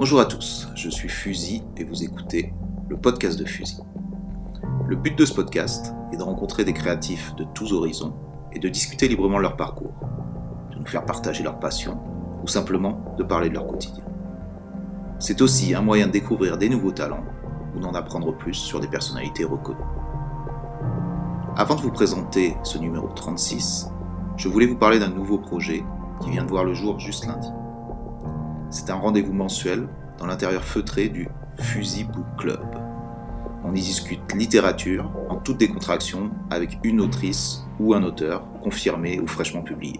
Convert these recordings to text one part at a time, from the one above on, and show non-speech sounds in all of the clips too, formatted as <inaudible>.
Bonjour à tous, je suis Fusil et vous écoutez le podcast de Fusil. Le but de ce podcast est de rencontrer des créatifs de tous horizons et de discuter librement de leur parcours, de nous faire partager leur passion ou simplement de parler de leur quotidien. C'est aussi un moyen de découvrir des nouveaux talents ou d'en apprendre plus sur des personnalités reconnues. Avant de vous présenter ce numéro 36, je voulais vous parler d'un nouveau projet qui vient de voir le jour juste lundi. C'est un rendez-vous mensuel dans l'intérieur feutré du Fusil Book Club. On y discute littérature en toute décontraction avec une autrice ou un auteur confirmé ou fraîchement publié.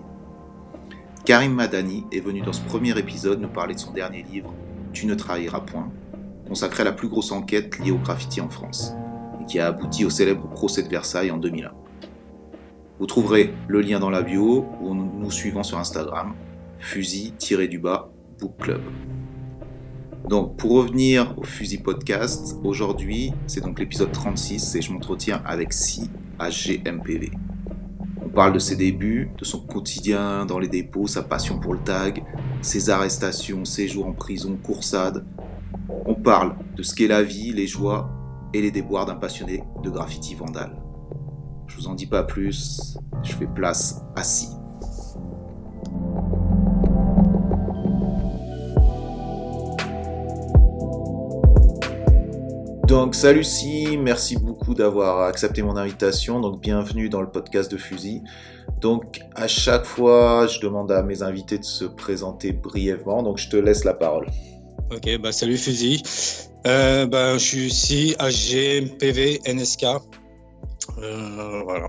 Karim Madani est venu dans ce premier épisode nous parler de son dernier livre Tu ne trahiras point, consacré à la plus grosse enquête liée au graffiti en France et qui a abouti au célèbre procès de Versailles en 2001. Vous trouverez le lien dans la bio ou en nous suivant sur Instagram, fusil-du-bas Club. Donc, pour revenir au Fusil Podcast, aujourd'hui, c'est donc l'épisode 36 et je m'entretiens avec Si HGMPV. On parle de ses débuts, de son quotidien dans les dépôts, sa passion pour le tag, ses arrestations, ses jours en prison, coursades. On parle de ce qu'est la vie, les joies et les déboires d'un passionné de graffiti vandale. Je vous en dis pas plus, je fais place à Si. Donc salut Si, merci beaucoup d'avoir accepté mon invitation. Donc bienvenue dans le podcast de Fusil. Donc à chaque fois, je demande à mes invités de se présenter brièvement. Donc je te laisse la parole. Ok, bah salut Fusil. Euh, bah, je suis ici PV, NSK. Voilà.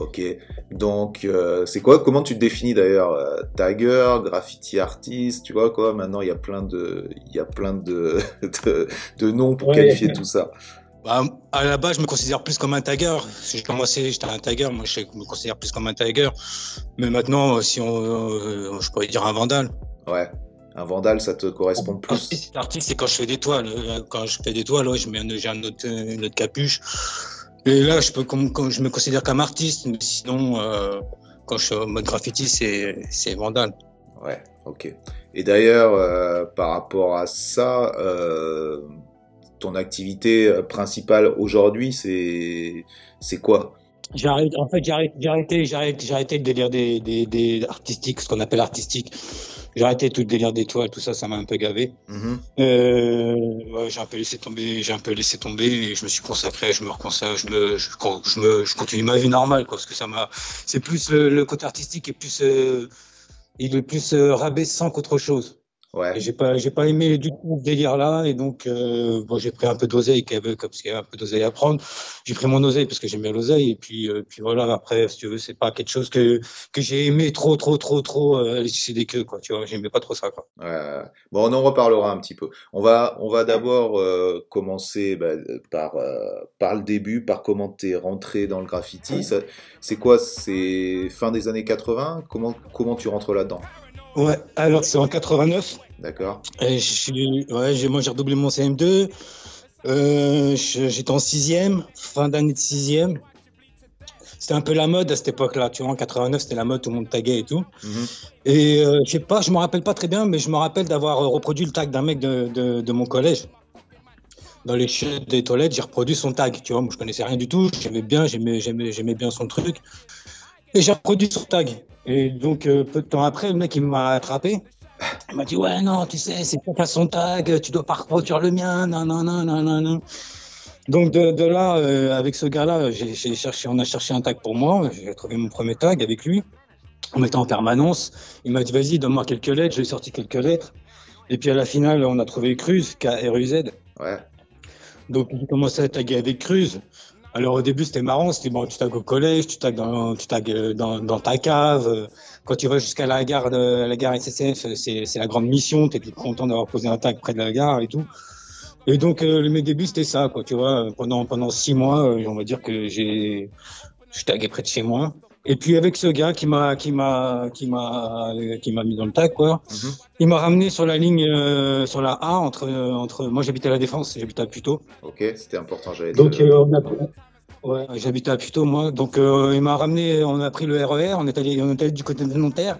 Ok, donc euh, c'est quoi Comment tu te définis d'ailleurs euh, Tagger, graffiti artiste, tu vois quoi Maintenant il y a plein de, il y a plein de, <laughs> de, de noms pour Ouais. qualifier tout ça. Bah, à la base, je me considère plus comme un tagger. Si j'ai commencé, j'étais un tagger. Moi, je me considère plus comme un tagger. Mais maintenant, euh, si on, euh, je pourrais dire un vandale. Ouais, un vandale, ça te correspond plus. Artiste, artiste, c'est quand je fais des toiles. Quand je fais des toiles, ouais, je mets un, j'ai un autre, une autre capuche. Et là, je peux, comme, comme je me considère comme artiste. Mais sinon, euh, quand je suis en mode graffiti, c'est, vandale. Ouais, ok. Et d'ailleurs, euh, par rapport à ça, euh, ton activité principale aujourd'hui, c'est quoi? En fait, j'ai arrêté, j'ai arrêté, le délire des, des, des artistiques, ce qu'on appelle artistique. J'ai arrêté tout le délire des toiles, tout ça, ça m'a un peu gavé. Mhm. Euh, ouais, j'ai un peu laissé tomber, j'ai un peu laissé tomber et je me suis consacré, je me reconsacre, je me, je, je me, je continue ma vie normale, quoi, parce que ça m'a, c'est plus euh, le côté artistique est plus, euh, il est plus euh, rabaissant qu'autre chose. Ouais, j'ai pas, j'ai pas aimé du tout ce délire-là, et donc euh, bon, j'ai pris un peu d'oseille, parce qu'il y avait un peu d'oseille à prendre. J'ai pris mon oseille parce que j'aime bien l'oseille, et puis, euh, puis voilà. Après, si tu veux, c'est pas quelque chose que que j'ai aimé trop, trop, trop, trop euh, sucer des queues, quoi. Tu vois, j'aimais pas trop ça, quoi. ouais. Bon, on en reparlera un petit peu. On va on va d'abord euh, commencer bah, par euh, par le début, par comment t'es rentré dans le graffiti. Ça- C'est quoi C'est fin des années 80 Comment comment tu rentres là-dedans? Ouais. Alors c'est en 89. D'accord Et ouais, moi j'ai redoublé mon CM2. Euh, j'étais en sixième, fin d'année de sixième. C'était un peu la mode à cette époque-là, tu vois. En 89, c'était la mode, tout le monde taguait et tout. Mhm. Et euh, je sais pas, je me rappelle pas très bien, mais je me rappelle d'avoir euh, reproduit le tag d'un mec de, de, de mon collège. Dans les chiottes des toilettes, j'ai reproduit son tag. Tu vois, moi je connaissais rien du tout, j'aimais bien, j'aimais, j'aimais, j'aimais bien son truc. Et j'ai reproduit son tag. Et donc euh, peu de temps après, le mec il m'a attrapé. Il m'a dit ouais non, tu sais, c'est pas son tag, tu dois pas reproduire le mien, non non non non non non. Donc de, de là, euh, avec ce gars-là, j'ai j'ai cherché, on a cherché un tag pour moi. J'ai trouvé mon premier tag avec lui. On était en permanence. Il m'a dit vas-y, donne-moi quelques lettres. J'ai sorti quelques lettres. Et puis à la finale, on a trouvé Cruz, K-R-U-Z. Ouais. Donc j'ai commencé à taguer avec Cruz. Alors au début c'était marrant, c'était bon, tu tagues au collège, tu tagues dans, tu tagues euh, dans, dans ta cave. euh, Quand tu vas jusqu'à la gare, la gare SSF, euh, c'est la grande mission. T'es tout content d'avoir posé un tag près de la gare et tout. Et donc mes débuts c'était ça, quoi. Tu vois, pendant pendant six mois, on va dire que j'ai je taguais près de chez moi. Et puis avec ce gars qui m'a qui m'a qui m'a qui m'a mis dans le tag, quoi. Mhm. Il m'a ramené sur la ligne euh, sur la A entre entre moi j'habitais à la Défense, j'habitais à Puteaux. Ok, c'était important, j'allais te- Donc euh, on a Ouais, j'habitais à Puteaux, moi. Donc, euh, il m'a ramené, on a pris le RER, on est allé, on est allé du côté de Nanterre,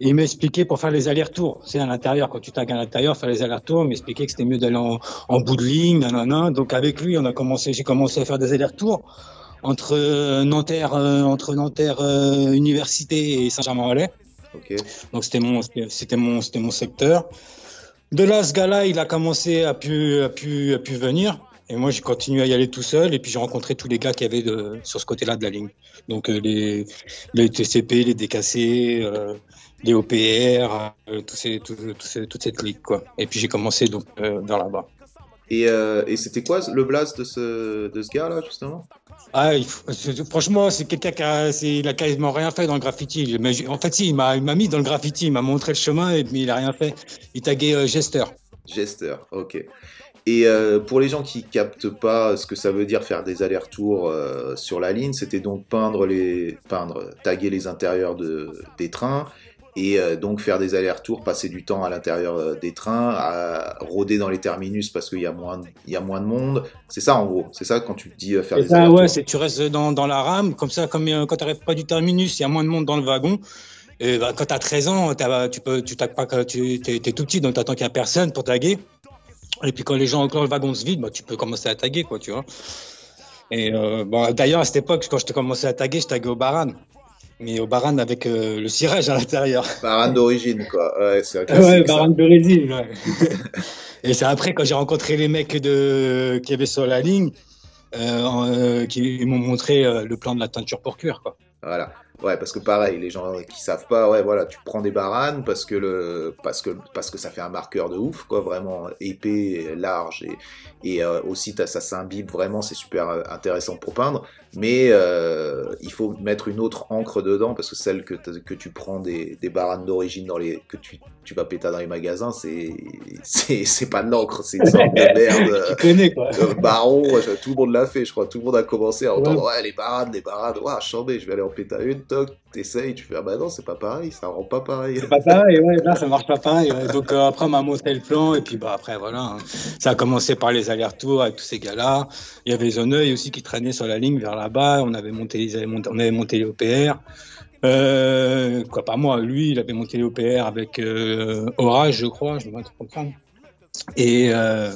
et il m'a expliqué pour faire les allers-retours. C'est à l'intérieur, quand tu tagues à l'intérieur, faire les allers-retours, il m'a expliqué que c'était mieux d'aller en, en, bout de ligne, nanana. Donc, avec lui, on a commencé, j'ai commencé à faire des allers-retours entre euh, Nanterre, euh, entre Nanterre euh, Université et Saint-Germain-en-Laye. Ok. Donc, c'était mon, c'était mon, c'était mon secteur. De là, ce gars-là, il a commencé à pu, à pu, à pu venir. Et moi, j'ai continué à y aller tout seul. Et puis, j'ai rencontré tous les gars qui avaient de, sur ce côté-là de la ligne. Donc, euh, les, les TCP, les DKC, euh, les OPR, euh, tous ces, tout, tout ces, toute cette ligue, quoi. Et puis, j'ai commencé donc euh, vers là-bas. Et, et c'était quoi le blast de ce, de ce gars-là, justement? Ah, il faut, franchement, c'est quelqu'un qui a, il a quasiment rien fait dans le graffiti. Mais, en fait, si, il m'a, il mis dans le graffiti, il m'a montré le chemin, et, mais il a rien fait. Il taguait Jester. Jester, ok. Et euh, pour les gens qui captent pas ce que ça veut dire faire des allers-retours euh, sur la ligne, c'était donc peindre les, peindre, taguer les intérieurs de, des trains et euh, donc faire des allers-retours, passer du temps à l'intérieur des trains, à rôder dans les terminus parce qu'il y a moins, il y a moins de monde. C'est ça en gros. C'est ça quand tu te dis faire des ça, allers-retours. ouais, c'est tu restes dans, dans la rame, comme ça, comme quand tu n'arrives pas du terminus, il y a moins de monde dans le wagon. Et bah, quand tu as 13 ans, tu peux, tu tagues pas, tu es, tout petit, donc tu attends qu'il n'y a personne pour taguer. Et puis quand les gens, quand le wagon se vide, bah, tu peux commencer à taguer, quoi, tu vois. Et euh, bon, d'ailleurs, à cette époque, quand je te commençais à taguer, je taguais au baran. Mais au baran avec euh, le cirage à l'intérieur. <laughs> Baran d'origine, quoi. Ouais, c'est Ouais, baran Brésil, ouais. <laughs> Et c'est après, quand j'ai rencontré les mecs de, qui avaient sur la ligne, euh, euh, qui m'ont montré euh, le plan de la teinture pour cuire, quoi. Voilà. Ouais, parce que pareil, les gens qui savent pas, ouais, voilà, tu prends des baranes parce que le, parce que, parce que ça fait un marqueur de ouf, quoi, vraiment épais, large et, et euh, aussi ça s'imbibe vraiment, c'est super euh, intéressant pour peindre. Mais euh, il faut mettre une autre encre dedans parce que celle que, que tu prends des, des baranes d'origine dans les, que tu, tu vas péter dans les magasins, c'est, c'est, c'est pas de l'encre, c'est une <laughs> sorte de merde. Tu connais, quoi. Euh, Baron, ouais, je- tout le monde l'a fait, je crois. Tout le monde a commencé à entendre Ouais. ouais, les barades, les barades. Ouah, chambé, je vais aller en péter une, toc, t'essayes, tu fais ah bah non, c'est pas pareil, ça rend pas pareil. C'est pas pareil, ouais, là ça marche pas pareil. ouais. <laughs> Donc euh, après on m'a montré le plan et puis bah après voilà, hein. ça a commencé par les allers-retours avec tous ces gars-là. Il y avait Zoneuil aussi qui traînait sur la ligne vers là-bas. On avait monté, ils avaient monté- on avait monté les OPR. Euh, quoi pas moi, lui il avait monté les OPR avec euh, Orage je crois, je dois comprendre. Et euh,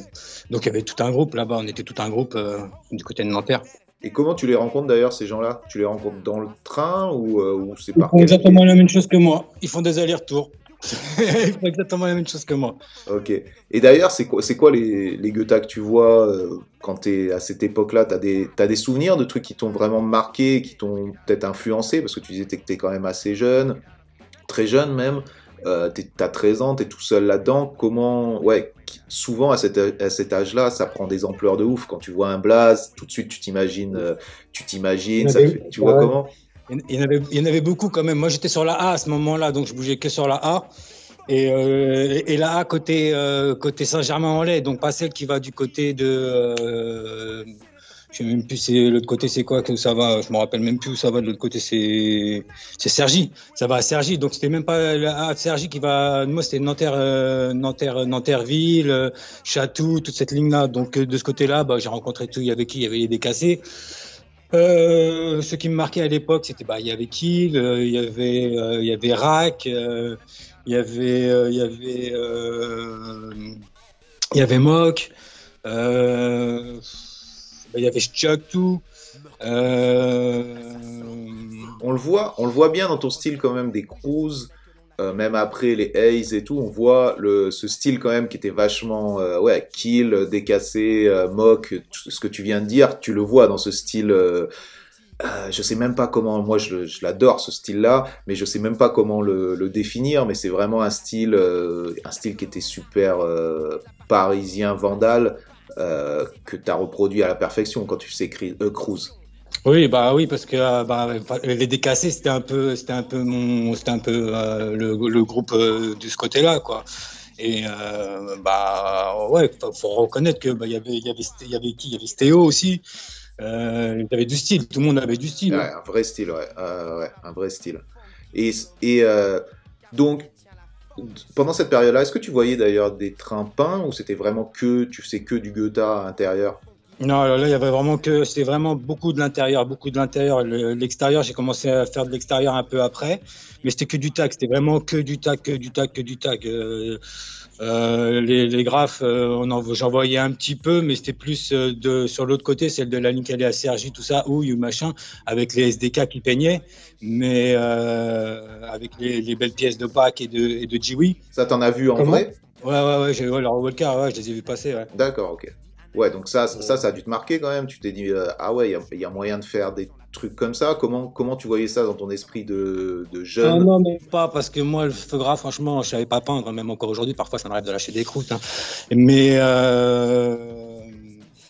donc il y avait tout un groupe là-bas, on était tout un groupe euh, du côté de Nanterre. Et comment tu les rencontres d'ailleurs, ces gens-là? Tu les rencontres dans le train ou, ou c'est Ils par font quel exactement la même chose que moi. Ils font des allers-retours. <laughs> ils font exactement la même chose que moi. Ok. Et d'ailleurs, c'est quoi, c'est quoi les, les Goethe que tu vois euh, quand t'es à cette époque-là T'as des, t'as des souvenirs de trucs qui t'ont vraiment marqué, qui t'ont peut-être influencé? Parce que tu disais que t'es quand même assez jeune, très jeune même. Euh, t'es- t'as 13 ans, t'es tout seul là-dedans. Comment. Ouais, souvent à cet, à cet âge-là, ça prend des ampleurs de ouf. Quand tu vois un blaze, tout de suite tu t'imagines, euh, tu t'imagines, ça te fait- tu vois Ouais. comment? Il y, en avait, il y en avait beaucoup quand même. Moi, j'étais sur la A à ce moment-là, donc je bougeais que sur la A. Et, euh, et la A côté, euh, côté Saint-Germain-en-Laye, donc pas celle qui va du côté de. Euh, je sais même plus c'est l'autre côté c'est quoi que ça va. Je me rappelle même plus où ça va. De l'autre côté c'est c'est Sergi. Ça va à Sergi. Donc c'était même pas la de Sergi qui va. Moi c'était Nanterre, euh, Nanterre, Nanterreville, euh, Chatou, toute cette ligne-là. Donc euh, de ce côté-là, bah, j'ai rencontré tout. Il y avait qui Il y avait des cassés. Euh, ce qui me marquait à l'époque, c'était bah il y avait Kill, euh, il y avait euh, y avait Rack, il y avait il y avait il y avait Mock, il y avait Chuck Euh, on le voit, on le voit bien dans ton style quand même des cruises, euh, même après les Haze et tout, on voit le, ce style quand même qui était vachement, euh, ouais, kill, décassé, euh, mock, tout ce que tu viens de dire, tu le vois dans ce style. euh, je sais même pas comment, moi je, je l'adore ce style-là, mais je sais même pas comment le, le définir, mais c'est vraiment un style, un style qui était super parisien, vandale, euh, que tu as reproduit à la perfection quand tu sais cruise. Oui, bah oui, parce que euh, bah, les décassés, c'était un peu, c'était un peu mon, c'était un peu euh, le, groupe euh, de ce côté-là, quoi. Et euh, bah ouais, faut, reconnaître que bah, y avait, y avait, y avait qui, il y avait Stéo aussi. Euh, il avait du style, tout le monde avait du style. Ouais, un vrai style, ouais, un vrai style. Et, et donc, pendant cette période-là, est-ce que tu voyais d'ailleurs des trains peints ou c'était vraiment que, tu sais, que du Goethe à l'intérieur Non, là, il y avait vraiment que, c'était vraiment beaucoup de l'intérieur, beaucoup de l'intérieur. L'extérieur, j'ai commencé à faire de l'extérieur un peu après, mais c'était que du tag, c'était vraiment que du tag, que du tag, que du tag. Euh, euh, les, les, graphes, euh, j'en voyais un petit peu, mais c'était plus de, sur l'autre côté, celle de la ligne à CRJ, tout ça, ou machin, avec les SDK qui peignaient, mais avec les, les, belles pièces de Pac et de, et de Jiwi. Ça, t'en as vu en vrai? Ouais, ouais, ouais, j'ai, ouais, leur Walker, ouais, je les ai vus passer, ouais. D'accord, ok. Ouais, donc ça, ça, ça a dû te marquer quand même. Tu t'es dit, euh, ah ouais, il y, y, a moyen de faire des trucs comme ça. Comment, comment tu voyais ça dans ton esprit de, de jeune ah Non, mais pas, parce que moi, le feu gras, franchement, je savais pas peindre, même encore aujourd'hui. Parfois, ça m'arrive de lâcher des croûtes. Hein. Mais euh...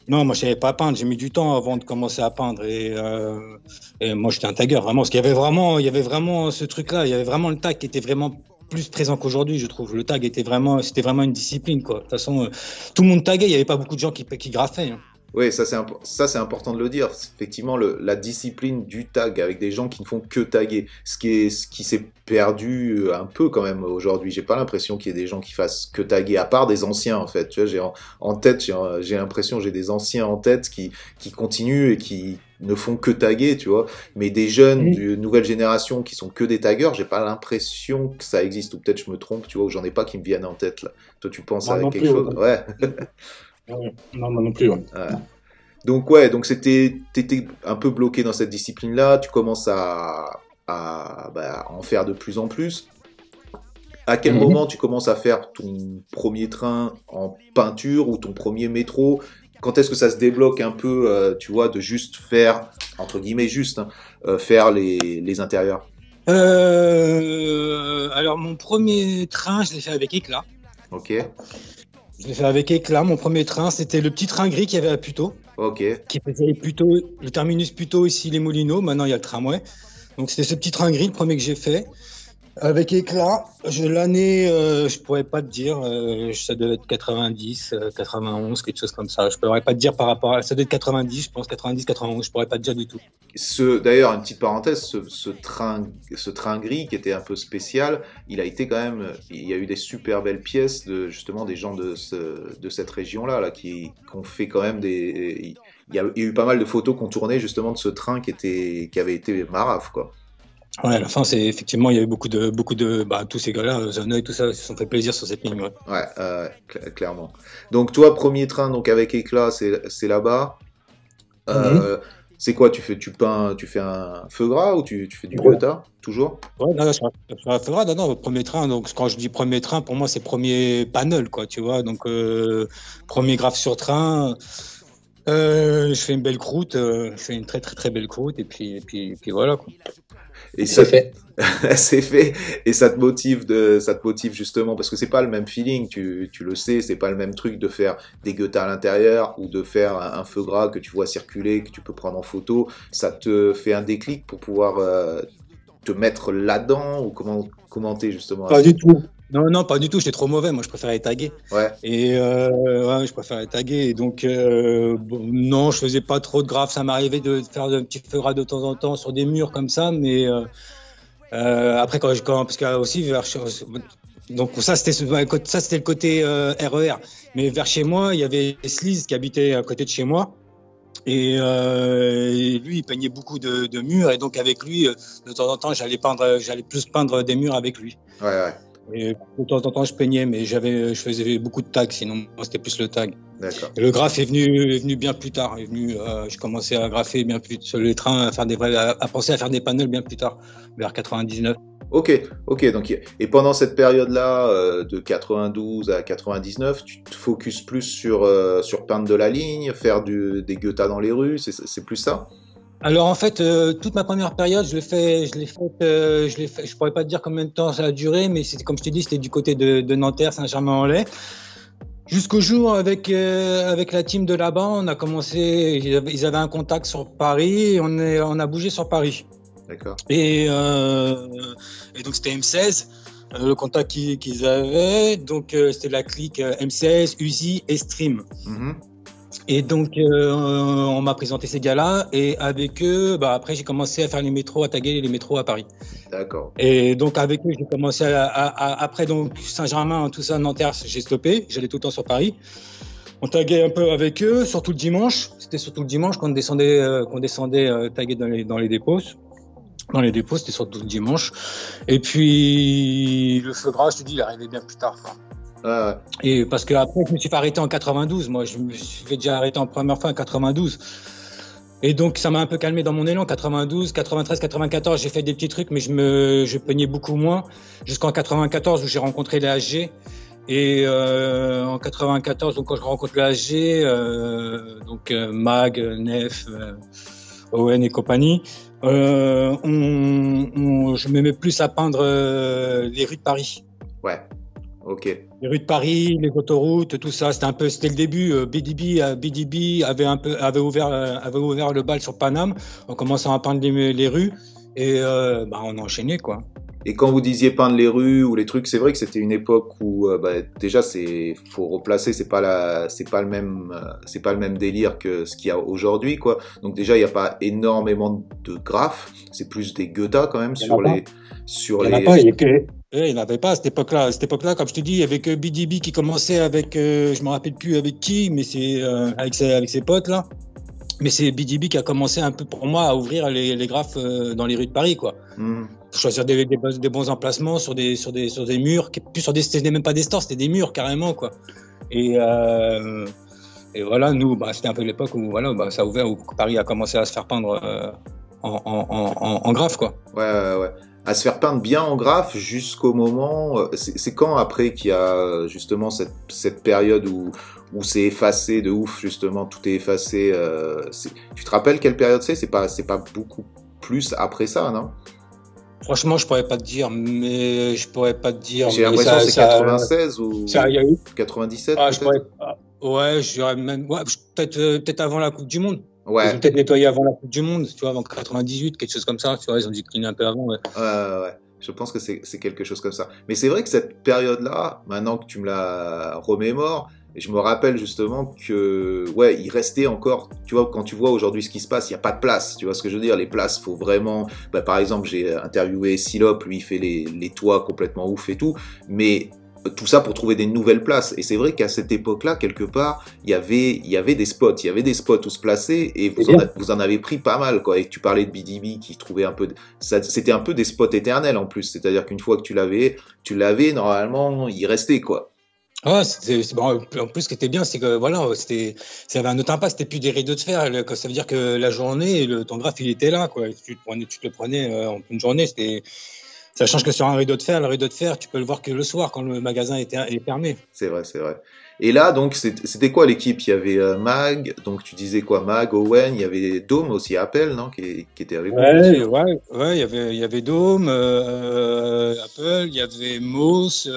non, moi, je savais pas peindre. J'ai mis du temps avant de commencer à peindre. Et, euh... et moi, j'étais un tagueur, vraiment. Parce qu'il y avait vraiment, il y avait vraiment ce truc-là. Il y avait vraiment le tag qui était vraiment plus présent qu'aujourd'hui, je trouve. Le tag était vraiment, c'était vraiment une discipline, quoi. De toute façon, euh, tout le monde taguait, il n'y avait pas beaucoup de gens qui, qui graffaient. Hein. Oui, ça c'est ça c'est important de le dire. Effectivement, le, la discipline du tag avec des gens qui ne font que taguer, ce qui est ce qui s'est perdu euh, un peu quand même aujourd'hui. J'ai pas l'impression qu'il y ait des gens qui fassent que taguer, à part des anciens en fait. Tu vois, j'ai en, tête, j'ai l'impression j'ai des anciens en tête qui qui continuent et qui ne font que taguer, tu vois. Mais des jeunes d'une nouvelle génération qui sont que des taggers, j'ai pas l'impression que ça existe. Ou peut-être je me trompe, tu vois, ou j'en ai pas qui me viennent en tête là. Toi, tu penses à quelque chose Ouais. <laughs> Non, non plus. Ouais. Donc ouais, donc c'était, t'étais un peu bloqué dans cette discipline-là. Tu commences à, à bah, en faire de plus en plus. À quel mhm. moment tu commences à faire ton premier train en peinture ou ton premier métro? Quand est-ce que ça se débloque un peu, euh, tu vois, de juste faire, entre guillemets juste, hein, euh, faire les, les intérieurs? Euh, Alors mon premier train, je l'ai fait avec Éclat. Ok. Je l'ai fait avec éclat. Mon premier train, c'était le petit train gris qu'il y avait à Puto. Ok. Qui faisait plutôt le terminus Puto ici les Moulineaux. Maintenant, il y a le tramway. Donc, c'était ce petit train gris, le premier que j'ai fait. Avec éclat, l'année, euh, je pourrais pas te dire, euh, ça devait être 90, 91, euh, quelque chose comme ça. Je pourrais pas te dire par rapport à, ça devait être 90, je pense 90, 91, je pourrais pas te dire du tout. D'ailleurs, une petite parenthèse, ce, train, ce train gris qui était un peu spécial, il a été quand même, il y a eu des super belles pièces justement des gens de, ce, de cette région-là, là, qui, ont fait quand même des, il y, a, eu pas mal de photos qu'on tournait justement de ce train qui qui avait été marave, quoi. Ouais, à la fin, c'est effectivement, il y avait beaucoup de, beaucoup de, bah, tous ces gars-là, Zanoy, tout ça, ils se sont fait plaisir sur cette ligne. Ouais, ouais euh, clairement. Donc, toi, premier train, donc avec éclat, c'est là-bas. Euh, mhm. C'est quoi Tu fais, tu peins, tu fais un feu gras ou tu, tu fais du Goethe toujours? Ouais, non, sur un feu gras, non, non, premier train. Donc, quand je dis premier train, pour moi, c'est premier panel, quoi, tu vois. Donc, euh, premier graphe sur train. Euh, je fais une belle croûte, euh, je fais une très très très belle croûte et puis et puis, et puis voilà quoi. Et c'est fait. <laughs> c'est fait. Et ça te motive de, ça te motive justement parce que c'est pas le même feeling. Tu, tu le sais, c'est pas le même truc de faire des guettes à l'intérieur ou de faire un, feu gras que tu vois circuler, que tu peux prendre en photo. Ça te fait un déclic pour pouvoir euh, te mettre là-dedans ou comment commenter justement. Pas du tout. Non, non, pas du tout. J'étais trop mauvais. Moi, je préférais taguer. Ouais. Et euh, ouais, je préférais taguer. Et donc, euh, non, je faisais pas trop de graphes. Ça m'arrivait de faire de petits feux gras de temps en temps sur des murs comme ça. Mais euh, euh après, quand je, quand, parce que aussi vers donc ça c'était ça c'était le côté RER. E mais vers chez moi, il y avait Sliz qui habitait à côté de chez moi. Et, euh, lui, il peignait beaucoup de, de, murs, et donc avec lui, de temps en temps, j'allais peindre, j'allais plus peindre des murs avec lui. Ouais, ouais. Et de temps en temps, je peignais, mais j'avais, je faisais beaucoup de tags, sinon moi c'était plus le tag. D'accord. le graphe est venu, est venu bien plus tard. Est venu, euh, je commençais à graffer bien plus sur les trains, à faire des vrais, à, penser à faire des panels bien plus tard, vers 99. Ok, ok. Donc, et pendant cette période-là, euh, de 92 à 99, tu te focuses plus sur, euh, sur peindre de la ligne, faire du, des guettas dans les rues, c'est plus ça? Alors en fait, euh, toute ma première période, je l'ai fait, je l'ai fait, euh, je l'ai fait. Je pourrais pas te dire combien de temps ça a duré, mais c'était comme je t'ai dit, c'était du côté de, de Nanterre, Saint-Germain-en-Laye. Jusqu'au jour avec euh, avec la team de là-bas, on a commencé. Ils avaient un contact sur Paris, et on est, on a bougé sur Paris. D'accord. Et, et donc c'était M16 le contact qu'ils avaient. Donc, c'était la clique M16, Uzi et Stream. Mm-hmm. Et donc, euh, on m'a présenté ces gars-là. Et avec eux, bah, après, j'ai commencé à faire les métros, à taguer les métros à Paris. D'accord. Et donc, avec eux, j'ai commencé à, à, après donc Saint-Germain, tout ça, Nanterre, j'ai stoppé. J'allais tout le temps sur Paris. on taguait un peu avec eux, surtout le dimanche. C'était surtout le dimanche qu'on descendait, euh, qu'on descendait euh, taguer dans les, dans les dépôts. Dans les dépôts, c'était surtout le dimanche. Et puis, le feu gras, je te dis, il arrivait bien plus tard. Ah, Et parce que après, je me suis fait arrêter en 92. Moi, je me suis déjà arrêter en première fois en 92. Et donc, ça m'a un peu calmé dans mon élan. 92, 93, 94, j'ai fait des petits trucs, mais je me, je peignais beaucoup moins. Jusqu'en 94 où j'ai rencontré les HG. Et euh, en 94, donc quand je rencontre le HG, euh, donc euh, Mag, Nef, euh, Owen et compagnie, euh, je me mets plus à peindre euh, les rues de Paris. ouais. Ok. Les rues de Paris, les autoroutes, tout ça, c'était un peu, c'était le début. Euh, BDB, euh, BDB avait un peu, avait ouvert, euh, avait ouvert le bal sur Paname en commençant à peindre les, rues et euh, bah, on a enchaîné quoi. Et quand vous disiez peindre les rues ou les trucs, c'est vrai que c'était une époque où euh, bah, déjà c'est faut replacer, c'est pas la, c'est pas le même, euh, c'est pas le même délire que ce qu'il y a aujourd'hui quoi. Donc déjà il n'y a pas énormément de graphes, c'est plus des Goethe quand même sur les, sur Il n'y en a les. pas, il y a que- Eh, il n'y en avait pas à cette époque-là. À cette époque-là, comme je te dis, avec BDB qui commençait avec, euh, je me rappelle plus avec qui, mais c'est euh, avec, ses, avec ses potes là. Mais c'est BDB qui a commencé un peu pour moi à ouvrir les, les graphes euh, dans les rues de Paris quoi. Hmm. Choisir des, des, bons- des bons emplacements sur des, sur des, sur des murs, plus sur des, c'était même pas des stores, c'était des murs carrément quoi. Et, euh, et voilà, nous, bah, c'était un peu l'époque où voilà, bah, ça a ouvert, où Paris a commencé à se faire peindre euh, en, en, en, en graphe quoi. Ouais, ouais, ouais. À se faire peindre bien en graphe jusqu'au moment. C'est quand après qu'il y a justement cette, cette période où, où c'est effacé de ouf, justement, tout est effacé. euh, tu te rappelles quelle période c'est? C'est pas, pas beaucoup plus après ça, non? Franchement, je pourrais pas te dire, mais je pourrais pas te dire. J'ai l'impression que c'est ça- 96 ou Ça, il y a eu. 97 Ah, je pourrais. Ouais, je même. Ouais, peut-être, euh, peut-être avant la Coupe du Monde. Ils Ouais, ont peut-être nettoyé avant la Coupe du Monde, tu vois, avant 98, quelque chose comme ça. Tu vois, ils ont décliné un peu avant. Ouais. ouais, ouais. Je pense que c'est quelque chose comme ça. Mais c'est vrai que cette période-là, maintenant que tu me la remémores, je me rappelle justement que, ouais, il restait encore, tu vois, quand tu vois aujourd'hui ce qui se passe, il n'y a pas de place. Tu vois ce que je veux dire? Les places, faut vraiment. Bah, par exemple, j'ai interviewé Silop, lui, il fait les, les toits complètement ouf et tout. Mais tout ça pour trouver des nouvelles places. Et c'est vrai qu'à cette époque-là, quelque part, il y avait, il y avait des spots, il y avait des spots où se placer, et vous en, a- vous en avez pris pas mal, quoi. Et tu parlais de BDB qui trouvait un peu, de- ça- c'était un peu des spots éternels en plus. C'est-à-dire qu'une fois que tu l'avais, tu l'avais, normalement, il restait, quoi. Ouais, bon, en plus, ce qui était bien, c'est que voilà, c'était, ça avait un autre impact. C'était plus des rideaux de fer. le- Ça veut dire que la journée, le, ton graphe, il était là, quoi. Tu, te prenais, tu te le prenais euh, en une journée. C'était, ça change que sur un rideau de fer, le rideau de fer, tu peux le voir que le soir quand le magasin est, est fermé. C'est vrai, c'est vrai. Et là, donc, c'était quoi l'équipe? Il y avait euh, Mag, donc tu disais quoi? Mag, Owen, il y avait Dome aussi, Appel, non? Qui, qui était vous Ouais, ouais, ouais, il y avait, il y avait Dome, euh, Apple, il y avait Moss,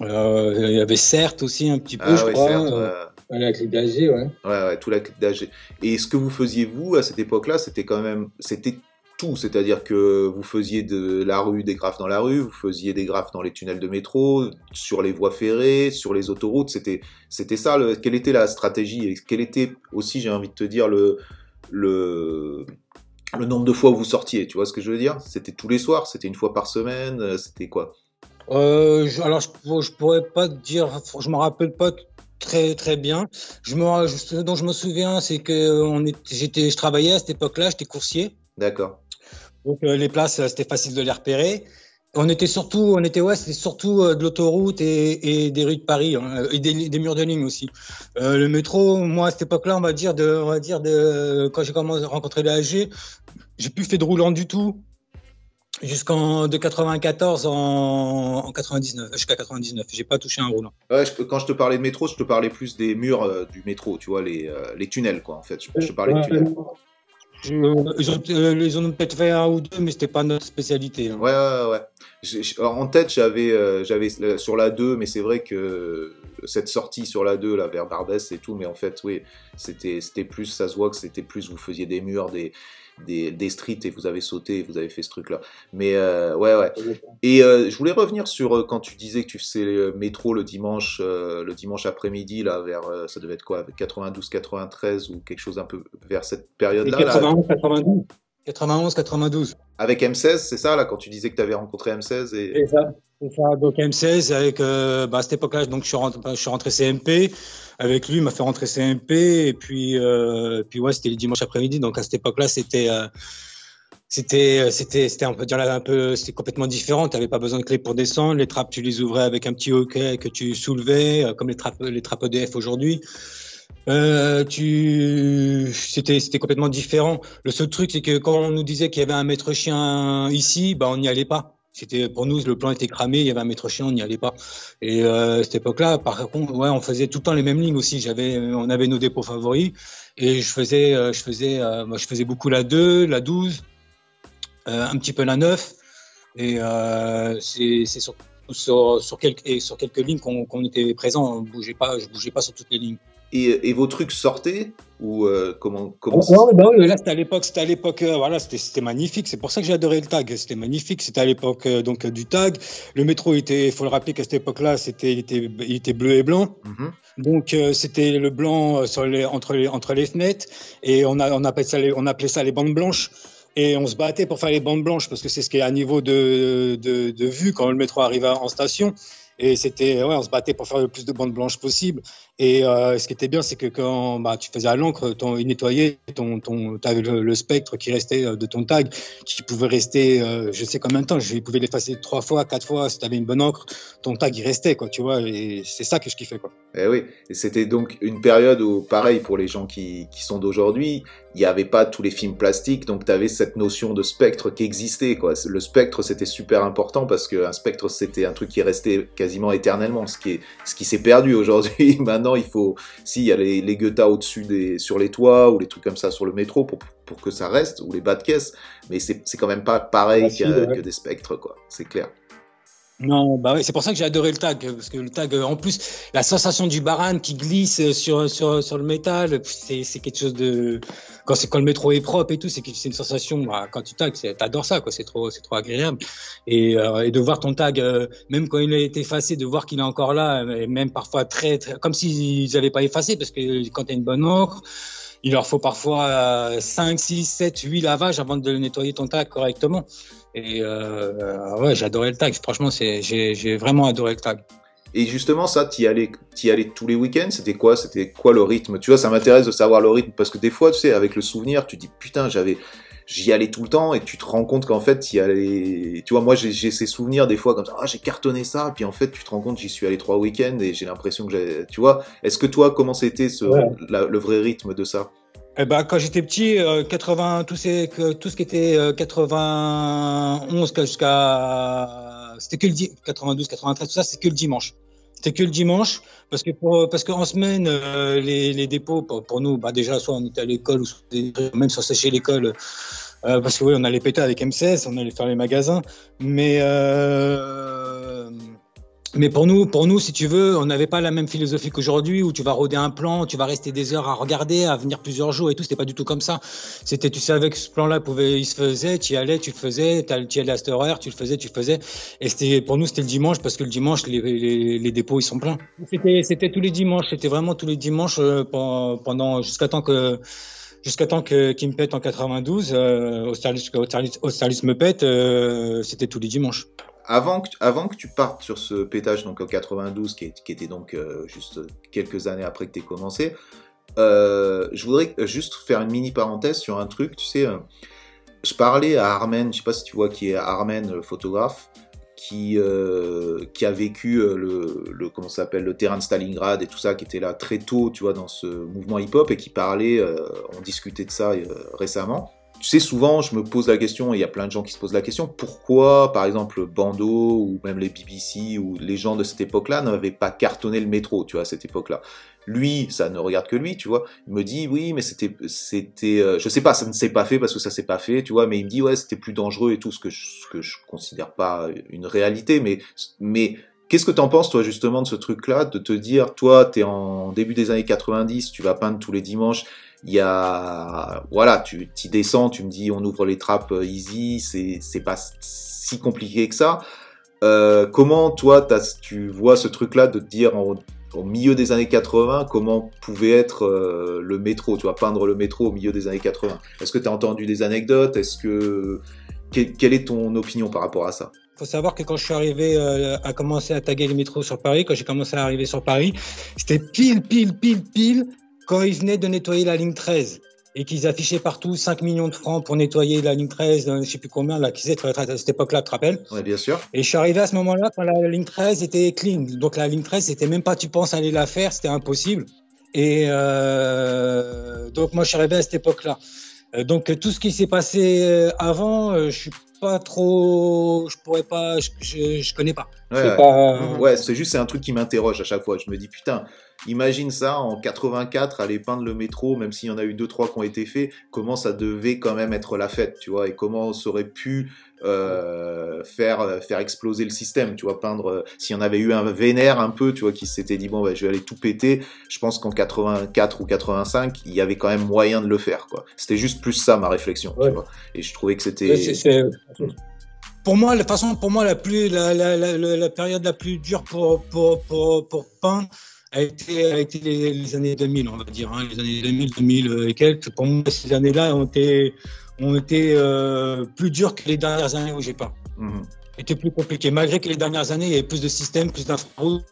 il y avait Certes aussi un petit peu, Ah je ouais, crois. certes, euh, la clip d'AG, ouais. Ouais, ouais, tout la clique d'AG. Et ce que vous faisiez, vous, à cette époque-là, c'était quand même, c'était tout. C'est-à-dire que vous faisiez de la rue, des graphes dans la rue, vous faisiez des graphes dans les tunnels de métro, sur les voies ferrées, sur les autoroutes. C'était, c'était ça. Le, quelle était la stratégie et quel était aussi, j'ai envie de te dire, le, le, le nombre de fois où vous sortiez. Tu vois ce que je veux dire? C'était tous les soirs, c'était une fois par semaine, euh, c'était quoi? Euh, je- alors, je, je pourrais pas te dire, je me rappelle pas très très bien. Je me, ce dont je me souviens, c'est que on est, j'étais, je travaillais à cette époque-là, j'étais coursier. D'accord. Donc euh, les places, euh, c'était facile de les repérer. On était surtout, on était ouais, c'était surtout euh, de l'autoroute et, et des rues de Paris hein, et des, des murs de ligne aussi. Euh, le métro, moi à cette époque-là, on va dire de, on va dire de, quand j'ai commencé à rencontrer la AG, j'ai plus fait de roulant du tout jusqu'en de 94 en, en 99 jusqu'à 99. J'ai pas touché un roulant. Ouais, je- quand je te parlais de métro, je te parlais plus des murs euh, du métro, tu vois, les, euh, les tunnels, quoi, en fait. Je, je te parlais de tunnels. Ils, ont, euh, ont peut-être fait un ou deux, mais c'était pas notre spécialité. hein. Ouais, ouais, ouais. En tête, j'avais euh, j'avais sur la 2, mais c'est vrai que cette sortie sur la 2, là, vers Barbès et tout, mais en fait, oui, c'était c'était plus, ça se voit que c'était plus, vous faisiez des murs, des, des, des streets et vous avez sauté, vous avez fait ce truc-là. Mais euh, ouais, ouais. Et euh, je voulais revenir sur euh, quand tu disais que tu faisais le métro le dimanche, euh, le dimanche après-midi, là, vers, euh, ça devait être quoi, 92, 93 ou quelque chose un peu vers cette Et période-là. là? 91, 92. 91, 92. Avec M16, c'est ça, là, quand tu disais que tu avais rencontré M16 et... C'est ça. Donc M16, avec, euh, bah, à cette époque-là, donc, je suis, rentré, je suis rentré CMP. Avec lui, il m'a fait rentrer CMP. Et puis, euh, puis ouais, c'était le dimanche après-midi. Donc à cette époque-là, c'était. Euh, c'était, c'était, c'était, on peut dire un peu, c'était complètement différent. Tu n'avais pas besoin de clé pour descendre. Les trappes, tu les ouvrais avec un petit hockey que tu soulevais, comme les trappes, les trappes EDF aujourd'hui. Euh, c'était, complètement différent. Le seul truc, c'est que quand on nous disait qu'il y avait un maître chien ici, bah, on n'y allait pas. C'était pour nous, le plan était cramé, il y avait un maître chien, on n'y allait pas. Et euh, à cette époque-là, par contre, ouais, on faisait tout le temps les mêmes lignes aussi. J'avais, on avait nos dépôts favoris et je faisais, euh, je faisais, euh, moi, je faisais beaucoup la 2, la 12, un petit peu la 9. Et c'est, sur, quelques, lignes qu'on, qu'on était présent. On bougeait pas, je bougeais pas sur toutes les lignes. Et, et, vos trucs sortaient ou euh, comment comment oh, bah oui, là c'était à l'époque c'était à l'époque euh, voilà c'était c'était magnifique. C'est pour ça que j'ai adoré le tag. C'était magnifique c'était à l'époque euh, donc du tag. Le métro était faut le rappeler qu'à cette époque-là c'était il était il était bleu et blanc. Mm-hmm. donc c'était le blanc sur les entre les entre les fenêtres. Et on a on appelait ça les, on appelait ça les bandes blanches. Et on se battait pour faire les bandes blanches parce que c'est ce qui est à niveau de, de, de vue quand le métro arrive en station. Et c'était, ouais, on se battait pour faire le plus de bandes blanches possible. Et euh, ce qui était bien, c'est que quand bah, tu faisais à l'encre, il nettoyait ton, ton, avais le, spectre qui restait euh, de ton tag, qui pouvait rester, euh, je sais combien de temps, je pouvais l'effacer trois fois, quatre fois. Si tu avais une bonne encre, ton tag il restait, quoi, tu vois. Et c'est ça que je kiffais, quoi. Et eh oui, et c'était donc une période où, pareil pour les gens qui, sont d'aujourd'hui, il n'y avait pas tous les films plastiques, donc tu avais cette notion de spectre qui existait, quoi. Le spectre, c'était super important parce qu'un spectre, c'était un truc qui restait quasiment éternellement, ce qui s'est perdu aujourd'hui. <laughs> Maintenant, il faut, s'il y a les, les au-dessus des, sur les toits ou les trucs comme ça sur le métro pour, pour que ça reste, ou les bas de caisse, mais c'est quand même pas pareil que, des spectres, quoi. C'est clair. Non, bah oui, c'est pour ça que j'ai adoré le tag, parce que le tag, en plus, la sensation du baran qui glisse sur, sur, sur le métal, c'est quelque chose de. Quand, quand le métro est propre et tout, c'est une sensation, bah, quand tu tags, t'adores ça, quoi, c'est trop, trop agréable. Et, euh, et, de voir ton tag, euh, même quand il a été effacé, de voir qu'il est encore là, et même parfois très, très comme s'ils n'avaient pas effacé, parce que quand tu as une bonne encre, il leur faut parfois 5, 6, 7, 8 lavages avant de nettoyer ton tag correctement. Et euh, ouais, adoré le tag. Franchement, j'ai vraiment adoré le tag. Et justement, ça, tu y allais, y allais tous les week-ends? C'était quoi? C'était quoi le rythme? Tu vois, ça m'intéresse de savoir le rythme parce que des fois, tu sais, avec le souvenir, tu dis putain, j'avais, j'y allais tout le temps et tu te rends compte qu'en fait, y allais. Tu vois, moi, j'ai ces souvenirs des fois comme ça. Ah, j'ai cartonné ça, puis en fait, tu te rends compte, j'y suis allé trois week-ends et j'ai l'impression que j'ai. Tu vois, est-ce que toi, comment c'était ce, le vrai rythme de ça? Eh ben, quand j'étais petit, 80, euh, tout, ces, tout ce qui était 91 euh, jusqu'à, c'était que le 92, 93, tout ça, c'est que le dimanche. C'était que le dimanche, parce que pour, parce qu'en semaine, euh, les, les, dépôts, pour, nous, bah déjà, soit on était à l'école, ou même on séchait l'école, parce que oui, on allait péter avec M16, on allait faire les magasins, mais euh, mais pour nous, pour nous, si tu veux, on n'avait pas la même philosophie qu'aujourd'hui où tu vas rôder un plan, tu vas rester des heures à regarder, à venir plusieurs jours et tout. C'était pas du tout comme ça. C'était, tu savais que ce plan-là pouvait, il se faisait, tu y allais, tu le faisais, tu y allais à cette horaire, tu le faisais, tu le faisais. Et c'était, pour nous, c'était le dimanche parce que le dimanche, les, les, les dépôts, ils sont pleins. C'était, c'était tous les dimanches. C'était vraiment tous les dimanches euh, pendant, jusqu'à temps que, jusqu'à temps que me pète en 92, euh, au service, au service, me pète, euh, c'était tous les dimanches avant que, avant que tu partes sur ce pétage donc en 92, qui, était donc euh, juste quelques années après que tu aies commencé, euh, je voudrais juste faire une mini parenthèse sur un truc. Tu sais, euh, je parlais à Armen, je sais pas si tu vois qui est Armen, photographe, qui, qui a vécu le, le comment s'appelle le terrain de Stalingrad et tout ça, qui était là très tôt, tu vois, dans ce mouvement hip-hop et qui parlait, on discutait de ça récemment tu sais, souvent, je me pose la question, et il y a plein de gens qui se posent la question, pourquoi, par exemple, Bando ou même les BBC ou les gens de cette époque-là n'avaient pas cartonné le métro, tu vois, à cette époque-là. Lui, ça ne regarde que lui, tu vois. Il me dit, oui, mais c'était, c'était, euh, je sais pas, ça ne s'est pas fait parce que ça s'est pas fait, tu vois, mais il me dit, ouais, c'était plus dangereux et tout, ce que je, ce que je considère pas une réalité, mais, mais, Qu'est-ce que t'en penses, toi, justement, de ce truc-là, de te dire, toi, t'es en début des années 90, tu vas peindre tous les dimanches, il y a, voilà, tu y descends, tu me dis on ouvre les trappes euh, easy, c'est, c'est pas si compliqué que ça. Euh, comment toi tu vois ce truc-là de te dire au milieu des années 80, comment pouvait être euh, le métro, tu vois, peindre le métro au milieu des années 80. Est-ce que tu as entendu des anecdotes? Est-ce que quelle est ton opinion par rapport à ça? Faut savoir que quand je suis arrivé à commencer à taguer les métros sur Paris, quand j'ai commencé à arriver sur Paris, c'était pile, pile, pile, pile quand ils venaient de nettoyer la ligne 13 et qu'ils affichaient partout 5 millions de francs pour nettoyer la ligne 13, euh, je sais plus combien, là, qui c'était à cette époque-là, tu te rappelles Oui, bien sûr. Et je suis arrivé à ce moment-là quand la ligne 13 était clean. Donc la ligne 13, c'était même pas tu penses aller la faire, c'était impossible. Et euh, donc moi, je suis arrivé à cette époque-là. Euh, donc tout ce qui s'est passé avant, je suis pas trop, je pourrais pas, je, je, connais pas. Ouais, c'est juste c'est un truc qui m'interroge à chaque fois. Je me dis putain, imagine ça en 84 aller peindre le métro, même s'il y en a eu deux trois qui ont été faits, comment ça devait quand même être la fête, tu vois, et comment ça aurait pu euh, faire faire exploser le système, tu vois, peindre. Euh, s'il y en avait eu un vénère un peu, tu vois, qui s'était dit bon, bah, je vais aller tout péter. Je pense qu'en 84 ou 85, il y avait quand même moyen de le faire, quoi. C'était juste plus ça ma réflexion, tu vois. Et je trouvais que c'était pour moi, la façon, pour moi, la plus, la, la, la, la période la plus dure pour, pour, pour, pour peindre a été, a été les, années 2000, on va dire, hein, les années 2000, 2000 et quelques. Pour moi, ces années-là ont été, ont été euh, plus dures que les dernières années où j'ai peint. Mmh. C'était plus compliqué, malgré que les dernières années, il y avait plus de systèmes, plus d'infrarouges,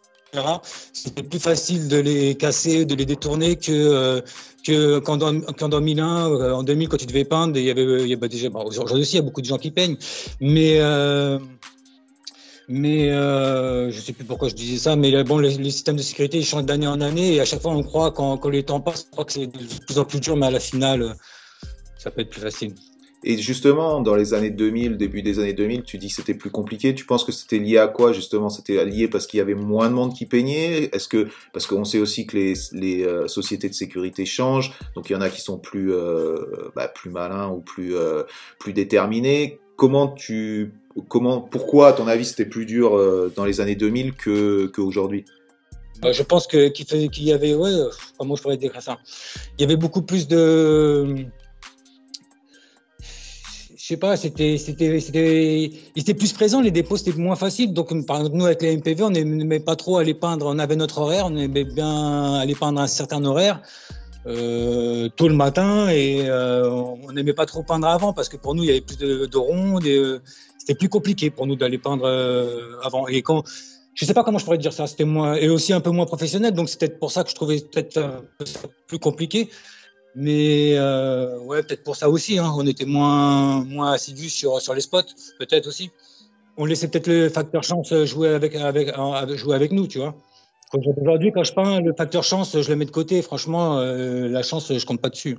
c'était plus facile de les casser, de les détourner que, euh, que qu'en, qu'en 2001, euh, en 2000, quand tu devais peindre, il y avait, il y avait déjà, bon, aujourd'hui aussi, il y a beaucoup de gens qui peignent, mais, euh, mais euh, je sais plus pourquoi je disais ça, mais bon, les, systèmes de sécurité ils changent d'année en année et à chaque fois on croit quand, les temps passent, on croit que c'est de plus en plus dur, mais à la finale, ça peut être plus facile. Et justement, dans les années 2000, début des années 2000, tu dis que c'était plus compliqué. Tu penses que c'était lié à quoi justement? C'était lié parce qu'il y avait moins de monde qui peignait? Est-ce que parce qu'on sait aussi que les, euh, sociétés de sécurité changent, donc il y en a qui sont plus euh, bah, plus malins ou plus euh, plus déterminés. Comment tu comment pourquoi à ton avis c'était plus dur euh, dans les années 2000 que qu'aujourd'hui bah, je pense qu'il y avait ouais comment je pourrais dire ça Il y avait beaucoup plus de je sais pas, c'était, c'était, c'était, étaient plus présents, les dépôts c'était moins facile. Donc, par exemple, nous avec les MPV, on n'aimait pas trop aller peindre, on avait notre horaire, on aimait bien aller peindre un certain horaire, euh, tôt le matin, et euh, on n'aimait pas trop peindre avant parce que pour nous, il y avait plus de, de rondes, euh, c'était plus compliqué pour nous d'aller peindre euh, avant. Et quand, je sais pas comment je pourrais dire ça, c'était moins, et aussi un peu moins professionnel, donc c'était pour ça que je trouvais peut-être plus compliqué. Mais euh, ouais, peut-être pour ça aussi. Hein. On était moins, moins assidus sur, sur les spots, peut-être aussi. On laissait peut-être le facteur chance jouer avec, avec, jouer avec nous, tu vois. Aujourd'hui, quand je peins, le facteur chance, je le mets de côté. Franchement, euh, la chance, je compte pas dessus.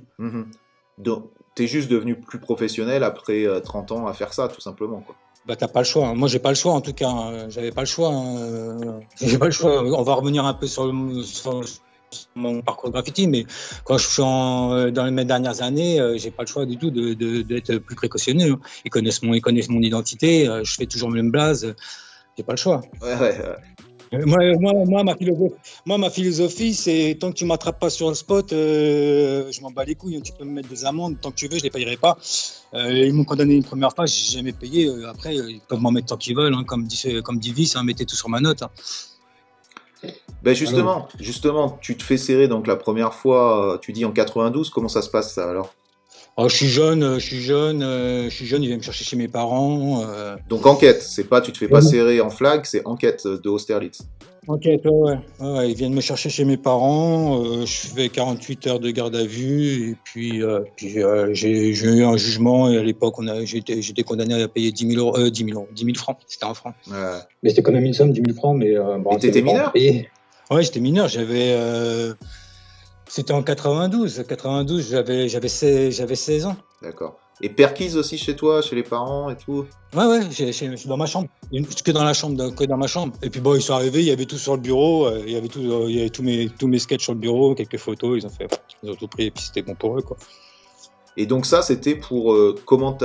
Donc, juste devenu plus professionnel après 30 euh, ans à faire ça, tout simplement. Quoi. Bah, t'as pas le choix. Moi, j'ai pas le choix, en tout cas. Hein. J'avais pas le choix. Hein. <laughs> J'ai pas le choix. On va revenir un peu sur, sur, mon parcours graffiti, mais quand je suis en, dans les dernières années, euh, j'ai pas le choix du tout d'être de, de, plus précautionneux. Hein. Ils connaissent mon, ils connaissent mon identité, euh, je fais toujours le même blaze, j'ai pas le choix. Ouais, ouais, euh, Moi, moi, moi, ma philosophie, moi, ma philosophie, c'est tant que tu m'attrapes pas sur le spot, euh, je m'en bats les couilles. Hein. Tu peux me mettre des amendes tant que tu veux, je les payerai pas. Euh, ils m'ont condamné une première fois, j'ai jamais payé. après, ils peuvent m'en mettre tant qu'ils veulent, hein, comme dit, comme dit Vice, hein, mettez tout sur ma note. Ben justement, justement, tu te fais serrer donc la première fois, tu dis en 92, comment ça se passe ça alors? Oh, je suis jeune, je suis jeune, je suis jeune, il vient me chercher chez mes parents. Euh... Donc enquête, c'est pas tu te fais pas serrer en flag, c'est enquête de Austerlitz. Enquête, ouais, ouais. Ils viennent me chercher chez mes parents, euh, je fais 48 heures de garde à vue, et puis, euh, puis euh, j'ai eu un jugement, et à l'époque, j'étais condamné à payer 10 000, euros, 10 000, 10 000 francs, c'était un franc. Ouais. Mais c'était quand même une somme, 10 000 francs, mais... bon, et t'étais mineur? Ouais, j'étais mineur, j'avais... C'était en 92. 92, j'avais j'avais 16, j'avais 16 ans. D'accord. Et perquise aussi chez toi, chez les parents et tout? Ouais, ouais, je suis dans ma chambre. Que dans la chambre, que dans ma chambre. Et puis bon, ils sont arrivés, il y avait tout sur le bureau, euh, il y avait, tout, il y avait tous, mes, tous mes sketchs sur le bureau, quelques photos, ils ont fait, ils ont tout pris et puis c'était bon pour eux, quoi. Et donc ça, c'était pour euh, comment,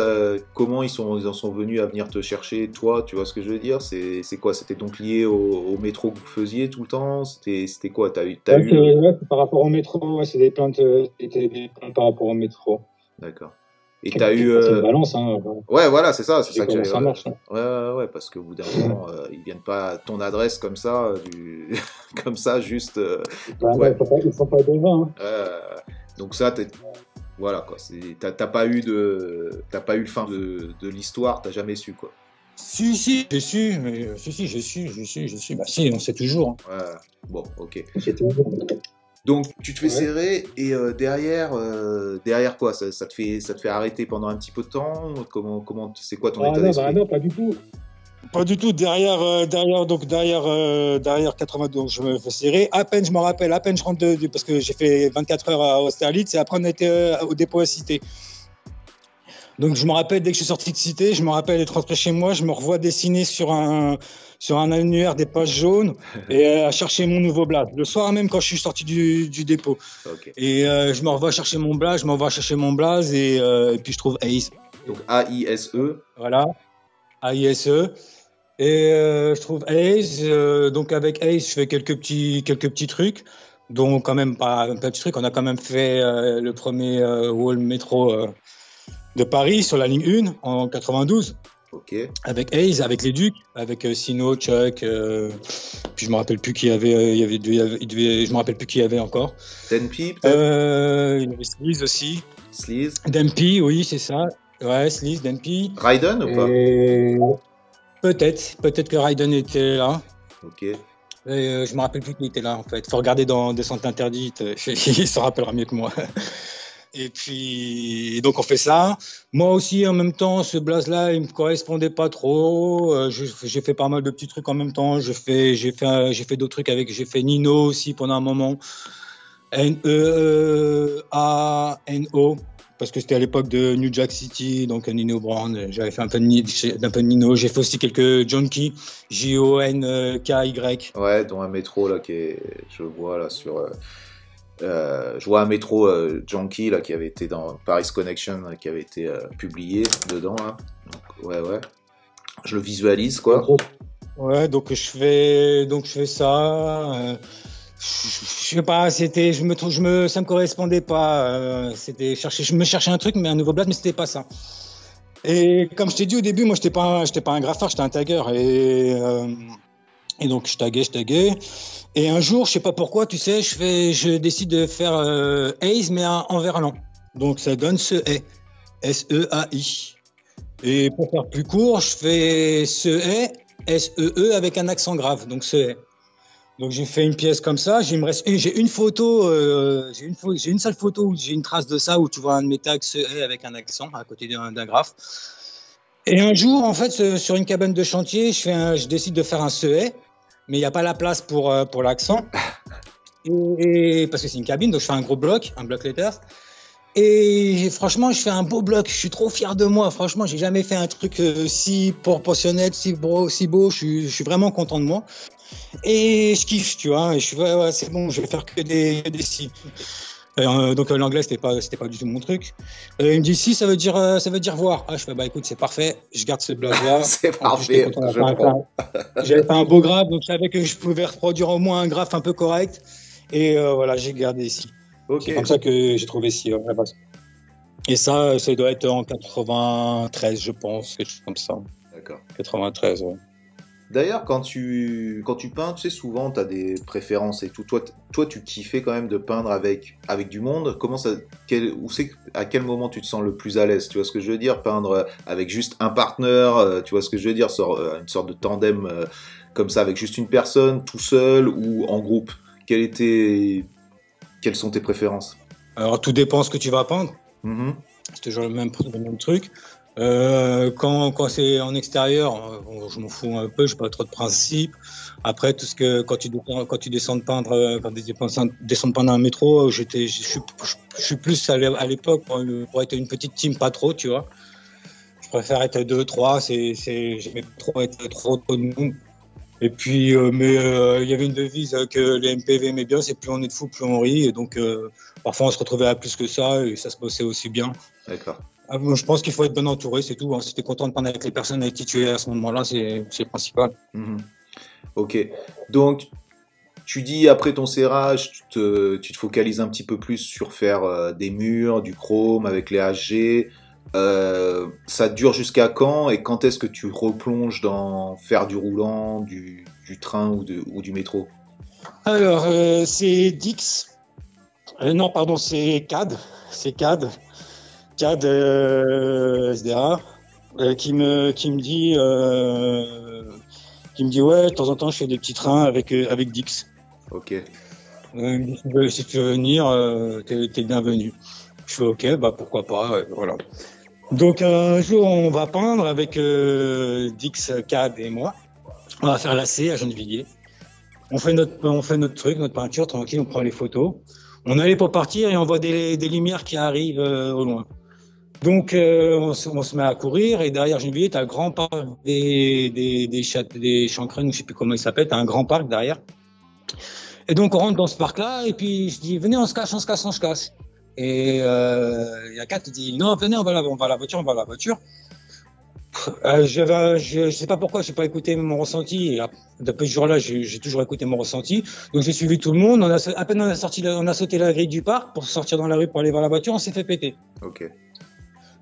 comment ils, sont, ils en sont venus à venir te chercher, toi, tu vois ce que je veux dire? C'est quoi? C'était donc lié au, métro que vous faisiez tout le temps? C'était quoi? As eu, as eu... par rapport au métro, c'est des plaintes, des plaintes par rapport au métro. D'accord. Et tu as eu. Euh... balance, hein. Ouais, voilà, c'est ça. C'est ça que j'avais. Ça marche. Hein. Ouais, ouais, ouais, parce qu'au bout d'un moment, euh, ils viennent pas à ton adresse comme ça, euh, du... <laughs> comme ça, juste. Euh... Bah, ouais, pas, ils sont pas devant. Hein. donc ça, voilà quoi. T'as pas eu de, t'as pas eu le fin de, de l'histoire, t'as jamais su quoi. Si, si, j'ai su, mais, si, si, j'ai su, j'ai su, j'ai su. Bah si, on sait toujours. Hein. Ouais, bon, ok. Donc tu te fais serrer et euh, derrière, euh, derrière quoi? Ça, ça, te fait, ça te fait arrêter pendant un petit peu de temps? Comment, comment, c'est quoi ton ah état non, d'esprit? bah non, pas du tout. Pas du tout. Derrière, euh, derrière, donc derrière, derrière 82, donc je me fais serrer. À peine, je me rappelle, à peine je rentre de, parce que j'ai fait 24 heures à Austerlitz et après on était au dépôt à Cité. Donc je me rappelle dès que je suis sorti de Cité, je me rappelle être rentré chez moi, je me revois dessiner sur un sur un annuaire des pages jaunes <laughs> et à chercher mon nouveau blad. Le soir même quand je suis sorti du, du dépôt. Et euh, je me revois chercher mon blad, je m'envoie chercher mon blaze et, euh, et, puis je trouve Ace. Donc A-I-S-E. Voilà, A-I-S-E. Et euh, je trouve Ace. donc avec Ace, je fais quelques petits quelques petits trucs. Donc quand même pas un petit truc. On a quand même fait le premier wall métro de Paris sur la ligne 1 en 92. Ok. Avec Hayes, avec les Ducs, avec euh, Sino, Chuck, euh, puis je me rappelle plus qui y avait, euh, il y avait, il devait, je me rappelle plus qui y avait encore. Denpy peut-être? il y avait Sleaze aussi. Sleaze. Denpy, oui, c'est ça. Ouais, Sleaze, Denpy. Raiden ou pas? Peut-être, peut-être que Raiden était là. Ok. Et, je me rappelle plus qui était là en fait. Faut regarder dans Descente interdite. <laughs> il se rappellera mieux que moi. <laughs> Et puis, donc on fait ça. Moi aussi, en même temps, ce blaze-là, il me correspondait pas trop. Euh, j'ai fait pas mal de petits trucs en même temps. J'ai fait, j'ai fait, j'ai fait d'autres trucs avec. J'ai fait Nino aussi pendant un moment. N E A N O parce que c'était à l'époque de New Jack City, donc Nino Brown. J'avais fait un peu de, Nino. J'ai fait aussi quelques Junkie, J O N K Y. Ouais, dont un métro là qui est, je vois là sur. Euh, euh, je vois un métro euh, Junkie là, qui avait été dans Paris Connection, qui avait été euh, publié dedans. Hein. Donc, ouais, ouais. Je le visualise, quoi. Ouais, donc je fais, donc je fais ça. Euh, je sais pas, c'était, je me, je me, ça me correspondait pas. c'était chercher, je me cherchais un truc, mais un nouveau blast, mais c'était pas ça. Et comme je t'ai dit au début, moi, j'étais pas, j'étais pas un graffeur, j'étais un tagger. Et et donc je taguais, je taguais. Et un jour, je sais pas pourquoi, tu sais, je fais, je décide de faire euh, mais en verlan. Donc ça donne ce E, S-E-A-I. Et pour faire plus court, je fais ce E, S-E-E avec un accent grave, donc ce E. Donc j'ai fait une pièce comme ça. J'ai une photo, euh, j'ai une, seule photo où j'ai une trace de ça où tu vois un de mes tags avec un accent à côté d'un graphe. Et un jour, en fait, sur une cabane de chantier, je, fais je décide de faire un CE mais il n'y a pas la place pour, euh, pour l'accent. <laughs> Et, parce que c'est une cabine, donc je fais un gros bloc, un bloc letters. Et franchement, je fais un beau bloc. Je suis trop fier de moi. Franchement, j'ai jamais fait un truc euh, si proportionnel, si beau, si beau. Je suis, je suis, vraiment content de moi. Et je kiffe, tu vois. Et je suis, ouais, ouais, c'est bon, je vais faire que des, des si. Euh, donc euh, l'anglais c'était pas c'était pas du tout mon truc. Euh, il me dit si ça veut dire ça veut dire voir. Ah je fais bah écoute c'est parfait, je garde ce blog là. <laughs> c'est parfait. J'avais fait un beau graphe donc je savais que je pouvais reproduire au moins un graphe un peu correct et voilà j'ai gardé ici. C'est comme ça que j'ai trouvé ici Et ça ça doit être en 93 je pense quelque chose comme ça. D'accord. 93 ouais. D'ailleurs, quand tu, quand tu peins, tu sais, souvent, tu as des préférences et tout. Toi, toi, tu kiffais quand même de peindre avec, avec du monde. Comment ça, quel, où c'est, à quel moment tu te sens le plus à l'aise? Tu vois ce que je veux dire? Peindre avec juste un partenaire, euh, tu vois ce que je veux dire? Euh, Une sorte de tandem euh, comme ça, avec juste une personne, tout seul ou en groupe. Était, quelles sont tes préférences? Alors, tout dépend ce que tu vas peindre. Mm-hmm. C'est toujours le même, le même truc. Euh, quand, quand c'est en extérieur, euh, je m'en fous un peu, j'ai pas trop de principe. Après, tout ce que quand tu quand tu descends de peindre, quand tu descends de peindre un métro, j'étais, je suis, je suis plus à l'époque pour, être une petite team, pas trop, tu vois. Je préfère être deux, trois. C'est, c'est, j'aimais trop être trop, trop de monde. Et puis, euh, mais il y avait une devise que les MPV aimaient bien, c'est plus on est de fou, plus on rit. Et donc, parfois, on se retrouvait à plus que ça et ça se bossait aussi bien. D'accord. Ah, je pense qu'il faut être bien entouré, c'est tout. Hein. Si tu es content de parler avec les personnes avec qui tu es à ce moment-là, c'est le principal. Mhm. Ok. Donc, tu dis après ton serrage, tu te, tu te, focalises un petit peu plus sur faire euh, des murs, du chrome avec les HG. Euh, ça dure jusqu'à quand et quand est-ce que tu replonges dans faire du roulant, du, du train ou, de, ou, du métro? Alors, euh, c'est Dix. Non, pardon, c'est CAD. C'est CAD. CAD euh, SDA euh, qui, me, qui me dit qui me dit ouais, de temps en temps, je fais des petits trains avec, avec Dix. Ok. si tu veux venir, t'es es bienvenu. Je fais ok, bah pourquoi pas, voilà. Donc un jour, on va peindre avec euh, Dix, Cad et moi. On va faire la C à Gennevilliers. On fait notre, on fait notre truc, notre peinture tranquille, on prend les photos. On allait pour partir et on voit des, des lumières qui arrivent euh, au loin. Donc euh, on, se, met à courir et derrière Gennevilliers, tu as un grand parc des, des, des, chat, des chancrènes, je sais plus comment il s'appelle, tu as un grand parc derrière. Et donc on rentre dans ce parc-là et puis je dis venez on se cache, on se cache, on se cache. Et euh, il y a quatre qui dit non, venez, on va, on va à la voiture, on va à la voiture. Euh, je, je, sais pas pourquoi, j'ai pas écouté mon ressenti. Et depuis ce jour-là, j'ai toujours écouté mon ressenti. Donc j'ai suivi tout le monde. À peine on a sorti, on a sauté la grille du parc pour sortir dans la rue pour aller voir la voiture, on s'est fait péter. Ok.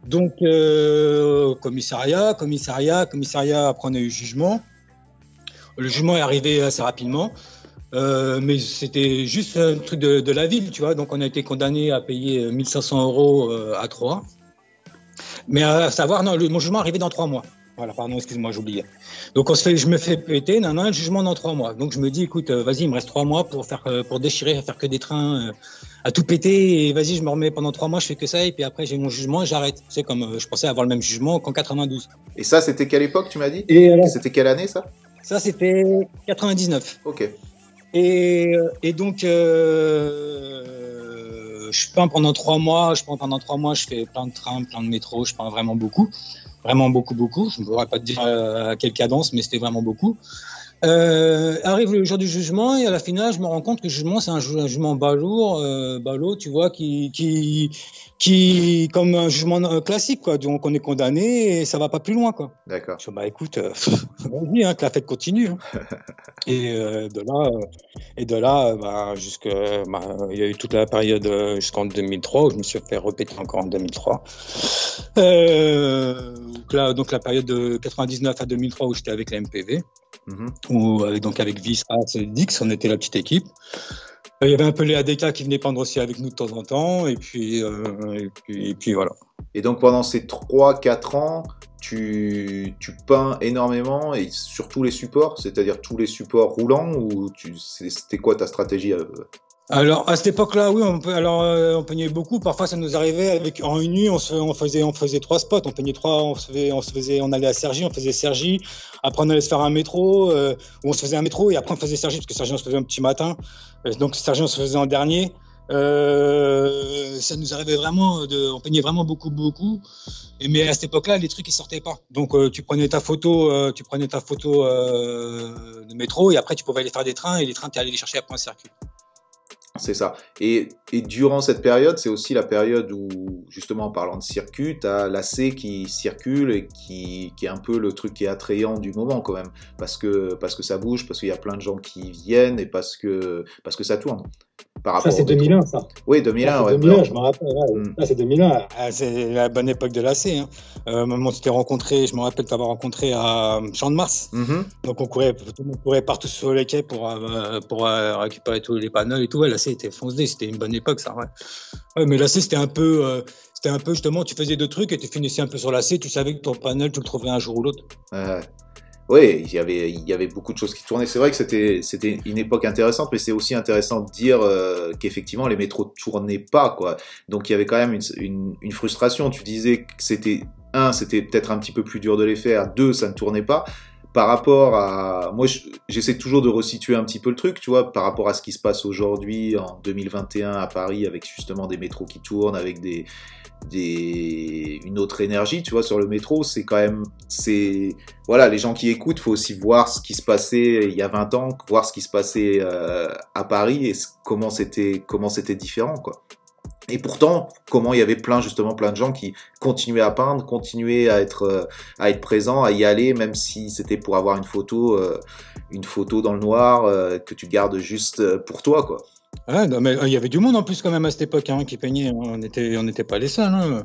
Donc euh, commissariat, commissariat, commissariat. Après on a eu jugement. Le jugement est arrivé assez rapidement. Euh, mais c'était juste un truc de, la ville, tu vois. Donc on a été condamné à payer 1500 euros euh, à trois. Mais à savoir, non, le, mon jugement arrivé dans trois mois. Voilà, pardon, excuse-moi, j'oubliais. Donc on se fait, je me fais péter, non, non, le jugement dans trois mois. Donc je me dis, écoute, euh, vas-y, il me reste trois mois pour faire, pour déchirer, faire que des trains, euh, à tout péter. Et vas-y, je me remets pendant trois mois, je fais que ça, et puis après j'ai mon jugement, et j'arrête. C'est comme, euh, je pensais avoir le même jugement qu'en 92. Et ça, c'était quelle époque, tu m'as dit? Et c'était quelle année ça? Ça, c'était 99. Ok. Et, et donc, euh, je peins pendant trois mois. Je peins pendant trois mois. Je fais plein de trains, plein de métros. Je peins vraiment beaucoup, vraiment beaucoup, beaucoup. Je ne pourrais pas te dire à quelle cadence, mais c'était vraiment beaucoup. Euh, arrive le jour du jugement et à la finale, je me rends compte que le jugement, c'est un, jugement balourd, euh, ballot, tu vois, qui, qui, qui, comme un jugement euh, classique, quoi. Donc, on est condamné et ça va pas plus loin, quoi. D'accord. Je dis, bah, écoute, euh, vas-y, hein, que la fête continue. Hein. <laughs> et euh, de là, et de là, bah, jusque, bah, il y a eu toute la période jusqu'en 2003 où je me suis fait répéter encore en 2003. Euh, là, donc la période de 99 à 2003 où j'étais avec la MPV. Mmh. Où, donc avec Vis, et Dix, on était la petite équipe. Il y avait un peu les ADK qui venaient peindre aussi avec nous de temps en temps, et puis, euh, et puis, voilà. Et donc pendant ces 3-4 ans, tu, tu, peins énormément et sur tous les supports, c'est-à-dire tous les supports roulants, ou c'était quoi ta stratégie alors à cette époque-là, oui, on, alors, euh, on peignait beaucoup. Parfois, ça nous arrivait en une nuit, on, faisait, on faisait trois spots. On peignait trois, on se faisait, on allait à Sergi, on faisait Sergi. Après, on allait se faire un métro, euh, où on se faisait un métro et après on faisait Sergi parce que Sergi on se faisait un petit matin. Euh, donc Sergi on se faisait en dernier. Euh, ça nous arrivait vraiment, on peignait vraiment beaucoup, beaucoup. Mais à cette époque-là, les trucs ils sortaient pas. Donc tu prenais ta photo, tu prenais ta photo de métro et après tu pouvais aller faire des trains et les trains tu allais les chercher après un circuit. C'est ça. Et, et, durant cette période, c'est aussi la période où, justement, en parlant de circuit, tu as la C qui circule et qui, qui, est un peu le truc qui est attrayant du moment quand même. Parce que, parce que ça bouge, parce qu'il y a plein de gens qui viennent et parce que, parce que ça tourne ça, c'est 2001, ça. Oui, 2001, ça, ouais. 2001, je me rappelle. Ouais. Mm. c'est 2001. Ah, c'est la bonne époque de l'AC. Hein. Euh, on s'était rencontré, je me rappelle t'avoir rencontré à Champ de Mars. Mm -hmm. Donc, on courait, tout le monde courait partout sur les quais pour, euh, pour euh, récupérer tous les panneaux et tout. Ouais, l'AC était foncé, c'était une bonne époque, ça. Ouais, ouais mais l'AC, c'était un peu. Euh, c'était un peu justement, tu faisais deux trucs et tu finissais un peu sur l'AC, tu savais que ton panel, tu le trouverais un jour ou l'autre. Ouais oui, il y avait, beaucoup de choses qui tournaient. C'est vrai que c'était, une époque intéressante, mais c'est aussi intéressant de dire euh, qu'effectivement les métros tournaient pas, quoi. Donc il y avait quand même une, une frustration. Tu disais que c'était un, c'était peut-être un petit peu plus dur de les faire. Deux, ça ne tournait pas. Par rapport à, moi, j'essaie toujours de resituer un petit peu le truc, tu vois, par rapport à ce qui se passe aujourd'hui en 2021 à Paris, avec justement des métros qui tournent, avec des, des, une autre énergie, tu vois, sur le métro, c'est quand même, c'est, voilà, les gens qui écoutent, faut aussi voir ce qui se passait il y a 20 ans, voir ce qui se passait euh, à Paris et comment c'était, comment c'était différent, quoi. Et pourtant, comment il y avait plein, justement, plein de gens qui continuaient à peindre, continuaient à être, euh, à être présents, à y aller, même si c'était pour avoir une photo, euh, une photo dans le noir que tu gardes juste pour toi, quoi. Ouais, non, mais euh, il y avait du monde en plus quand même à cette époque hein, qui peignait. On n'était on n'était pas les seuls. Hein.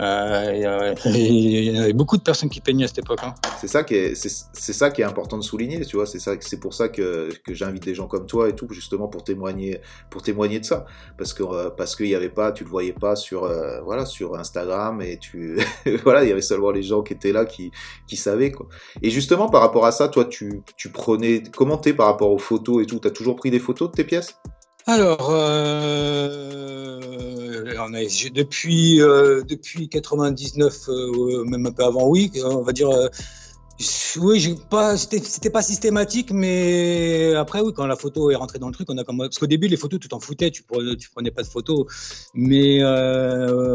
Euh, il y a- il y avait beaucoup de personnes qui peignaient à cette époque. hein. C'est ça qui est, c'est, c'est ça qui est important de souligner, tu vois. C'est ça, c'est pour ça que, que j'invite des gens comme toi et tout, justement pour témoigner, pour témoigner de ça, parce que euh, parce qu'il y avait pas, tu le voyais pas sur, euh, voilà, sur Instagram et tu, <laughs> voilà, il y avait seulement les gens qui étaient là qui, qui savaient quoi. Et justement par rapport à ça, toi, tu, tu prenais, comment t'es par rapport aux photos et tout? T'as toujours pris des photos de tes pièces? Alors, euh, depuis, euh, depuis 99, euh, même un peu avant, oui, on va dire. euh, oui, pas, c'était, pas systématique, mais après, oui, quand la photo est rentrée dans le truc, on a comme, parce qu'au début, les photos, tu t'en foutais, tu prenais, pas de photos. Mais,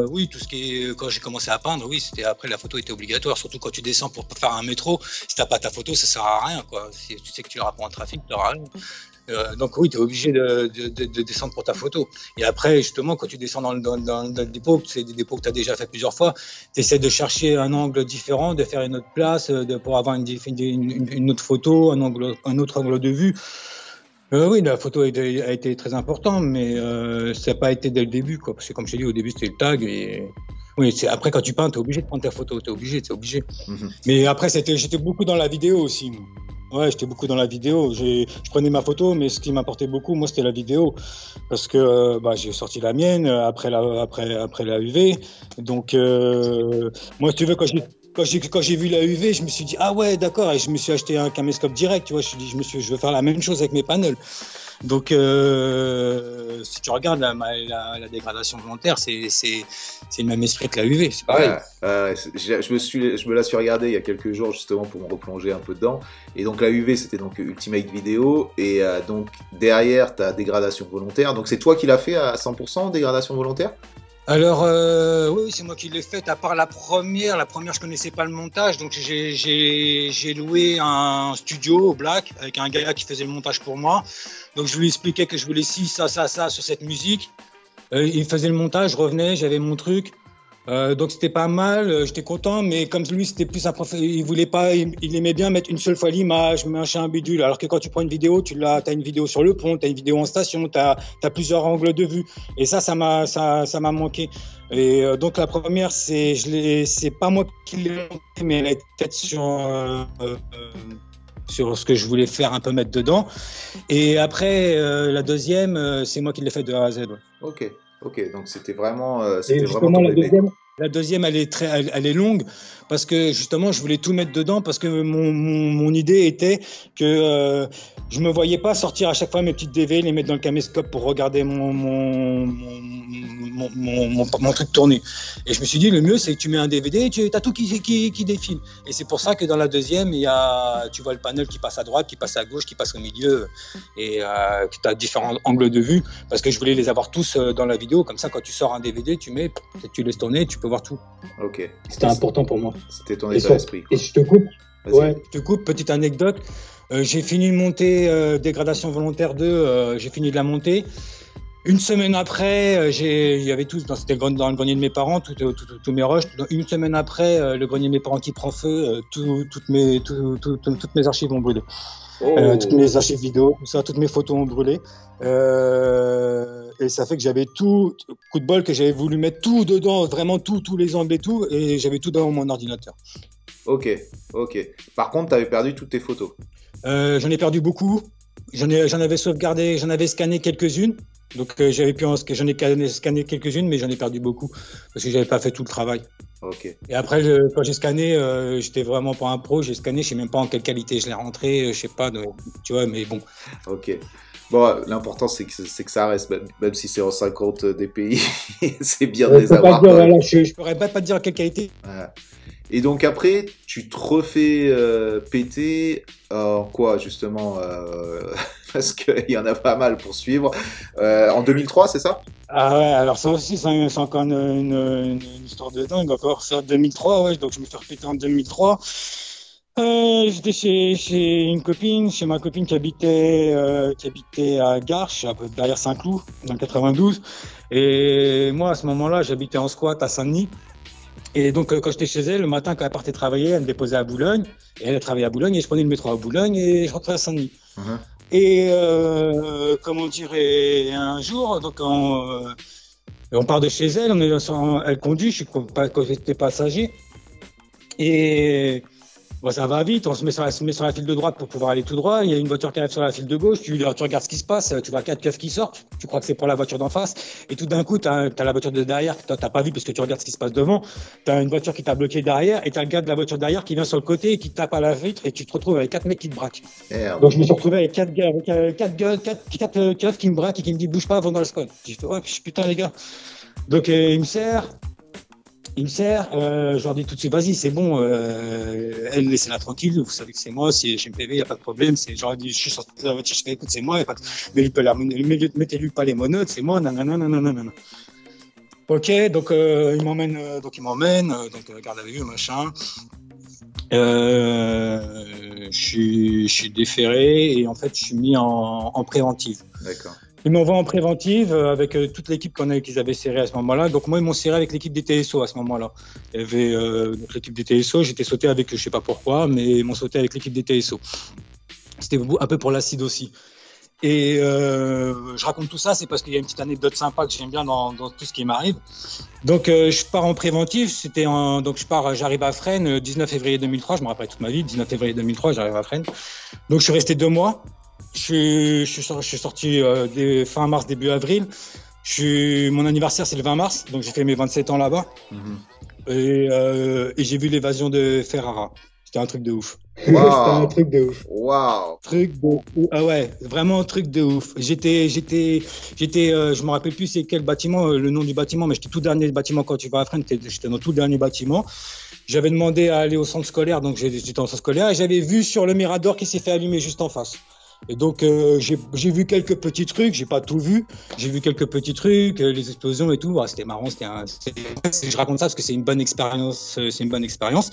oui, tout ce qui est, quand j'ai commencé à peindre, oui, c'était, après, la photo était obligatoire, surtout quand tu descends pour faire un métro. Si t'as pas ta photo, ça sert à rien, quoi. Si tu sais que tu l'auras pas en trafic, tu l'auras. Euh, donc oui, tu es obligé de, de, de, de descendre pour ta photo. Et après, justement, quand tu descends dans, le- dans, dans, dans le dépôt, c'est des dépôts que tu as déjà fait plusieurs fois, tu essaies de chercher un angle différent, de faire une autre place, euh, de, pour avoir une, une, autre photo, un, angle, un autre angle de vue. Euh, oui, la photo a été, a été très importante, mais euh, ça n'a pas été dès le début. Quoi, parce que comme je t'ai dit, au début, c'était le tag. Et... Oui, c'est après, quand tu peins, tu es obligé de prendre ta photo. Tu es obligé, tu obligé. Mhm. Mais après, j'étais beaucoup dans la vidéo aussi. Ouais, j'étais beaucoup dans la vidéo. Je prenais ma photo, mais ce qui m'apportait beaucoup, moi, c'était la vidéo, parce que euh, bah, j'ai sorti la mienne euh, après la, après, après la UV. Donc, euh, moi, tu veux, quand j'ai, quand j'ai, quand j'ai vu la UV, je me suis dit ah ouais, d'accord, et je me suis acheté un caméscope direct. Tu vois, je me suis dit, je me suis, je veux faire la même chose avec mes panels. Donc, euh, si tu regardes la, dégradation volontaire, c'est, le même esprit que la UV. C'est pareil. Ouais, je me la suis regardé il y a quelques jours justement pour me replonger un peu dedans. Et donc la UV c'était donc Ultimate Video et euh, donc derrière ta dégradation volontaire. Donc c'est toi qui l'as fait à 100% dégradation volontaire? Alors, euh, oui, c'est moi qui l'ai faite, à part la première. La première, je connaissais pas le montage, donc j'ai- loué un studio au Black avec un gars qui faisait le montage pour moi. Donc, je lui expliquais que je voulais ci, ça, ça, ça sur cette musique. Euh, il faisait le montage, je revenais, j'avais mon truc. Euh, donc c'était pas mal, euh, j'étais content, mais comme lui c'était plus un prof, il voulait pas, il, aimait bien mettre une seule fois l'image, machin, bidule. Alors que quand tu prends une vidéo, tu l'as, t'as une vidéo sur le pont, t'as une vidéo en station, t'as as plusieurs angles de vue. Et ça, ça m'a, ça, ça m'a manqué. Et euh, donc la première, c'est, je l'ai, c'est pas moi qui l'ai montée, mais elle a été faite sur, euh, euh, sur ce que je voulais faire un peu mettre dedans. Et après euh, la deuxième, c'est moi qui l'ai fait de A à Z. ouais. Ok, ok. Donc c'était vraiment, euh, Et c'était justement, vraiment la deuxième, la deuxième, elle est très, elle, elle est longue parce que justement, je voulais tout mettre dedans parce que mon, mon, mon idée était que euh, je me voyais pas sortir à chaque fois mes petites DV, les mettre dans le caméscope pour regarder mon mon, mon, mon, mon, mon- mon truc tourner. Et je me suis dit, le mieux, c'est que tu mets un DVD et tu as tout qui, qui, qui défile. Et c'est pour ça que dans la deuxième, il y a, tu vois le panel qui passe à droite, qui passe à gauche, qui passe au milieu et euh, que tu as différents angles de vue parce que je voulais les avoir tous euh, dans la vidéo. Comme ça, quand tu sors un DVD, tu mets, tu laisses tourner, tu peux voir tout. Ok. C'était important pour moi. C'était ton Et état d'esprit. Et je te coupe, ouais, je te coupe, petite anecdote. Euh, j'ai fini de monter euh, Dégradation volontaire 2, euh, j'ai fini de la monter. Une semaine après, j'ai, il y avait tous, dans, c'était le grenier- dans le grenier de mes parents, tout- tout- tout- tous mes rushs. Une semaine après, le grenier de mes parents qui prend feu, tout- toutes, mes, tout- tout- tout- toutes mes archives ont brûlé. Oh. Euh, toutes mes archives vidéo, tout ça, toutes mes photos ont brûlé. Euh, et ça fait que j'avais tout, coup de bol, que j'avais voulu mettre tout dedans, vraiment tout, tous les angles et tout, et j'avais tout dans mon ordinateur. Ok, ok. Par contre, t'avais perdu toutes tes photos. Euh, j'en ai perdu beaucoup. J'en ai, j'en avais sauvegardé, j'en avais scanné quelques-unes. Donc j'avais pu j'en ai scanné, scanné quelques-unes, mais j'en ai perdu beaucoup parce que j'avais pas fait tout le travail. Ok. Et après, je- quand j'ai scanné, euh, j'étais vraiment pas un pro. J'ai scanné, je sais même pas en quelle qualité je l'ai rentré, euh, je sais pas, donc, tu vois. Mais bon, Ok. Bon, l'important c'est que, c'est que ça reste, même, même si c'est en 50 des pays, <laughs> c'est bien de je les avoir. dire, voilà, je, je pourrais pas, pas te dire en quelle qualité. Et donc après, tu te refais euh, péter en quoi justement euh, Parce qu'il <laughs> y en a pas mal pour suivre. Euh, en 2003, c'est ça? Ah ouais, alors ça aussi, c'est encore une, une- une- une histoire de dingue. Encore ça, 2003, ouais, donc je me fais repéter en 2003. Euh, J'étais chez, chez une copine, chez ma copine qui habitait, euh, qui habitait à Garches, derrière Saint-Cloud, dans le 92. Et moi, à ce moment-là, j'habitais en squat à Saint-Denis. Et donc, euh, quand j'étais chez elle, le matin, quand elle partait travailler, elle me déposait à Boulogne. Et elle travaillait à Boulogne et je prenais le métro à Boulogne et je rentrais à Saint-Denis. Mhm. Et euh, comment dire, et un jour, donc on, euh, on part de chez elle, on est elle conduit, je suis pas- côté passager. Et bon, ça va vite, on se met, sur la, se met sur la file de droite pour pouvoir aller tout droit. Il y a une voiture qui arrive sur la file de gauche, tu, tu regardes ce qui se passe, tu vois quatre keufs qui sortent, tu crois que c'est pour la voiture d'en face. Et tout d'un coup, tu as, la voiture de derrière que t'as pas vu parce que tu regardes ce qui se passe devant. Tu as une voiture qui t'a bloqué derrière et tu as le gars de la voiture derrière qui vient sur le côté et qui te tape à la vitre et tu te retrouves avec quatre mecs qui te braquent. Merde. Donc je me suis retrouvé avec quatre gars, avec euh, quatre gars, quatre, quatre, euh, keufs qui me braquent et qui me disent bouge pas avant dans le squad. J'ai fait ouais putain les gars. Donc euh, il me sert, il me sert, euh, je leur dis tout de suite vas-y c'est bon, euh, elle laissez-la tranquille, vous savez que c'est moi, si chez MPV y a pas de problème, c'est genre dit je suis sorti de la voiture, je fais écoute c'est moi, pas de... mais mettez-lui pas les monotes, c'est moi, nanana nanana nanana. Ok, donc euh, il m'emmène, euh, donc il m'emmène, euh, donc euh, garde à vue, machin. Euh, je suis, je suis déféré et en fait je suis mis en, en préventive. D'accord. Ils m'envoient en préventive euh, avec euh, toute l'équipe qu'on a- qu'ils avaient serré à ce moment-là. Donc moi ils m'ont serré avec l'équipe des TSO à ce moment-là. Il y avait euh, l'équipe des TSO, j'étais sauté avec eux, je sais pas pourquoi, mais ils m'ont sauté avec l'équipe des TSO. C'était un peu pour l'acide aussi. Et euh, je raconte tout ça, c'est parce qu'il y a une petite anecdote sympa que j'aime bien dans, dans tout ce qui m'arrive. Donc euh, je pars en préventif, c'était donc je pars, j'arrive à Fresnes, euh, 19 février 2003, je me rappelle toute ma vie, 19 février 2003, j'arrive à Fresnes. Donc je suis resté deux mois. Je suis, je je suis sorti euh, dès fin mars, début avril. Je suis, mon anniversaire c'est le 20 mars, donc j'ai fait mes 27 ans là-bas. Mhm. Et, euh, et j'ai vu l'évasion de Ferrara. C'était un truc de ouf. Wow. <laughs> C'était un truc de ouf. Waouh. Truc de ouf. Ah ouais, vraiment un truc de ouf. J'étais, j'étais, j'étais, euh, je me rappelle plus c'est quel bâtiment, euh, le nom du bâtiment, mais j'étais tout dernier bâtiment quand tu vas à Fresnes, j'étais dans tout dernier bâtiment. J'avais demandé à aller au centre scolaire, donc j'ai- j'étais en centre scolaire et j'avais vu sur le Mirador qui s'est fait allumer juste en face. Et donc euh, j'ai vu quelques petits trucs, j'ai pas tout vu, j'ai vu quelques petits trucs, euh, les explosions et tout. Ah, c'était marrant, c'était un. Je raconte ça parce que c'est une bonne expérience, euh, c'est une bonne expérience.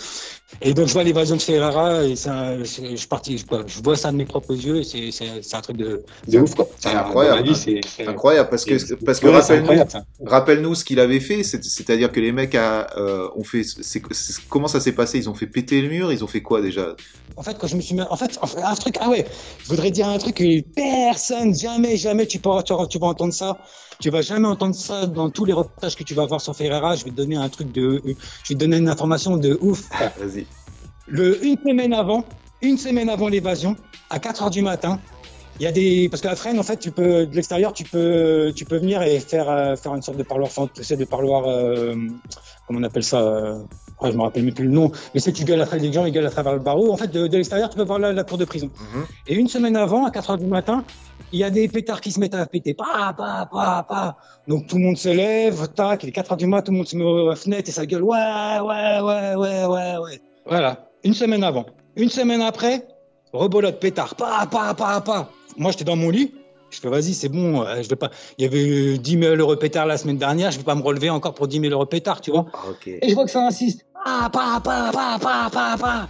Et donc je vois l'évasion de Ferrara et je je, vois ça de mes propres yeux et c'est un truc de, de ouf quoi. C'est incroyable. c'est- Incroyable parce que parce que ouais, rappelle-nous rappelle-nous ce qu'il avait fait, c'est- c'est-à-dire que les mecs a, euh, ont fait comment ça s'est passé? Ils ont fait péter le mur, ils ont fait quoi déjà? En fait, quand je me suis mis, en fait, en fait, un truc, ah ouais, je voudrais dire un truc que personne, jamais, jamais tu pourras, tu, vas entendre ça. Tu vas jamais entendre ça dans tous les reportages que tu vas voir sur Ferrara. Je vais te donner un truc de, je vais te donner une information de ouf. Vas-y. Le, une semaine avant, une semaine avant l'évasion, à 4 heures du matin, il y a des, parce qu'à Fresnes, en fait, tu peux, de l'extérieur, tu peux, tu peux venir et faire, euh, faire une sorte de parloir, c'est de parloir, euh, comment on appelle ça, ouais, je me rappelle même plus le nom, mais c'est tu gueules à travers les gens, ils gueulent à travers le barreau. En fait, de, de l'extérieur, tu peux voir la, la cour de prison. Mhm. Et une semaine avant, à 4 heures du matin, il y a des pétards qui se mettent à péter. Pa, pa, pa, pa. Donc tout le monde se lève, tac, il est 4 heures du matin, tout le monde se met à la fenêtre et ça gueule. Ouais, ouais, ouais, ouais, ouais, ouais. Voilà, une semaine avant. Une semaine après, rebolote, pétard. Pa, pa, pa, pa. Moi, j'étais dans mon lit. Je fais, vas-y, c'est bon, euh, je vais pas. Il y avait eu 10 000 euros pétard la semaine dernière, je vais pas me relever encore pour 10 000 euros pétard, tu vois. Ah. Et je vois que ça insiste. Ah, pa, pa, pa, pa, pa, pa.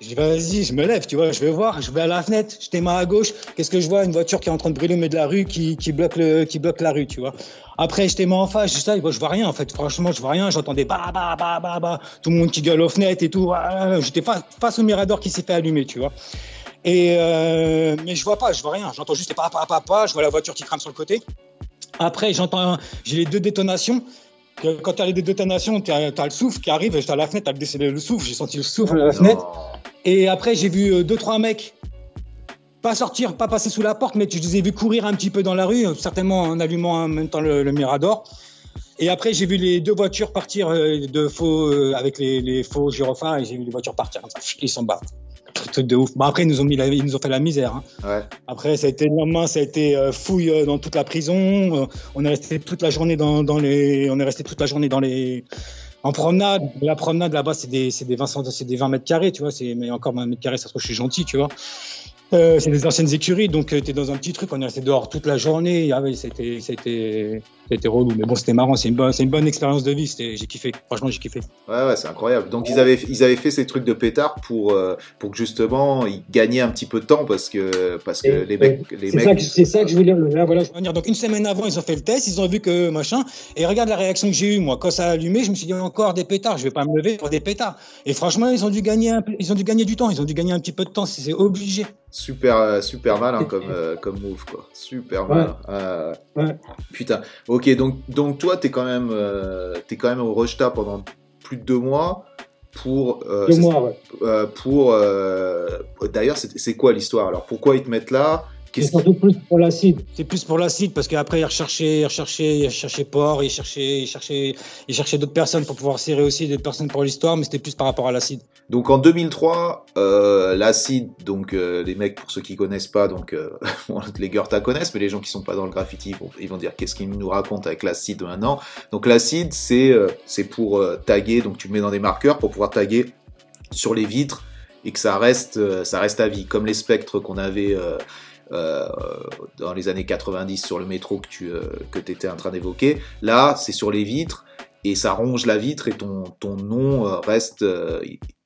Je dis, vas-y, je me lève, tu vois, je vais voir, je vais à la fenêtre, je main à gauche. Qu'est-ce que je vois? Une voiture qui est en train de brûler au milieu de la rue, qui, qui, bloque, le, qui bloque la rue, tu vois. Après, je main en face, je dis, ça, je vois rien, en fait. Franchement, je vois rien. J'entendais bah, bah, bah, bah, bah. Tout le monde qui gueule aux fenêtres et tout. Ah, J'étais face, face au Mirador qui s'est fait allumer, tu vois. Et euh, mais je vois pas, je vois rien. J'entends juste pas, pas, pas, pas. Je vois la voiture qui crame sur le côté. Après, j'entends, j'ai les deux détonations. Quand tu as les détonations, tu as, le souffle qui arrive. J'étais à la fenêtre, tu as le, le souffle. J'ai senti le souffle à la fenêtre. Et après, j'ai vu euh, deux, trois mecs pas sortir, pas passer sous la porte, mais je les ai vus courir un petit peu dans la rue, certainement en allumant en même temps le, le Mirador. Et après, j'ai vu les deux voitures partir euh, de faux, euh, avec les, les faux gyrophares et j'ai vu les voitures partir comme ça. Ils s'en battent. Truc de ouf. Bon, après, ils nous ont, mis la- ils nous ont fait la misère. hein. Ouais. Après, ça a été le lendemain, ça a été euh, fouille euh, dans toute la prison. Euh, on est resté toute la journée dans, dans les, on est resté toute la journée dans les, en promenade. La promenade là-bas, c'est des, c'est des 20, cent- c'est des 20 mètres carrés, tu vois. C'est, mais encore 20 mètres carrés, ça se trouve, je suis gentil, tu vois. C'est des anciennes écuries, donc tu t'es dans un petit truc. On est resté dehors toute la journée. Ah oui, c'était, c'était, c'était relou. Mais bon, c'était marrant. C'est une bonne, c'est une bonne expérience de vie. J'ai kiffé. Franchement, j'ai kiffé. Ouais, ouais, c'est incroyable. Donc ils avaient, ils avaient fait ces trucs de pétard pour, euh, pour que justement ils gagnaient un petit peu de temps parce que, parce que Et- les mecs, les C'est mecs. ça, que- c'est ça que je voulais là, voilà. je veux dire. Donc une semaine avant, ils ont fait le test, ils ont vu que machin. Et regarde la réaction que j'ai eue moi quand ça a allumé. Je me suis dit encore des pétards. Je vais pas me lever pour des pétards. Et franchement, ils ont dû gagner, un ils ont dû gagner du temps. Ils ont dû gagner un petit peu de temps. C'est c'est obligé. Super, super malin comme, comme move, quoi. Super malin. Ouais. Putain. Ok, donc, donc toi, t'es quand, même, es quand même au Rojta pendant plus de deux mois pour. deux mois, ouais. pour. D'ailleurs, c'est quoi l'histoire? Alors, pourquoi ils te mettent là? C'est surtout plus pour l'acide. C'est plus pour l'acide parce qu'après il recherchait, il recherchait, il cherchait Port, il cherchait, il cherchait, il cherchait d'autres personnes pour pouvoir serrer aussi, d'autres personnes pour l'histoire, mais c'était plus par rapport à l'acide. Donc en 2003, euh, l'acide, donc euh, les mecs pour ceux qui connaissent pas, donc euh, les Goethe connaissent, mais les gens qui sont pas dans le graffiti, ils vont, ils vont dire qu'est-ce qu'ils nous racontent avec l'acide maintenant? Donc l'acide, c'est euh, c'est pour euh, taguer, donc tu le mets dans des marqueurs pour pouvoir taguer sur les vitres et que ça reste, ça reste à vie, comme les spectres qu'on avait euh, dans les années 90 sur le métro que tu euh, que étais en train d'évoquer. Là, c'est sur les vitres et ça ronge la vitre et ton, ton nom euh, reste.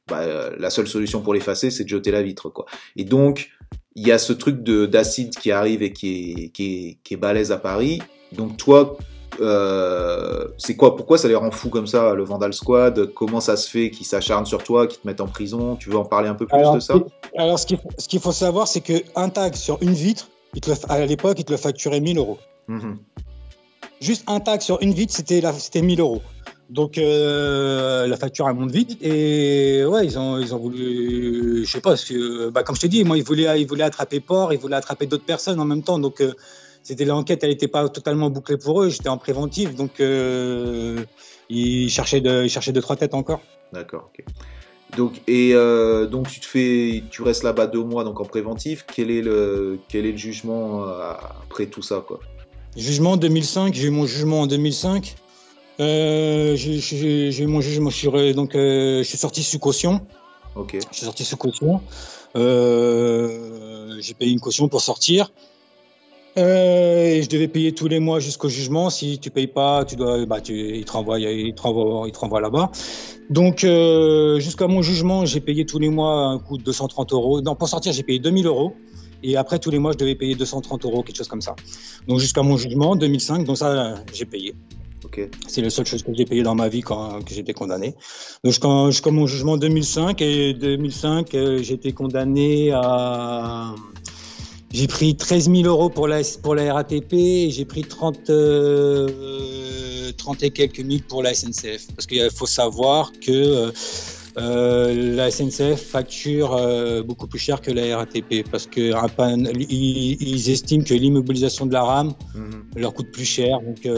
Bah, la seule solution pour l'effacer, c'est de jeter la vitre. Quoi. Et donc, il y a ce truc d'acide qui arrive et qui est, qui, est, qui est balèze à Paris. Donc toi, euh, c'est quoi Pourquoi ça les rend fous comme ça, le Vandal Squad? Comment ça se fait qu'ils s'acharnent sur toi, qu'ils te mettent en prison? Tu veux en parler un peu plus de ça? Alors, ce qu'il faut, savoir, c'est qu'un tag sur une vitre, à l'époque, il te le facturait 1000 euros. Mhm. Juste un tag sur une vitre, c'était, c'était 1000 euros. Donc euh, la facture elle monte vite et ouais ils ont ils ont voulu je sais pas parce que bah, comme je t'ai dit moi ils voulaient ils voulaient attraper Port ils voulaient attraper d'autres personnes en même temps donc euh, c'était l'enquête, elle n'était pas totalement bouclée pour eux. J'étais en préventif, donc euh, ils cherchaient de, ils cherchaient deux trois têtes encore. D'accord. ok. Donc et euh, donc tu te fais, tu restes là-bas deux mois donc en préventif. Quel est le, quel est le jugement euh, après tout ça quoi? Jugement 2005. J'ai eu mon jugement en 2005. Euh, j'ai eu mon jugement sur donc je suis sorti sous caution. Ok. Je suis sorti sous caution. j'ai payé une caution pour sortir. Euh, et je devais payer tous les mois jusqu'au jugement. Si tu payes pas, tu dois, bah, tu, il te renvoie, il te renvoie, il te renvoie là-bas. Donc euh, jusqu'à mon jugement, j'ai payé tous les mois un coût de 230 euros. Non, pour sortir, j'ai payé 2000 euros. Et après, tous les mois, je devais payer 230 euros, quelque chose comme ça. Donc jusqu'à mon jugement, 2005, donc ça, j'ai payé. Okay. C'est la seule chose que j'ai payé dans ma vie quand que j'étais condamné. Donc jusqu'à mon jugement 2005 et 2005, euh, j'ai été condamné à j'ai pris 13 000 euros pour la, pour la RATP et j'ai pris 30, 30 euh, et quelques mille pour la SNCF. Parce qu'il faut savoir que euh, euh la SNCF facture euh, beaucoup plus cher que la RATP parce que ils, estiment que l'immobilisation de la rame mhm. leur coûte plus cher. Donc,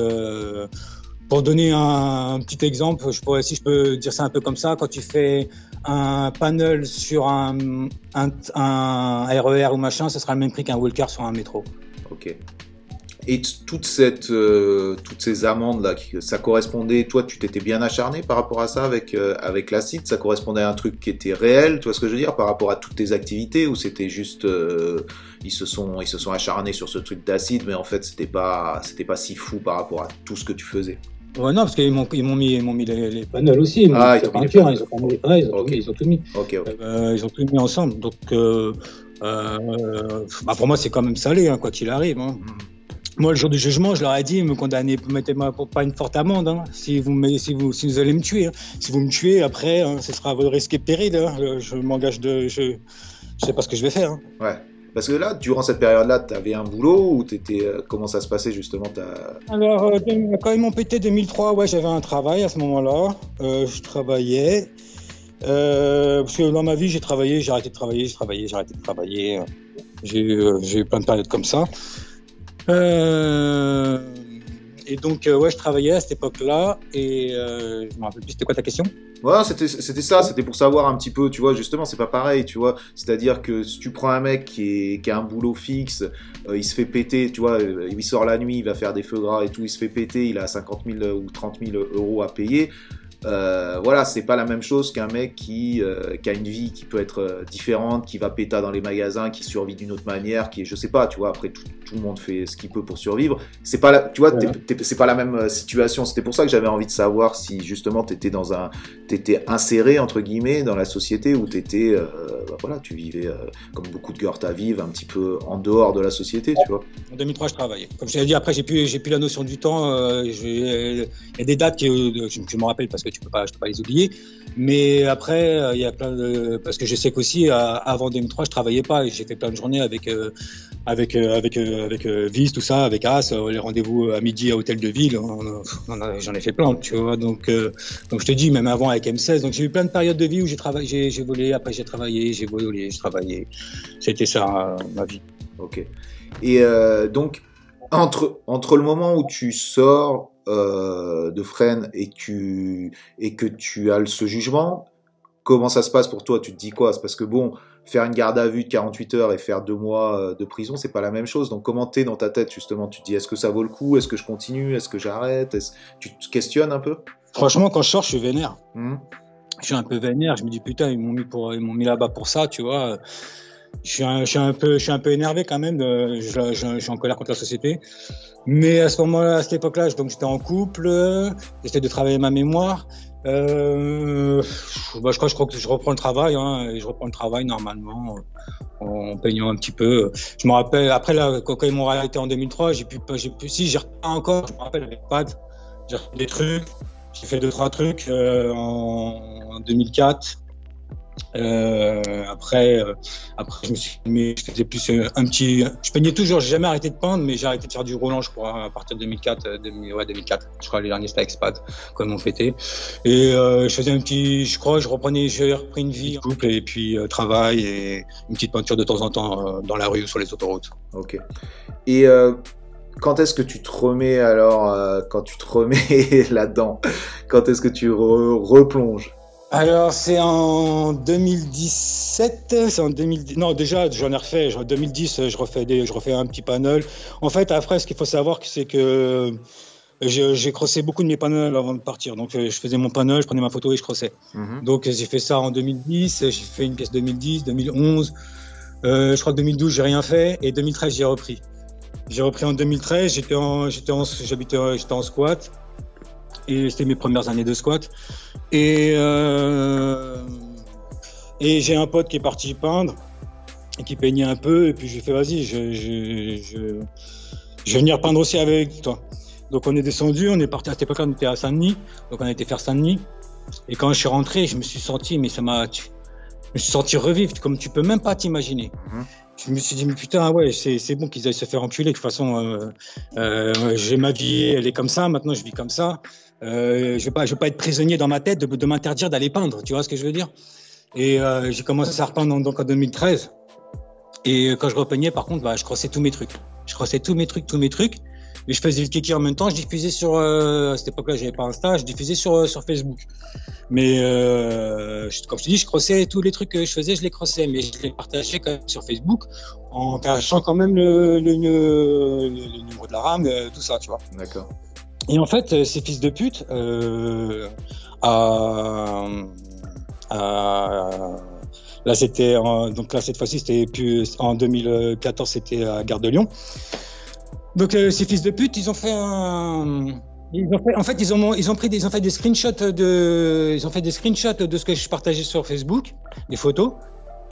pour donner un, petit exemple, si je peux dire ça un peu comme ça, quand tu fais un panel sur un, RER ou machin, ce sera le même prix qu'un Walker sur un métro. Ok. Et euh, toutes ces amendes là, ça correspondait, toi tu t'étais bien acharné par rapport à ça avec, euh, avec l'acide, ça correspondait à un truc qui était réel, tu vois ce que je veux dire, par rapport à toutes tes activités, ou c'était juste, euh, ils, se sont, ils se sont acharnés sur ce truc d'acide, mais en fait c'était pas, pas si fou par rapport à tout ce que tu faisais? Ouais, non, parce qu'ils m'ont, ils m'ont mis, ils m'ont mis les, panels aussi. Ils ah, ils, ont peinture, ils, ont mis, ouais, ils, ont mis, ils ont tout mis. Euh, ils ont tout mis ensemble. Donc, euh, euh, bah pour moi, c'est quand même salé, hein, quoi qu'il arrive. Hein. Mm. Moi, le jour du jugement, je leur ai dit, me condamnez, mettez-moi pas une forte amende. Hein, si, vous me, si, vous, si vous allez me tuer. Hein. Si vous me tuez, après, hein, ce sera à votre risque et péril. Hein. Je m'engage de. Je, je sais pas ce que je vais faire. Hein. Ouais. Parce que là, durant cette période-là, tu avais un boulot ou étais, euh, comment ça se passait justement Alors, euh, quand ils m'ont pété 2003, ouais, j'avais un travail à ce moment-là. Euh, je travaillais. parce que dans ma vie, j'ai travaillé, j'ai arrêté de travailler, j'ai travaillé, j'ai arrêté de travailler. J'ai eu plein de périodes comme ça. Et donc, ouais, je travaillais à cette époque-là. Et je me rappelle plus, c'était quoi ta question? Ouais, c'était ça, c'était pour savoir un petit peu, tu vois, justement, c'est pas pareil, tu vois. C'est-à-dire que si tu prends un mec qui, est, qui a un boulot fixe, euh, il se fait péter, tu vois, euh, il sort la nuit, il va faire des feux gras et tout, il se fait péter, il a 50 000 ou 30 000 euros à payer. Euh, voilà, c'est pas la même chose qu'un mec qui, euh, qui, a une vie qui peut être euh, différente, qui va péter dans les magasins, qui survit d'une autre manière, qui est, je sais pas, tu vois, après tout, tout le monde fait ce qu'il peut pour survivre. C'est pas, la, tu vois, c'est pas la même situation. C'était pour ça que j'avais envie de savoir si justement t'étais dans un, t'étais inséré entre guillemets dans la société ou t'étais, bah, voilà, tu vivais comme beaucoup de Goethe à vivre un petit peu en dehors de la société, tu vois. En 2003, je travaillais. Comme je t'ai dit, après j'ai plus, j'ai plus la notion du temps. Il y a des dates que je, je me rappelle parce que tu peux pas, je peux pas les oublier. Mais après, euh, il y a plein de, parce que je sais qu'aussi avant 2003, je travaillais pas et j'ai fait plein de journées avec avec avec avec Vis, tout ça, avec As, les rendez-vous à midi à Hôtel de Ville. J'en ai fait plein, tu vois. Donc donc je te dis, même avant avec M16, donc j'ai eu plein de périodes de vie où j'ai travaillé, j'ai volé, après j'ai travaillé, j'ai volé, j'ai travaillé. C'était ça ma vie. Ok. Et donc entre, entre le moment où tu sors euh, de Fresnes et, tu, et que tu as ce jugement, comment ça se passe pour toi? Tu te dis quoi? C'est parce que bon, faire une garde à vue de 48 heures et faire deux mois euh, de prison, c'est pas la même chose. Donc comment t'es dans ta tête justement? Tu te dis est-ce que ça vaut le coup? Est-ce que je continue? Est-ce que j'arrête? Tu te questionnes un peu? Franchement, quand je sors, je suis vénère. Mmh. Je suis un peu vénère. Je me dis putain, ils m'ont mis pour, ils m'ont mis là-bas pour ça, tu vois je suis, un, peu, énervé quand même. je, je, suis en colère contre la société. Mais à ce moment-là, à cette époque-là, j'étais en couple, j'essayais de travailler ma mémoire. Euh, bah, je crois, que je reprends le travail. Hein, et je reprends le travail normalement en peignant un petit peu. Je me rappelle après quand, ils m'ont arrêté en 2003, j'ai pu, si j'ai encore. Je me rappelle avec Pad, j'ai fait des trucs. J'ai fait deux trois trucs euh, en, en 2004. Euh, après, euh, après, je me suis mis, je faisais plus euh, un petit, je peignais toujours, j'ai jamais arrêté de peindre, mais j'ai arrêté de faire du roulant, je crois, à partir de 2004, 2000, ouais, 2004. Je crois les derniers c'était expat, comme on fêtait. Et je faisais un petit, je crois, je reprenais, j'ai repris une vie, couple et puis travail et une petite peinture de temps en temps dans la rue ou sur les autoroutes. Ok. Et quand est-ce que tu te remets alors, quand tu te remets <laughs> là-dedans, quand est-ce que tu replonges? Alors c'est en 2017, c'est en 2010. Non déjà j'en ai refait. En 2010 je refais des, je refais un petit panel. En fait après ce qu'il faut savoir c'est que j'ai crossé beaucoup de mes panels avant de partir. Donc je faisais mon panel, je prenais ma photo et je crossais. Mhm. Donc j'ai fait ça en 2010, j'ai fait une pièce 2010, 2011. Euh, je crois que 2012 j'ai rien fait et 2013 j'ai repris. J'ai repris en 2013. J'étais en, j'étais en, j'habitais, j'étais en squat et c'était mes premières années de squat. Et, euh, et j'ai un pote qui est parti peindre et qui peignait un peu. Et puis j'ai fait, vas-y, je, je, je, vais venir peindre aussi avec toi. Donc on est descendu, on est parti à cette époque-là, on était à Saint-Denis. Donc on a été faire Saint-Denis. Et quand je suis rentré, je me suis senti, mais ça m'a. Je me suis senti revivre comme tu peux même pas t'imaginer. Mhm. Je me suis dit, mais putain, ouais, c'est bon qu'ils aillent se faire enculer. De toute façon, euh, euh, j'ai ma vie, elle est comme ça. Maintenant, je vis comme ça. Euh, je je vais pas être prisonnier dans ma tête de, m'interdire d'aller peindre. Tu vois ce que je veux dire? Et j'ai commencé à repeindre donc en 2013. Et quand je repeignais, par contre, bah, je crossais tous mes trucs. Je crossais tous mes trucs, tous mes trucs. Et je faisais le kiki en même temps. Je diffusais sur euh, à cette époque-là, j'avais pas Insta. Je diffusais sur euh, sur Facebook. Mais euh, comme je te dis, je crossais tous les trucs que je faisais, je les crossais, mais je les partageais quand même sur Facebook en cachant quand même le, le, le, le numéro de la RAM, tout ça, tu vois. D'accord. Et en fait, ces fils de pute, euh, là c'était donc là cette fois-ci c'était plus en 2014 c'était à Gare de Lyon. Donc euh, ces fils de pute, ils ont fait un ils ont fait, en fait, ils ont, ils ont pris des, ils ont fait des screenshots de, ils ont fait des screenshots de ce que je partageais sur Facebook, des photos,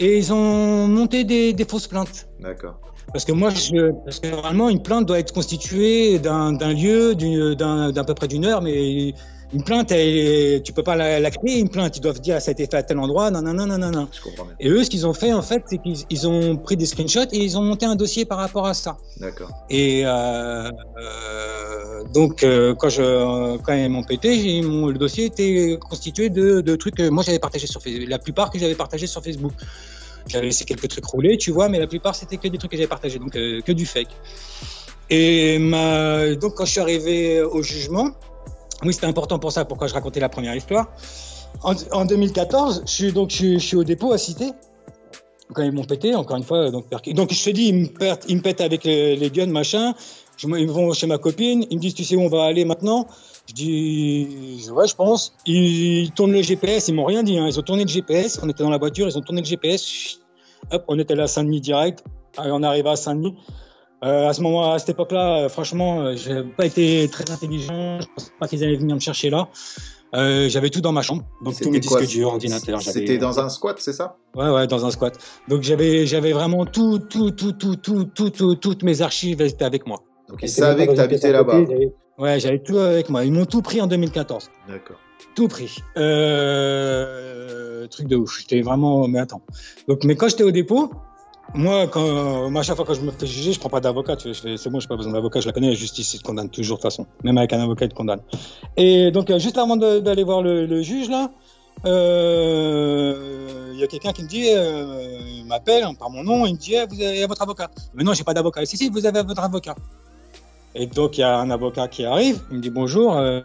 et ils ont monté des, des fausses plaintes. D'accord. Parce que moi, je, parce que normalement, une plainte doit être constituée d'un lieu, d'à peu près d'une heure, mais une plainte, elle, tu peux pas la, la, créer, une plainte. Ils doivent dire, ça a été fait à tel endroit, non, non, non, non, non. Et eux, ce qu'ils ont fait, en fait, c'est qu'ils ont pris des screenshots et ils ont monté un dossier par rapport à ça. D'accord. Et euh, euh, donc, euh, quand, je, quand ils m'ont pété, mon, le dossier était constitué de, de trucs que moi j'avais partagé sur Facebook, la plupart que j'avais partagé sur Facebook. J'avais laissé quelques trucs rouler, tu vois, mais la plupart c'était que des trucs que j'avais partagés, donc euh, que du fake. Et ma... donc quand je suis arrivé au jugement, oui, c'était important pour ça, pourquoi je racontais la première histoire. En, en 2014, je suis donc je, suis au dépôt à Cité. Quand ils m'ont pété, encore une fois, donc, donc je te dis, ils me, pètent, ils me pètent avec les, les guns, machin. Je, ils vont chez ma copine, ils me disent, tu sais où on va aller maintenant? Je dis, ouais, je pense. Ils, tournent le GPS, ils m'ont rien dit. Hein. Ils ont tourné le GPS, on était dans la voiture, ils ont tourné le GPS. Hop, on était là à Saint-Denis direct. On arrive à Saint-Denis. Euh, à ce moment, à cette époque-là, euh, franchement, euh, j'ai pas été très intelligent. Je pense pas qu'ils allaient venir me chercher là. Euh, j'avais tout dans ma chambre, donc tous mes disques durs, ordinateur. C'était dans un squat, c'est ça? Ouais, ouais, dans un squat. Donc j'avais, j'avais vraiment tout, tout, tout, tout, tout, tout, tout, toutes mes archives étaient avec moi. Donc ils savaient que tu habitais là-bas. Ouais, j'avais tout avec moi. Ils m'ont tout pris en 2014. D'accord. Tout pris. Euh, truc de ouf. J'étais vraiment. Mais attends. Donc, mais quand j'étais au dépôt, moi, quand, moi, à chaque fois que je me fais juger, je prends pas d'avocat. Tu c'est bon, j'ai pas besoin d'avocat. Je la connais. La justice, il te condamne toujours de toute façon. Même avec un avocat, il te condamne. Et donc, euh, juste avant d'aller voir le, le juge là, euh, il y a quelqu'un qui me dit, euh, il m'appelle par mon nom, il me dit, Eh, vous avez votre avocat. Mais non, j'ai pas d'avocat. Si, si, vous avez votre avocat. Et donc, il y a un avocat qui arrive, il me dit bonjour, euh,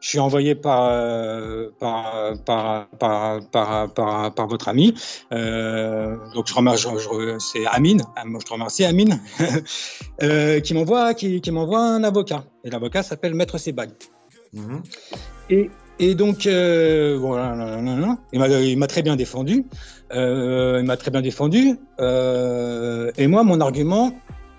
je suis envoyé par, euh, par, par, par, par, votre ami. Euh, donc, je remercie, c'est Amine, je te remercie, Amine, <laughs> euh, qui m'envoie qui, qui m'envoie un avocat. Et l'avocat s'appelle Maître Sebag. Mhm. Et, et donc, euh, voilà, là, là, là, là. il m'a- il m'a très bien défendu. Euh, il m'a très bien défendu. Euh, et moi, mon argument,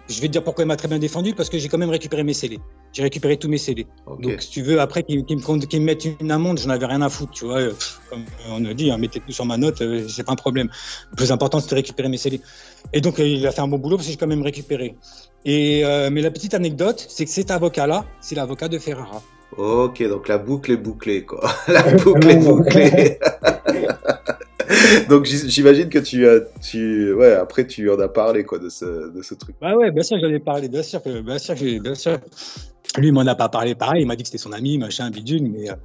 je vais te dire pourquoi il m'a très bien défendu, parce que j'ai quand même récupéré mes scellés. J'ai récupéré tous mes scellés. Donc, si tu veux, après qu'ils me, mettent une amende, j'en avais rien à foutre, tu vois. Euh, pff, Comme on a dit, hein, mettez tout sur ma note, euh, c'est pas un problème. Le plus important, c'est de récupérer mes scellés. Et donc, euh, il a fait un bon boulot parce que j'ai quand même récupéré. Et, euh, mais la petite anecdote, c'est que cet avocat-là, c'est l'avocat de Ferrara. Ok, donc la boucle est bouclée, quoi. <laughs> La boucle est bouclée. <laughs> <laughs> donc j'imagine que tu as, tu, ouais, après tu en as parlé, quoi, de ce, de ce truc. Bah ouais, bien sûr, j'en ai parlé, bien sûr, que, bien sûr, bien sûr. Lui, m'en a pas parlé pareil, il m'a dit que c'était son ami, machin, bidule, mais, euh,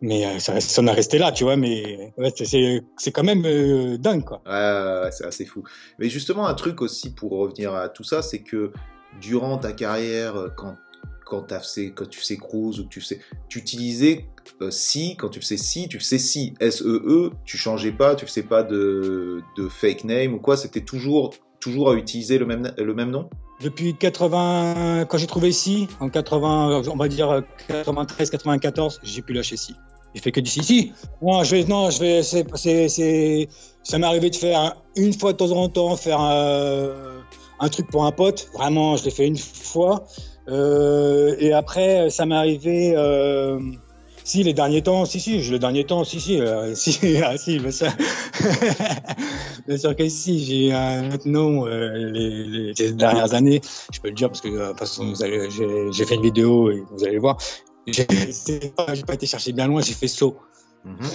mais euh, ça, en a resté là, tu vois, mais ouais, c'est- quand même euh, dingue, quoi. Ouais, c'est assez fou. Mais justement, un truc aussi pour revenir à tout ça, c'est que durant ta carrière, quand quand, quand tu faisais cruise ou que tu sais, tu utilisais euh, si, quand tu faisais si, tu faisais si, S-E-E, tu changeais pas, tu faisais pas de, fake name ou quoi, c'était toujours, toujours à utiliser le même, le même nom? Depuis 80, quand j'ai trouvé ici, en 80, on va dire 93, 94, j'ai pu lâcher si. J'ai fait que du si, si. Non, je vais, non, je vais, c'est, ça m'est arrivé de faire une fois de temps en temps, faire un truc pour un pote. Vraiment, je l'ai fait une fois. Euh, et après, ça m'est arrivé, euh, si, les derniers temps, si, si, les derniers temps, si, si, euh, <laughs> si, ah, si, bien sûr. <laughs> bien sûr que si, j'ai un autre nom euh, les, les, les dernières années, je peux le dire parce que euh, de toute façon, vous allez- j'ai fait une vidéo et vous allez voir. J'ai pas, été chercher bien loin, j'ai fait SO, Mhm.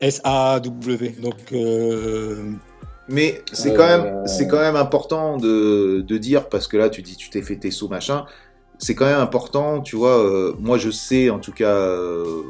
S-A-W. Donc, euh, Mais c'est Euh, quand même, c'est quand même important de, de dire parce que là tu dis tu t'es fait tes sauts machin. C'est quand même important, tu vois. euh, moi je sais en tout cas, euh,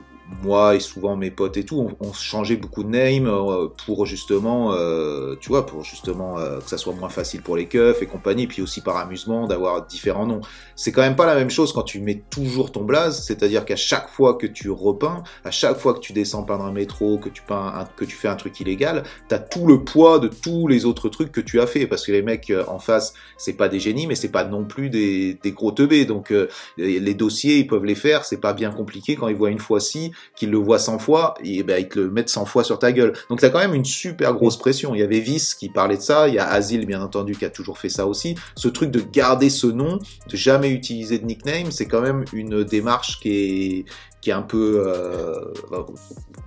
moi et souvent mes potes et tout, on, on changeait beaucoup de name euh, pour justement, euh, tu vois, pour justement euh, que ça soit moins facile pour les keufs et compagnie, puis aussi par amusement d'avoir différents noms. C'est quand même pas la même chose quand tu mets toujours ton blaze, c'est-à-dire qu'à chaque fois que tu repeins, à chaque fois que tu descends peindre un métro, que tu peins, un- que tu fais un truc illégal, t'as tout le poids de tous les autres trucs que tu as fait parce que les mecs euh, en face c'est pas des génies mais c'est pas non plus des, des gros teubés donc euh, les dossiers ils peuvent les faire c'est pas bien compliqué quand ils voient une fois ci qu'ils le voient 100 fois et ben ils te le mettent 100 fois sur ta gueule. Donc t'as quand même une super grosse pression. Il y avait Vice qui parlait de ça il y a Asile bien entendu qui a toujours fait ça aussi. Ce truc de garder ce nom de jamais utiliser de nickname c'est quand même une démarche qui est qui est un peu euh,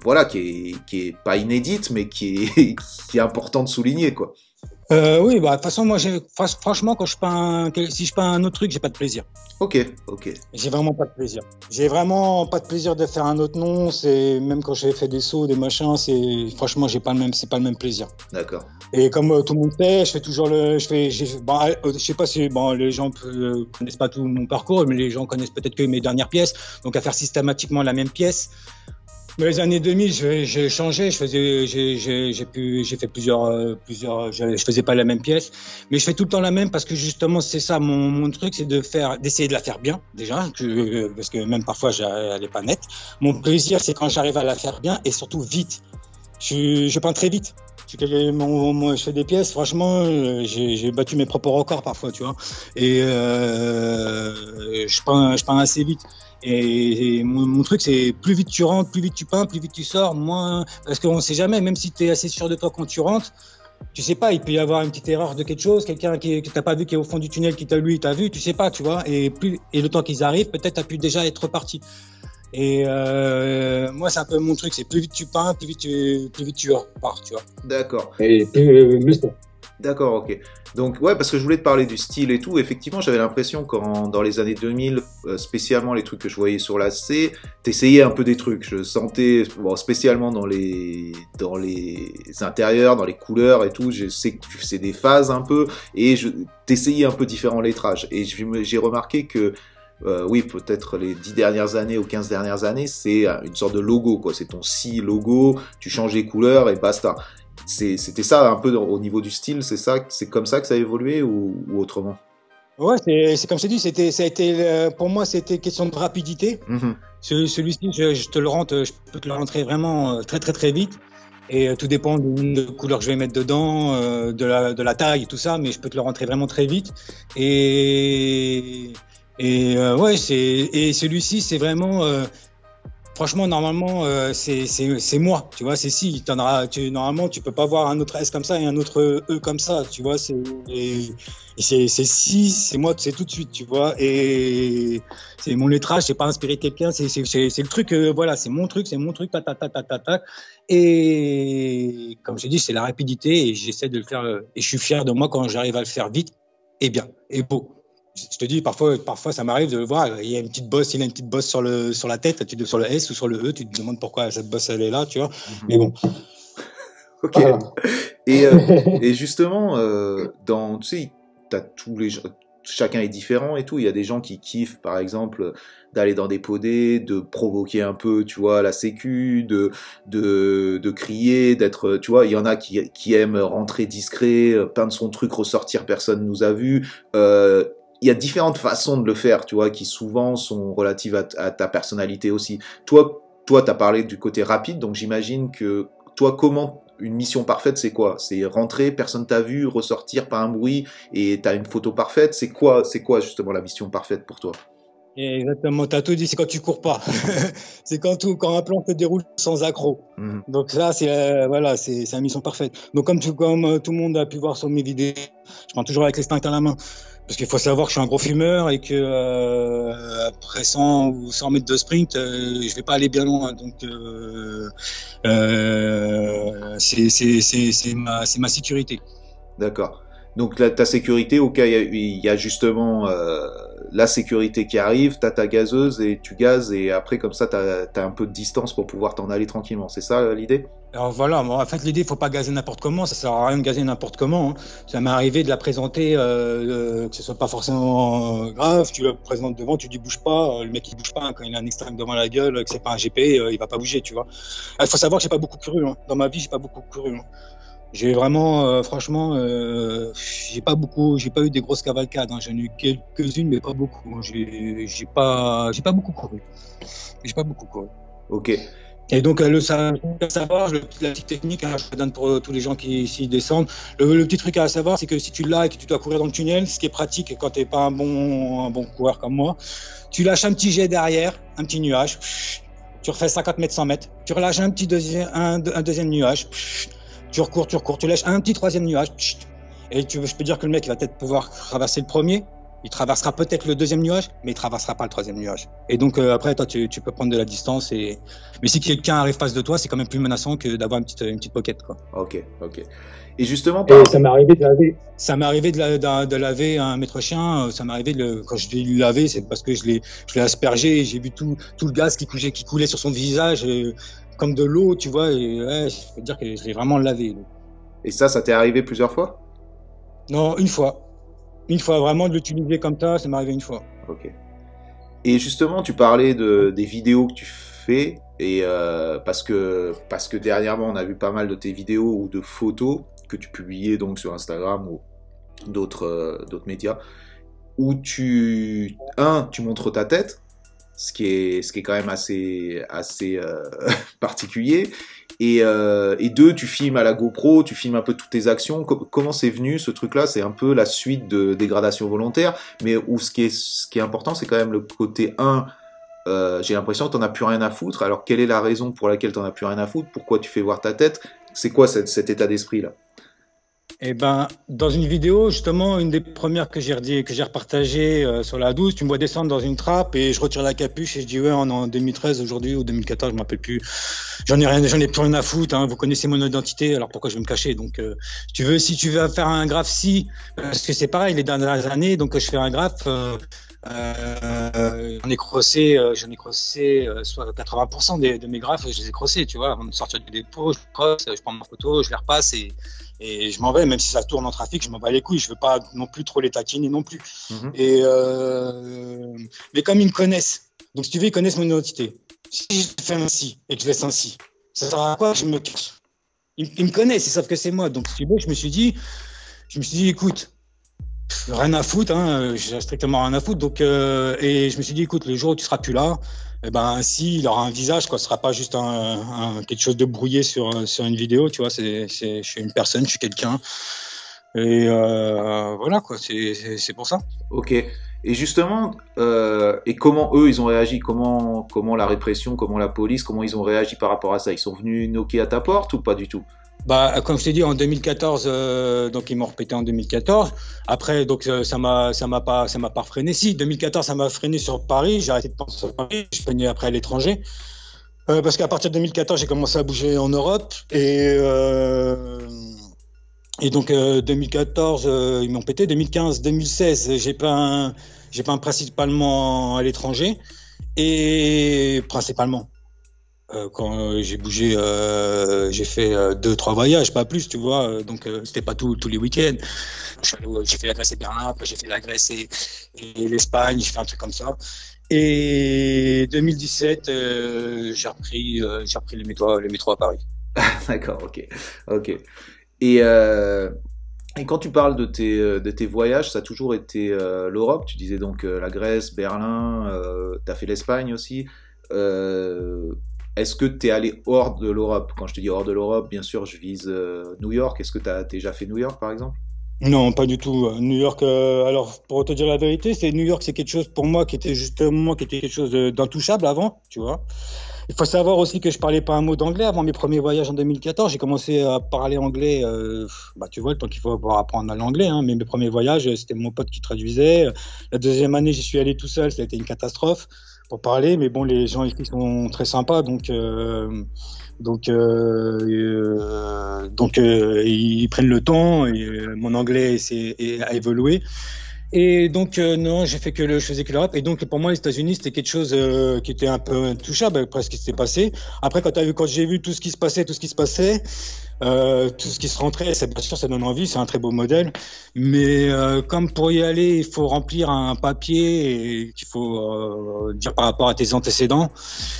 voilà qui est qui est pas inédite mais qui est <laughs> qui est important de souligner quoi euh, oui, bah, de toute façon, moi, franchement, quand je peins, si je peins un autre truc, j'ai pas de plaisir. ok ok J'ai vraiment pas de plaisir. J'ai vraiment pas de plaisir de faire un autre nom. C'est même quand j'ai fait des sauts, des machins, c'est franchement, j'ai pas le même, c'est pas le même plaisir. d'accord Et comme euh, tout le monde sait, je fais toujours le, je fais, bon, euh, je sais pas si bon, les gens euh, connaissent pas tout mon parcours, mais les gens connaissent peut-être que mes dernières pièces. Donc à faire systématiquement la même pièce. Dans les années 2000, je- j'ai changé, je faisais, j'ai, fait plusieurs, euh, plusieurs, je, je faisais pas la même pièce, mais je fais tout le temps la même parce que justement c'est ça mon, truc, c'est de faire, d'essayer de la faire bien déjà, parce que même parfois elle est pas nette. Mon plaisir, c'est quand j'arrive à la faire bien et surtout vite. Je peins très vite. Mon- mon- je fais des pièces, franchement, euh, j'ai battu mes propres records parfois, tu vois. Et euh, je, peins, assez vite. Et, mon, truc, c'est plus vite tu rentres, plus vite tu peins, plus vite tu sors, moins. Parce qu'on ne sait jamais, même si tu es assez sûr de toi quand tu rentres, tu sais pas, il peut y avoir une petite erreur de quelque chose, quelqu'un qui que t'as pas vu qui est au fond du tunnel, qui t'a lui, t'a vu, tu sais pas, tu vois. Et le temps qu'ils arrivent, peut-être t'as pu déjà être reparti. Et euh, moi, c'est un peu mon truc, c'est plus vite tu peins, plus vite tu, plus vite tu repars, tu vois. d'accord Et plus, mieux c'est. D'accord, ok. Donc ouais, parce que je voulais te parler du style et tout. Effectivement, j'avais l'impression quand dans les années 2000, euh, spécialement les trucs que je voyais sur la C, t'essayais un peu des trucs. Je sentais, bon, spécialement dans les dans les intérieurs, dans les couleurs et tout. Je sais que tu faisais des phases un peu et je t'essayais un peu différents lettrages. Et j'ai remarqué que euh, oui, peut-être les 10 dernières années ou 15 dernières années, c'est une sorte de logo, quoi. C'est ton si logo, tu changes les couleurs et basta. C'était ça un peu au niveau du style, c'est ça, c'est comme ça que ça a évolué ou, autrement? Ouais, c'est comme je t'ai dit, c'était, ça a été, euh, pour moi, c'était question de rapidité. Mm-hmm. Celui-ci, je, te le rentre, je peux te le rentrer vraiment euh, très très très vite. Et tout dépend de la couleur que je vais mettre dedans, de, la, de la taille, tout ça, mais je peux te le rentrer vraiment très vite. Et et euh, ouais, et celui-ci, c'est vraiment euh, franchement normalement euh, c'est moi, tu vois, c'est si en auras tu normalement tu peux pas voir un autre S comme ça et un autre E comme ça, tu vois, c'est si, c'est moi, c'est tout de suite, tu vois. Et c'est mon lettrage, c'est pas inspiré de quelqu'un, c'est le truc voilà, c'est mon truc, c'est mon truc ta ta ta ta ta ta. Et comme je dis, c'est la rapidité et j'essaie de le faire et je suis fier de moi quand j'arrive à le faire vite et bien et beau je te dis, parfois, parfois ça m'arrive de le voir, il y a une petite bosse, il a une petite bosse sur, le, sur la tête, tu, sur le S ou sur le E, tu te demandes pourquoi cette bosse elle est là, tu vois. Mhm. Mais bon. <laughs> ok. Et, euh, <laughs> et, justement, euh, dans, tu sais, as tous les chacun est différent et tout. Il y a des gens qui kiffent, par exemple, d'aller dans des podés, de provoquer un peu, tu vois, la sécu, de, de, de crier, d'être, tu vois, il y en a qui, qui aiment rentrer discret, peindre son truc, ressortir, personne nous a vu. Euh, il y a différentes façons de le faire, tu vois, qui souvent sont relatives à, ta personnalité aussi. Toi, toi, t'as parlé du côté rapide, donc j'imagine que toi, comment une mission parfaite, c'est quoi? C'est rentrer, personne t'a vu, ressortir par un bruit et t'as une photo parfaite. C'est quoi, c'est quoi justement la mission parfaite pour toi? Exactement, t'as tout dit, c'est quand tu cours pas. <laughs> c'est quand tout, quand un plan se déroule sans accro. Mhm. Donc ça, c'est euh, voilà, c'est la mission parfaite. Donc comme, tu, comme euh, tout le monde a pu voir sur mes vidéos, je prends toujours avec les stinks à la main. Parce qu'il faut savoir que je suis un gros fumeur et que euh, après 100 ou 100 mètres de sprint, euh, je vais pas aller bien loin. Donc c'est ma, ma sécurité. D'accord. Donc ta sécurité, au cas il y, a justement euh, la sécurité qui arrive, tu as ta gazeuse et tu gazes et après comme ça tu as, un peu de distance pour pouvoir t'en aller tranquillement. C'est ça l'idée? Alors voilà, en fait l'idée il faut pas gazer n'importe comment, ça sert à rien de gazer n'importe comment. Hein. Ça m'est arrivé de la présenter, euh, euh, que ce soit pas forcément euh, grave, tu la présentes devant, tu dis bouge pas, le mec il bouge pas hein, quand il a un extrême devant la gueule, que c'est pas un GP, il va pas bouger, tu vois. Il faut savoir que j'ai pas beaucoup couru, hein. dans ma vie j'ai pas beaucoup couru. J'ai vraiment, euh, franchement, euh, j'ai pas beaucoup, j'ai pas eu des grosses cavalcades. Hein. J'en ai eu quelques-unes, mais pas beaucoup. J'ai, j'ai pas, j'ai pas beaucoup couru. J'ai pas beaucoup couru. Ok. Et donc, euh, le savoir, la petite technique, hein, je donne pour tous les gens qui ici descendent. Le, petit truc à savoir, c'est que si tu l'as et que tu dois courir dans le tunnel, ce qui est pratique quand tu n'es pas un bon, un bon coureur comme moi, tu lâches un petit jet derrière, un petit nuage, tu refais 50 mètres, 100 mètres, tu relâches un petit deuxième, un, un deuxième nuage, tu recours, tu recours, tu lâches un petit troisième nuage. Et tu, je peux dire que le mec il va peut-être pouvoir traverser le premier, il traversera peut-être le deuxième nuage, mais il traversera pas le troisième nuage. Et donc euh, après, toi, tu, tu, peux prendre de la distance. Et... Mais si quelqu'un arrive face de toi, c'est quand même plus menaçant que d'avoir une petite, une petite pocket. Quoi. Ok, ok. Et justement, ça m'est arrivé de laver. Ça m'est arrivé de, de, laver un maître chien. Euh, ça m'est arrivé de, quand je l'ai lavé, c'est parce que je l'ai, je l'ai aspergé. J'ai vu tout, tout le gaz qui coulait, qui coulait sur son visage. Comme de l'eau, tu vois. Et ouais, je peux dire que je l'ai vraiment lavé. Et ça, ça t'est arrivé plusieurs fois? Non, une fois. Une fois, vraiment de l'utiliser comme ça, ça m'est arrivé une fois. Ok. Et justement, tu parlais de, des vidéos que tu fais, et euh, parce, que, parce que dernièrement, on a vu pas mal de tes vidéos ou de photos que tu publiais donc sur Instagram ou d'autres euh, d'autres médias, où tu, un, tu montres ta tête, ce qui est, ce qui est quand même assez, assez euh, <laughs> particulier. Et, euh, et, deux, tu filmes à la GoPro, tu filmes un peu toutes tes actions. comment c'est venu ce truc-là? C'est un peu la suite de dégradation volontaire, mais où ce qui est, ce qui est important, c'est quand même le côté 1. Euh, j'ai l'impression que tu n'en as plus rien à foutre. Alors, quelle est la raison pour laquelle tu n'en as plus rien à foutre? Pourquoi tu fais voir ta tête? C'est quoi cet état d'esprit-là? Eh ben, dans une vidéo, justement, une des premières que j'ai repartagée euh, sur la 12, tu me vois descendre dans une trappe et je retire la capuche et je dis ouais, en 2013 aujourd'hui ou 2014, je m'appelle plus. J'en ai plus rien à foutre. Hein, vous connaissez mon identité, alors pourquoi je vais me cacher? Donc, euh, tu veux, si tu veux faire un graphe, si, parce que c'est pareil, les dernières années, donc je fais un graphe. Euh, euh, j'en ai crossé, euh, j'en ai crossé euh, soit 80% de mes graphes, je les ai crossés, tu vois, avant de sortir du dépôt, je crosse, je prends ma photo, je les repasse et, et je m'en vais, même si ça tourne en trafic, je m'en bats les couilles, je veux pas non plus trop les taquiner non plus. Mhm. Et euh, mais comme ils me connaissent, donc si tu veux, ils connaissent mon identité. Si je fais ainsi et que je laisse ainsi, ça sert à quoi je me cache? Ils, ils, me connaissent, ils savent que c'est moi. Donc si tu veux, je me suis dit, je me suis dit, écoute, rien à foutre, hein, j'ai strictement rien à foutre. Donc, euh, et je me suis dit, écoute, le jour où tu seras plus là, eh ben, si il aura un visage, quoi, ce sera pas juste un, quelque chose de brouillé sur sur une vidéo, tu vois. C'est, je suis une personne, je suis quelqu'un. Et euh, voilà, quoi. C'est, c'est, pour ça. Ok. Et justement, euh, et comment eux, ils ont réagi? Comment, comment la répression, comment la police, comment ils ont réagi par rapport à ça? Ils sont venus knocker à ta porte ou pas du tout? Bah, comme je t'ai dit, en 2014, euh, donc ils m'ont répété en 2014. Après, donc euh, ça m'a, ça m'a pas, ça m'a pas freiné. Si 2014, ça m'a freiné sur Paris. J'ai arrêté de penser sur Paris. Je venu après à l'étranger. Euh, parce qu'à partir de 2014, j'ai commencé à bouger en Europe et euh, et donc 2014, ils m'ont pété. 2015, 2016, j'ai peint, j'ai peint principalement à l'étranger et principalement. Euh, quand euh, j'ai bougé, euh, j'ai fait deux, trois voyages, pas plus, tu vois. Donc, c'était pas tous les week-ends. J'ai fait la Grèce et Berlin, après j'ai fait la Grèce et, l'Espagne, j'ai fait un truc comme ça. Et 2017, j'ai repris, repris le métro, le métro à Paris. <laughs> D'accord, ok, ok. Et, et quand tu parles de tes, de tes voyages, ça a toujours été l'Europe? Tu disais donc la Grèce, Berlin, tu as fait l'Espagne aussi. Euh, est-ce que tu es allé hors de l'Europe? Quand je te dis hors de l'Europe, bien sûr, je vise euh, New York. Est-ce que tu as déjà fait New York, par exemple? Non, pas du tout. New York, euh, alors pour te dire la vérité, c'est New York, c'est quelque chose pour moi qui était justement qui était quelque chose d'intouchable avant, tu vois. Il faut savoir aussi que je parlais pas un mot d'anglais avant mes premiers voyages en 2014. J'ai commencé à parler anglais, euh, bah tu vois, le qu'il faut pouvoir apprendre l'anglais. Hein. Mais mes premiers voyages, c'était mon pote qui traduisait. La deuxième année, j'y suis allé tout seul, ça a été une catastrophe pour parler, mais bon, les gens ici sont très sympas, donc euh, donc euh, euh donc euh, ils prennent le temps. Et mon anglais a évolué. Et donc non, j'ai fait que le, je faisais que l'Europe. Et donc pour moi, les États-Unis, c'était quelque chose qui était un peu intouchable après ce qui s'était passé. Après, quand, quand j'ai vu tout ce qui se passait, tout ce qui se passait, euh, tout ce qui se rentrait, c'est bien sûr, ça donne envie, c'est un très beau modèle. Mais euh, comme pour y aller, il faut remplir un papier qu'il faut euh, dire par rapport à tes antécédents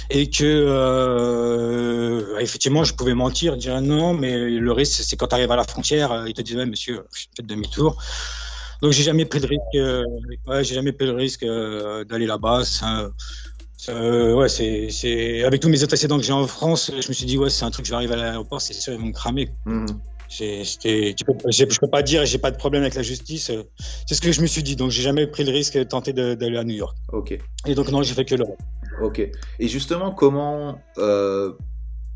et que euh, effectivement, je pouvais mentir, dire non, mais le risque, c'est quand tu arrives à la frontière, ils te disent ouais, monsieur, faites demi-tour. Donc j'ai jamais pris le risque, ouais, j'ai jamais pris le risque d'aller là-bas. Euh, ouais, c'est, avec tous mes antécédents que j'ai en France, je me suis dit ouais, c'est un truc. Je vais arriver à l'aéroport, c'est sûr ils vont me cramer. Mmh. J'ai, peux, je peux pas dire, j'ai pas de problème avec la justice. C'est ce que je me suis dit, donc j'ai jamais pris le risque de tenter d'aller à New York. Ok. Et donc non, j'ai fait que l'Europe. Ok. Et justement, comment euh,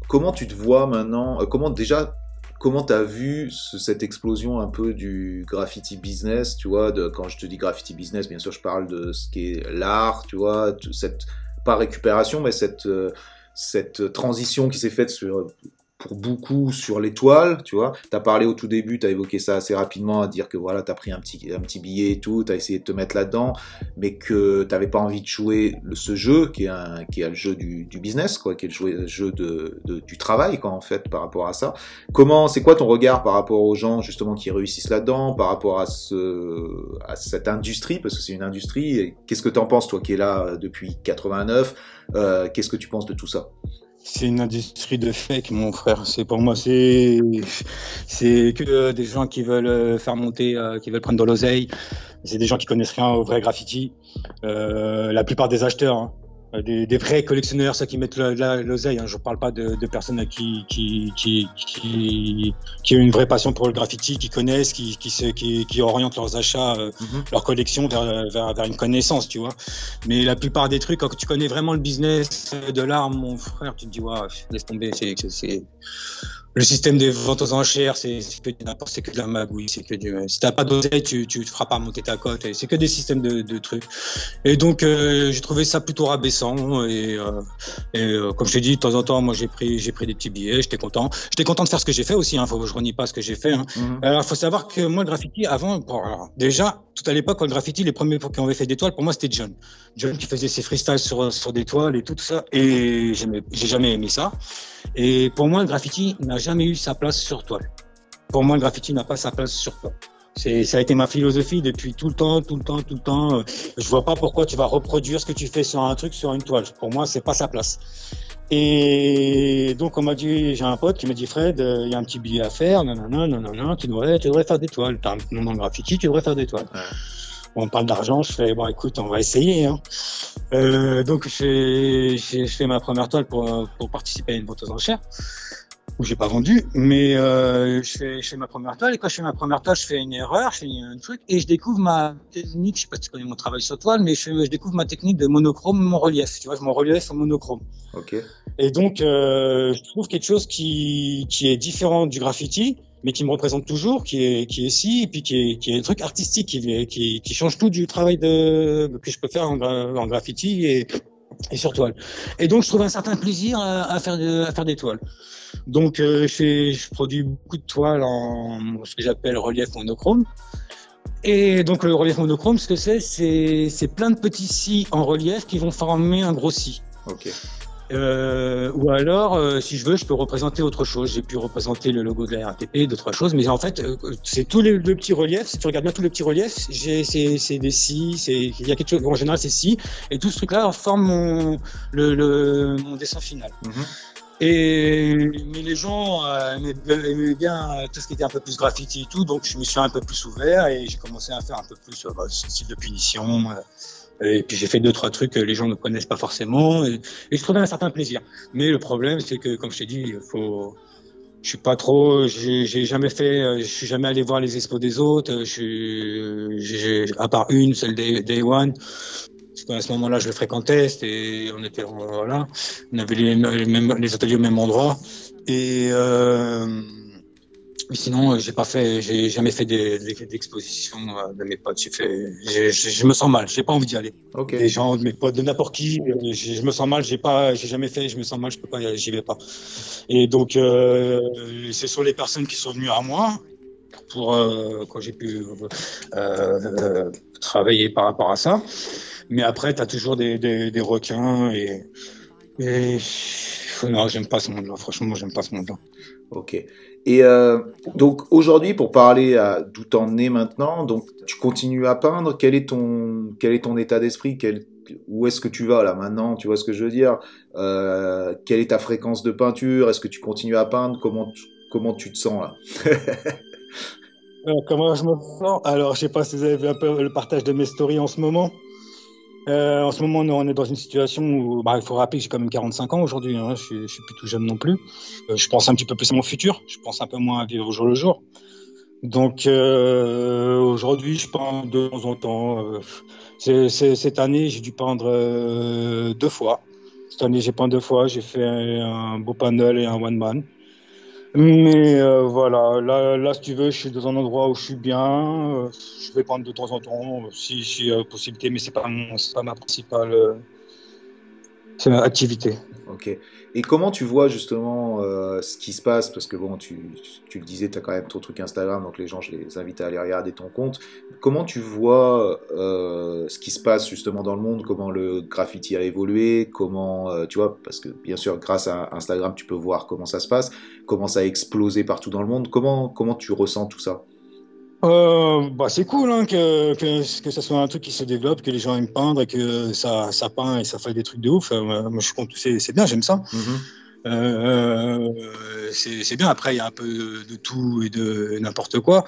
comment tu te vois maintenant euh, Comment déjà comment tu as vu cette explosion un peu du graffiti business, tu vois, quand je te dis graffiti business, bien sûr, je parle de ce qui est l'art, tu vois, cette pas récupération, mais euh, cette transition qui s'est faite sur pour beaucoup sur l'étoile, tu vois. Tu as parlé au tout début, tu as évoqué ça assez rapidement, à dire que voilà, tu as pris un petit, un petit billet et tout, tu as essayé de te mettre là-dedans, mais que tu pas envie de jouer ce jeu qui est, un, qui est le jeu du, du business, quoi, qui est le jeu, de, de, du travail, quoi, en fait, par rapport à ça. Comment, c'est quoi ton regard par rapport aux gens, justement, qui réussissent là-dedans, par rapport à, ce, à cette industrie, parce que c'est une industrie. Qu'est-ce que tu en penses, toi, qui es là depuis 89 euh, Qu'est-ce que tu penses de tout ça? C'est une industrie de fake, mon frère. C'est pour moi, c'est c'est que des gens qui veulent euh, faire monter, euh, qui veulent prendre de l'oseille. C'est des gens qui connaissent rien au vrai graffiti. Euh, la plupart des acheteurs, hein. Euh, des, des, vrais collectionneurs, ceux qui mettent l'oseille. Hein. Je parle pas de, de personnes qui, qui, qui, qui, qui ont une vraie passion pour le graffiti, qui connaissent, qui, qui, se, qui, qui orientent leurs achats, euh, leur collection vers, vers, vers, une connaissance, tu vois. Mais la plupart des trucs, quand tu connais vraiment le business de l'art, mon frère, tu te dis, ouais, laisse tomber, c'est le système des ventes aux enchères, c'est que n'importe, c'est que de la magouille, c'est que du, si t'as pas d'oseille, tu, tu te feras pas monter ta cote, c'est que des systèmes de, de trucs. Et donc, euh, j'ai trouvé ça plutôt rabaissant, et, euh, et euh, comme je t'ai dit, de temps en temps, moi, j'ai pris, j'ai pris des petits billets, j'étais content. J'étais content de faire ce que j'ai fait aussi, hein, faut, je renie pas ce que j'ai fait, hein. Mhm. Alors, faut savoir que moi, le graffiti, avant, bon, alors, déjà, tout à l'époque, le graffiti, les premiers qui avaient fait des toiles, pour moi, c'était John. John qui faisait ses freestyles sur, sur des toiles et tout ça, et j'ai jamais aimé ça. Et pour moi, le graffiti n'a jamais eu sa place sur toile. Pour moi, le graffiti n'a pas sa place sur toile. C'est, ça a été ma philosophie depuis tout le temps, tout le temps, tout le temps. Je vois pas pourquoi tu vas reproduire ce que tu fais sur un truc, sur une toile. Pour moi, c'est pas sa place. Et donc, on m'a dit, j'ai un pote qui m'a dit, Fred, il y a un petit billet à faire, non, non, tu devrais, tu devrais faire des toiles. T'as un dans le graffiti, tu devrais faire des toiles. On parle d'argent, je fais, bon, écoute, on va essayer. Hein. Euh, donc, je fais, ma première toile pour, pour participer à une vente aux enchères où j'ai pas vendu, mais euh, je, fais, je fais ma première toile et quand je fais ma première toile, je fais une erreur, je fais un truc et je découvre ma technique. Je sais pas si tu connais mon travail sur toile, mais je, je découvre ma technique de monochrome, mon relief. Tu vois, mon relief en monochrome. Ok. Et donc, euh, je trouve quelque chose qui qui est différent du graffiti, mais qui me représente toujours, qui est qui est ici, et puis qui est qui est un truc artistique, qui qui, qui change tout du travail de que je peux faire en, graffiti et et sur toile. Et donc, je trouve un certain plaisir à, faire à faire des toiles. Donc, euh, je produis beaucoup de toiles en ce que j'appelle relief monochrome. Et donc, le relief monochrome, ce que c'est, c'est plein de petits si en relief qui vont former un gros si. Ok. Euh, ou alors, euh, si je veux, je peux représenter autre chose. J'ai pu représenter le logo de la RATP, d'autres choses. Mais en fait, euh, c'est tous les, petits reliefs. Si tu regardes bien tous les petits reliefs, c'est des si. Il y a quelque chose. En général, c'est si. Et tout ce truc-là forme mon, le, le, mon dessin final. Mhm. Et mais les gens euh, aimaient, bien tout ce qui était un peu plus graffiti et tout, donc je me suis un peu plus ouvert et j'ai commencé à faire un peu plus euh, bah, ce style de punition. Euh, et puis j'ai fait deux trois trucs que les gens ne connaissent pas forcément et, je trouvais un certain plaisir. Mais le problème c'est que comme je t'ai dit, faut je suis pas trop, j'ai jamais fait, je suis jamais allé voir les expos des autres. Je suis, à part une, celle des Day One, parce qu'à ce moment-là, je le fréquentais, et on était voilà, on avait les, mêmes, les ateliers au même endroit. Et euh, sinon, j'ai pas fait, j'ai jamais fait d'exposition euh, de mes potes. J'ai fait, je me sens mal, j'ai pas envie d'y aller. Okay. Des gens, de mes potes, de n'importe qui, je me sens mal, j'ai pas, j'ai jamais fait, je me sens mal, je peux pas, j'y vais pas. Et donc, euh, ce sont les personnes qui sont venues à moi pour euh, quand j'ai pu euh, travailler par rapport à ça. Mais après, tu as toujours des, des, des, requins et, et non, j'aime pas ce monde-là. Franchement, j'aime pas ce monde-là. Ok. Et euh, donc aujourd'hui, pour parler d'où t'en es maintenant, donc tu continues à peindre. Quel est ton quel est ton état d'esprit? Quel, Où est-ce que tu vas là maintenant? Tu vois ce que je veux dire? Euh, Quelle est ta fréquence de peinture? Est-ce que tu continues à peindre? Comment comment tu te sens là? <laughs> Euh, Comment je me sens? Alors, je sais pas si vous avez vu un peu le partage de mes stories en ce moment. Euh, en ce moment, on est dans une situation où bah, il faut rappeler que j'ai quand même 45 ans aujourd'hui. Hein, je, je suis plus tout jeune non plus. Euh, je pense un petit peu plus à mon futur. Je pense un peu moins à vivre au jour le jour. Donc euh, aujourd'hui, je peins de temps en temps. Euh, cette année, j'ai dû peindre euh, deux fois. Cette année, j'ai peint deux fois. J'ai fait un beau panel et un one man. Mais euh, voilà, là, là, si tu veux, je suis dans un endroit où je suis bien. Euh, je vais prendre de temps en temps, si j'ai euh, possibilité, mais c'est pas pas ma principale ma activité. Ok. Et comment tu vois justement euh, ce qui se passe? Parce que bon, tu, tu le disais, tu as quand même ton truc Instagram, donc les gens, je les invite à aller regarder ton compte. Comment tu vois euh, ce qui se passe justement dans le monde? Comment le graffiti a évolué? Comment, euh, tu vois, parce que bien sûr, grâce à Instagram, tu peux voir comment ça se passe, comment ça a explosé partout dans le monde? Comment, comment tu ressens tout ça? Euh, bah, c'est cool hein, que, que, que ça soit un truc qui se développe, que les gens aiment peindre et que ça, ça peint et ça fait des trucs de ouf. Euh, moi, je compte, c'est, c'est bien, j'aime ça. Mm-hmm. Euh, c'est, c'est bien. Après, il y a un peu de, tout et de n'importe quoi,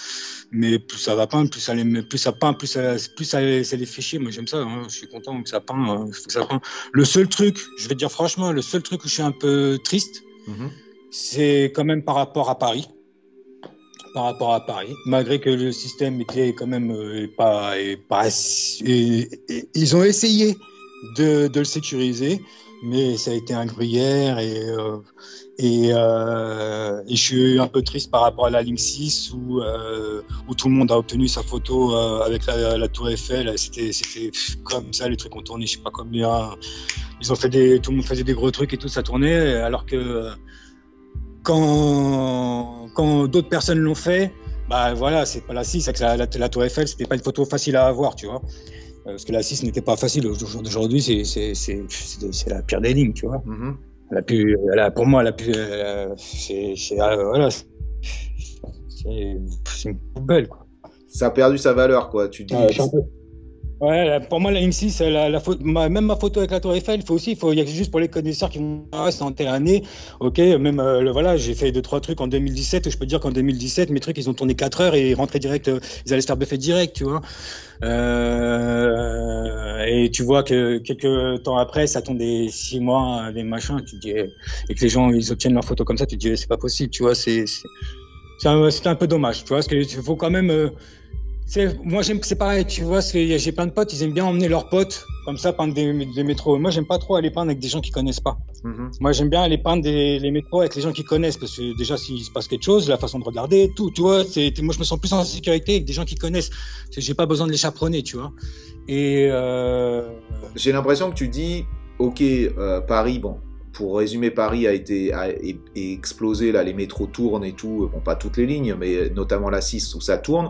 mais plus ça va peindre, plus ça, les, plus ça peint, plus ça, plus ça, ça les fait chier. Moi, j'aime ça. Hein. Je suis content que ça peint, hein. que ça peint. Le seul truc, je vais te dire franchement, le seul truc où je suis un peu triste, mm-hmm. c'est quand même par rapport à Paris par rapport à Paris, malgré que le système était quand même euh, pas, pas ils ont essayé de, le sécuriser, mais ça a été un gruyère et, euh, et, euh, et, je suis un peu triste par rapport à la ligne 6 où, où tout le monde a obtenu sa photo avec la, la, tour Eiffel. C'était comme ça, les trucs ont tourné, je sais pas combien. Ils ont fait des, tout le monde faisait des gros trucs et tout, ça tournait, alors que quand, quand d'autres personnes l'ont fait, bah voilà, c'est pas la 6, c'est la, la, la, tour Eiffel, c'était pas une photo facile à avoir, tu vois. Euh, parce que la 6 n'était pas facile. Aujourd'hui, c'est la pire des lignes, tu vois. Mm -hmm. la plus, la, pour moi, la plus. C'est euh, voilà, une poubelle, quoi. Ça a perdu sa valeur, quoi. Tu dis. Ouais, pour moi, la M6, la, la photo, ma, même ma photo avec la Tour Eiffel, il faut aussi, il faut, y a juste pour les connaisseurs qui vont, ah, c'est en ok, même, euh, le, voilà, j'ai fait deux, trois trucs en 2017, je peux dire qu'en 2017, mes trucs, ils ont tourné 4 heures et ils rentraient direct, euh, ils allaient se faire buffer direct, tu vois. Euh, et tu vois que quelques temps après, ça tombe des 6 mois, des machins, tu dis, et que les gens, ils obtiennent leurs photos comme ça, tu dis, c'est pas possible, tu vois, c'est, c'est un, un, peu dommage, tu vois, parce qu'il faut quand même, euh, moi j'aime c'est pareil tu vois j'ai plein de potes ils aiment bien emmener leurs potes comme ça peindre des, des métros. Moi j'aime pas trop aller peindre avec des gens qui connaissent pas. Mm -hmm. moi j'aime bien aller peindre des, les métros avec les gens qui connaissent parce que déjà s'il se passe quelque chose la façon de regarder tout tu vois c'est moi je me sens plus en sécurité avec des gens qui connaissent. J'ai pas besoin de les chaperonner tu vois. Et euh... j'ai l'impression que tu dis ok euh, Paris bon pour résumer, Paris a été a, explosé, là, les métros tournent et tout, bon, pas toutes les lignes, mais notamment la 6 où ça tourne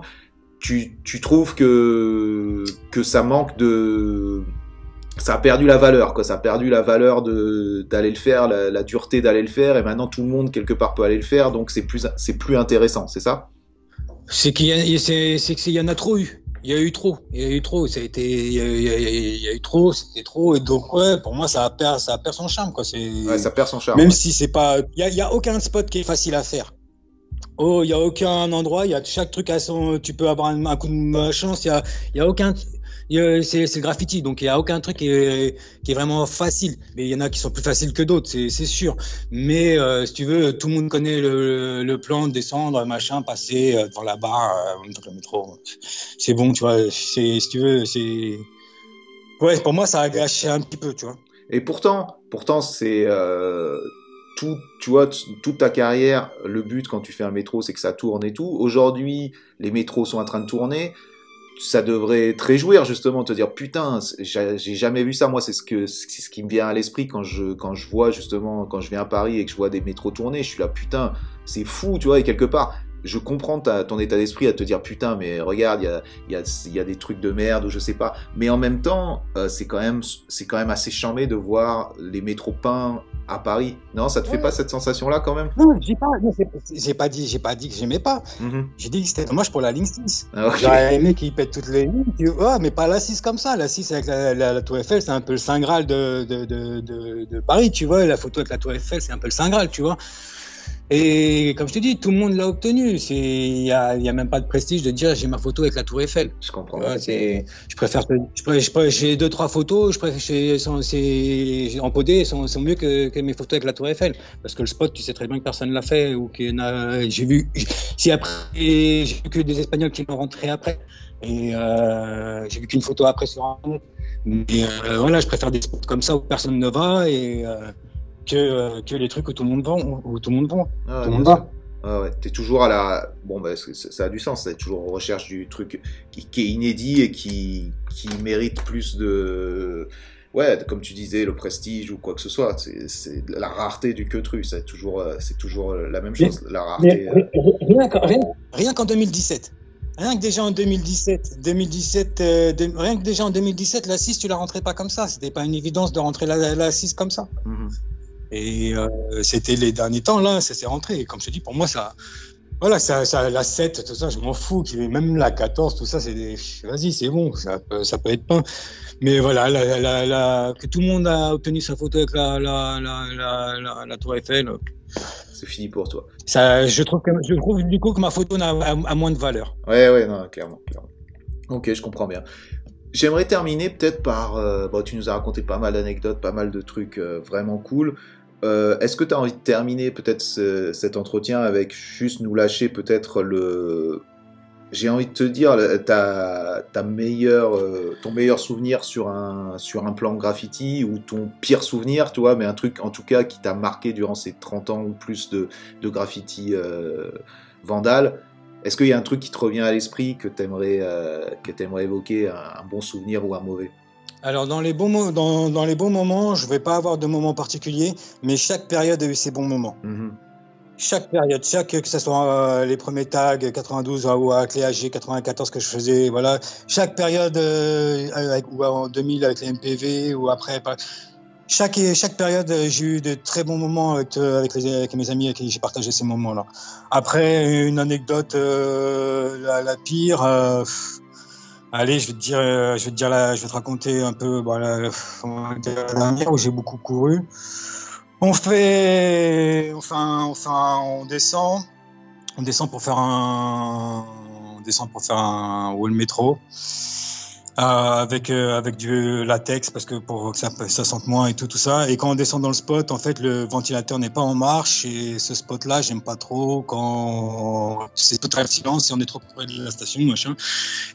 tu, tu trouves que, que ça manque de. Ça a perdu la valeur, quoi. Ça a perdu la valeur d'aller le faire, la, la dureté d'aller le faire, et maintenant tout le monde, quelque part, peut aller le faire, donc c'est plus, plus intéressant, c'est ça? C'est qu'il y, y en a trop eu. Il y a eu trop, il y a eu trop, ça a été, il y a, il y a, il y a eu trop, c'était trop, et donc ouais, pour moi ça perd, ça perd son charme quoi. Ouais, ça perd son charme. Même ouais. si c'est pas, il y a, il y a aucun spot qui est facile à faire. Oh, il y a aucun endroit, il y a chaque truc à son, tu peux avoir un, coup de chance, il y a, a aucun, c'est le graffiti, donc il y a aucun truc qui est, qui est vraiment facile. Mais il y en a qui sont plus faciles que d'autres, c'est sûr. Mais euh, si tu veux, tout le monde connaît le, le plan, descendre, machin, passer euh, devant la barre, euh, dans le métro. C'est bon, tu vois. Si tu veux, c'est. Ouais, pour moi, ça a gâché un petit peu, tu vois. Et pourtant, pourtant, c'est euh, tout, tu vois, toute ta carrière, le but quand tu fais un métro, c'est que ça tourne et tout. Aujourd'hui, les métros sont en train de tourner. Ça devrait te réjouir justement, te dire putain, j'ai jamais vu ça. Moi, c'est ce que ce qui me vient à l'esprit quand je quand je vois justement quand je viens à Paris et que je vois des métros tourner. Je suis là putain, c'est fou, tu vois. Et quelque part, je comprends ton état d'esprit à te dire putain mais regarde il y a, y, a, y a des trucs de merde ou je sais pas mais en même temps euh, c'est quand même c'est quand même assez chambé de voir les métros peints à Paris. Non ça te fait ouais. pas cette sensation là quand même? Non j'ai pas j'ai pas dit j'ai pas dit que j'aimais pas. Mm -hmm. j'ai dit que c'était dommage pour la ligne 6 ah, okay. j'aurais aimé qu'ils pètent toutes les lignes tu vois mais pas la 6 comme ça. La 6 avec la, la, la tour Eiffel c'est un peu le saint graal de, de, de, de, de Paris tu vois. La photo avec la tour Eiffel c'est un peu le saint graal tu vois et comme je te dis, tout le monde l'a obtenu. Il n'y a, y a, même pas de prestige de dire j'ai ma photo avec la Tour Eiffel. Je comprends. Ouais, je préfère. J'ai deux trois photos. Je préfère. C'est en podé sont, sont mieux que, que, mes photos avec la Tour Eiffel parce que le spot, tu sais très bien que personne l'a fait ou qu'il a. J'ai vu. Si après, j'ai vu que des Espagnols qui l'ont rentré après. Et euh, j'ai vu qu'une photo après sur Internet. Mais euh, voilà, je préfère des spots comme ça où personne ne va et. Euh, que, que les trucs où tout le monde vend, où tout le monde vend. Ah, tout le monde va. Ah ouais, t'es toujours à la. Bon, bah, ça a du sens, t'es toujours en recherche du truc qui, qui, est inédit et qui, qui mérite plus de. Ouais, comme tu disais, le prestige ou quoi que ce soit. C'est la rareté du queutru, c'est toujours, c'est toujours la même chose. Mais, la rareté. Mais, rien qu'en rien qu 2017. Rien que déjà en 2017, 2017 euh, de, rien que déjà en 2017, la 6, tu la rentrais pas comme ça. C'était pas une évidence de rentrer la, la 6 comme ça. Mm -hmm. Et euh, c'était les derniers temps, là, ça s'est rentré. Et comme je te dis, pour moi, ça. Voilà, ça, ça, la 7, tout ça, je m'en fous. Même la 14, tout ça, c'est des. Vas-y, c'est bon, ça peut, ça peut être peint. Mais voilà, la, la, la, que tout le monde a obtenu sa photo avec la, la, Tour Eiffel. C'est fini pour toi. Ça, je, trouve que, je trouve du coup que ma photo a, a, a moins de valeur. Ouais, ouais, non, clairement, clairement. Ok, je comprends bien. J'aimerais terminer peut-être par. Euh, bon, tu nous as raconté pas mal d'anecdotes, pas mal de trucs euh, vraiment cool. Euh, Est-ce que tu as envie de terminer peut-être ce, cet entretien avec juste nous lâcher peut-être le j'ai envie de te dire, ta, ta meilleure, euh, ton meilleur souvenir sur un, sur un plan graffiti ou ton pire souvenir, tu vois, mais un truc en tout cas qui t'a marqué durant ces 30 ans ou plus de, de graffiti euh, vandal. Est-ce qu'il y a un truc qui te revient à l'esprit que tu aimerais, aimerais évoquer, un, bon souvenir ou un mauvais? Alors dans les, bons, dans, dans, les bons moments, je ne vais pas avoir de moment particulier, mais chaque période a eu ses bons moments. Mm-hmm chaque période, chaque que ce soit euh, les premiers tags 92 ou avec les AG 94 que je faisais, voilà, chaque période euh, avec, ou en 2000 avec les MPV ou après, chaque chaque période j'ai eu de très bons moments avec euh, avec, les, avec mes amis avec qui j'ai partagé ces moments-là. Après une anecdote la, la, pire. Allez, je vais te dire, je vais te dire je vais te raconter un peu voilà, la dernière où j'ai beaucoup couru. On fait, enfin, enfin, on descend, on descend pour faire un, on descend pour faire un wall métro. Euh, avec euh, avec du latex parce que pour que ça, ça sente moins et tout tout ça. Et quand on descend dans le spot en fait le ventilateur n'est pas en marche. Et ce spot là j'aime pas trop quand c'est total silence et on est trop près de la station machin.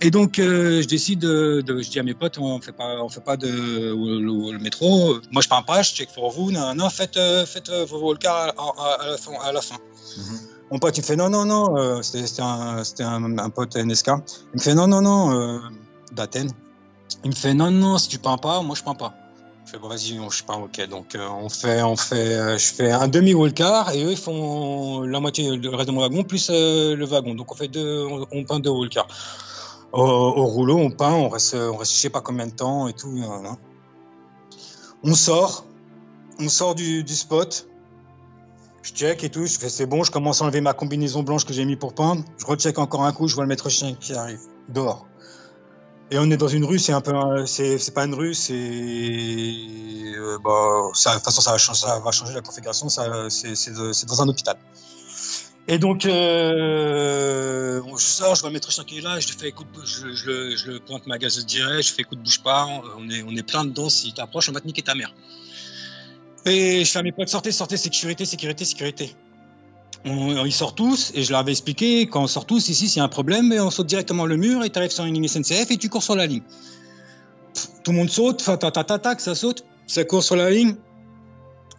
Et donc euh, je décide de, de, je dis à mes potes on fait pas on fait pas de le, métro. Moi je pars pas je check pour vous non non faites faites vos volcars à, à, la fin à la fin. Mm-hmm. Mon pote, il fait non, non, non, c'était un, un, un pote NSK. Il me fait non, non, non, d'Athènes. Il me fait non, non, si tu peins pas, moi je peins pas. Je fais bon, vas-y, je peins, ok. Donc euh, on fait, on fait, euh, je fais un demi wallcar et eux ils font la moitié, le reste de mon wagon plus euh, le wagon. Donc on fait deux, on, peint deux wallcars. Au, au, rouleau, on peint, on reste, on reste, je sais pas combien de temps et tout. On sort, on sort du, du spot. Je check et tout, je fais c'est bon, je commence à enlever ma combinaison blanche que j'ai mis pour peindre. Je recheck encore un coup, je vois le maître chien qui arrive dehors. Et on est dans une rue, c'est un peu, c'est, pas une rue, c'est, euh, bah, de toute façon, ça va, changer, la configuration, c'est, dans un hôpital. Et donc, euh, je sors, je vois qui est là, je fais écoute, je, le pointe ma gazeuse direct, je fais écoute, bouge pas, on est, on est plein dedans, si t'approches, on va te niquer ta mère. Et je fais à mes potes, sortez, sortez, sécurité, sécurité, sécurité on, ils sortent tous, et je leur avais expliqué, quand on sort tous, ici, s'il y a un problème, on saute directement le mur, et tu arrives sur une ligne SNCF, et tu cours sur la ligne. tout le monde saute, tac, ça saute, ça court sur la ligne.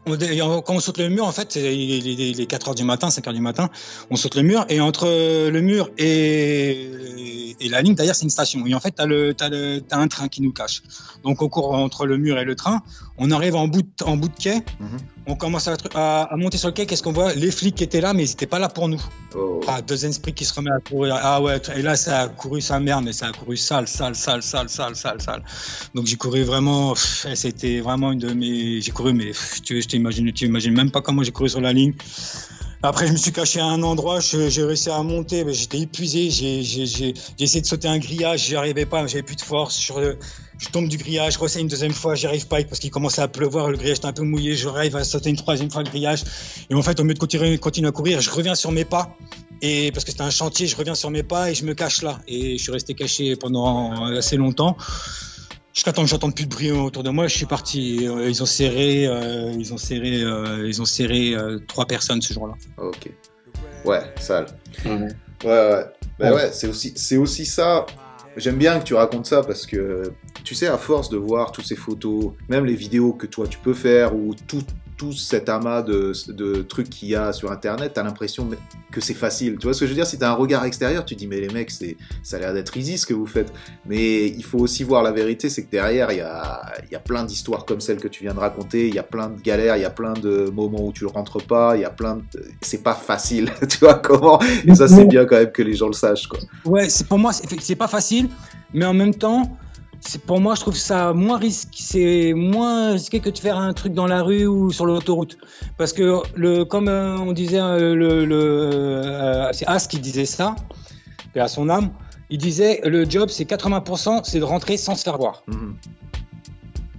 On, quand on saute le mur, en fait, c'est les 4 heures du matin, 5 heures du matin, on saute le mur, et entre le mur et, la ligne, d'ailleurs, c'est une station. Et en fait, tu as, un train qui nous cache. Donc, on court entre le mur et le train, on arrive en bout de, en bout de quai, mhm. On commence à, à, monter sur le quai, qu'est-ce qu'on voit? Les flics qui étaient là, mais ils n'étaient pas là pour nous. Oh. Ah, deux esprits qui se remettent à courir. Ah ouais, et là, ça a couru sa merde, mais ça a couru sale, sale, sale, sale, sale, sale, sale. Donc, j'ai couru vraiment, c'était vraiment une de mes. J'ai couru, mais tu t'imagines, tu imagines même pas comment j'ai couru sur la ligne. Après, je me suis caché à un endroit, j'ai réussi à monter, mais j'étais épuisé. J'ai essayé de sauter un grillage, j'y arrivais pas, j'avais plus de force. Je, je tombe du grillage, je une deuxième fois, j'y arrive pas parce qu'il commençait à pleuvoir, le grillage était un peu mouillé. Je rêve à sauter une troisième fois le grillage. Et en fait, au lieu de continuer, continuer à courir, je reviens sur mes pas. Et parce que c'était un chantier, je reviens sur mes pas et je me cache là. Et je suis resté caché pendant assez longtemps. Jusqu'à temps que j'entende plus de bruit autour de moi, je suis parti. Euh, ils ont serré, euh, ils ont serré, euh, ils ont serré trois personnes ce jour-là. Ok. Ouais, sale. Ouais, ouais. Bah ouais, c'est aussi, c'est aussi ça. J'aime bien que tu racontes ça parce que tu sais, à force de voir toutes ces photos, même les vidéos que toi tu peux faire ou tout, tout cet amas de, de trucs qu'il y a sur Internet, t'as l'impression que c'est facile. Tu vois ce que je veux dire? Si t'as un regard extérieur, tu dis mais les mecs, c'est, ça a l'air d'être easy ce que vous faites. Mais il faut aussi voir la vérité, c'est que derrière, il y a, y a plein d'histoires comme celle que tu viens de raconter, il y a plein de galères, il y a plein de moments où tu rentres pas, il y a plein de... C'est pas facile, <laughs> tu vois comment? Et ça, c'est bien quand même que les gens le sachent, quoi. Ouais, c'est, pour moi, c'est pas facile, mais en même temps pour moi, je trouve ça moins risqué, c'est moins risqué que de faire un truc dans la rue ou sur l'autoroute. Parce que, le, comme euh, on disait, euh, le, le euh, c'est As qui disait ça, et à son âme, il disait le job, c'est 80%, c'est de rentrer sans se faire voir. Mhm.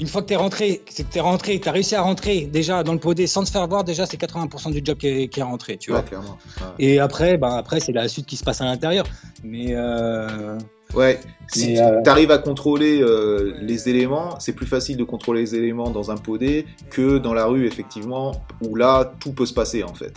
Une fois que tu es rentré, c'est que tu es rentré, tu as réussi à rentrer déjà dans le podé sans te faire voir, déjà c'est 80% du job qui est, qui est, rentré, tu vois. Et après, bah, après c'est la suite qui se passe à l'intérieur. Mais Ouais, si euh, tu arrives à contrôler euh, les éléments, c'est plus facile de contrôler les éléments dans un podé que dans la rue, effectivement, où là, tout peut se passer en fait.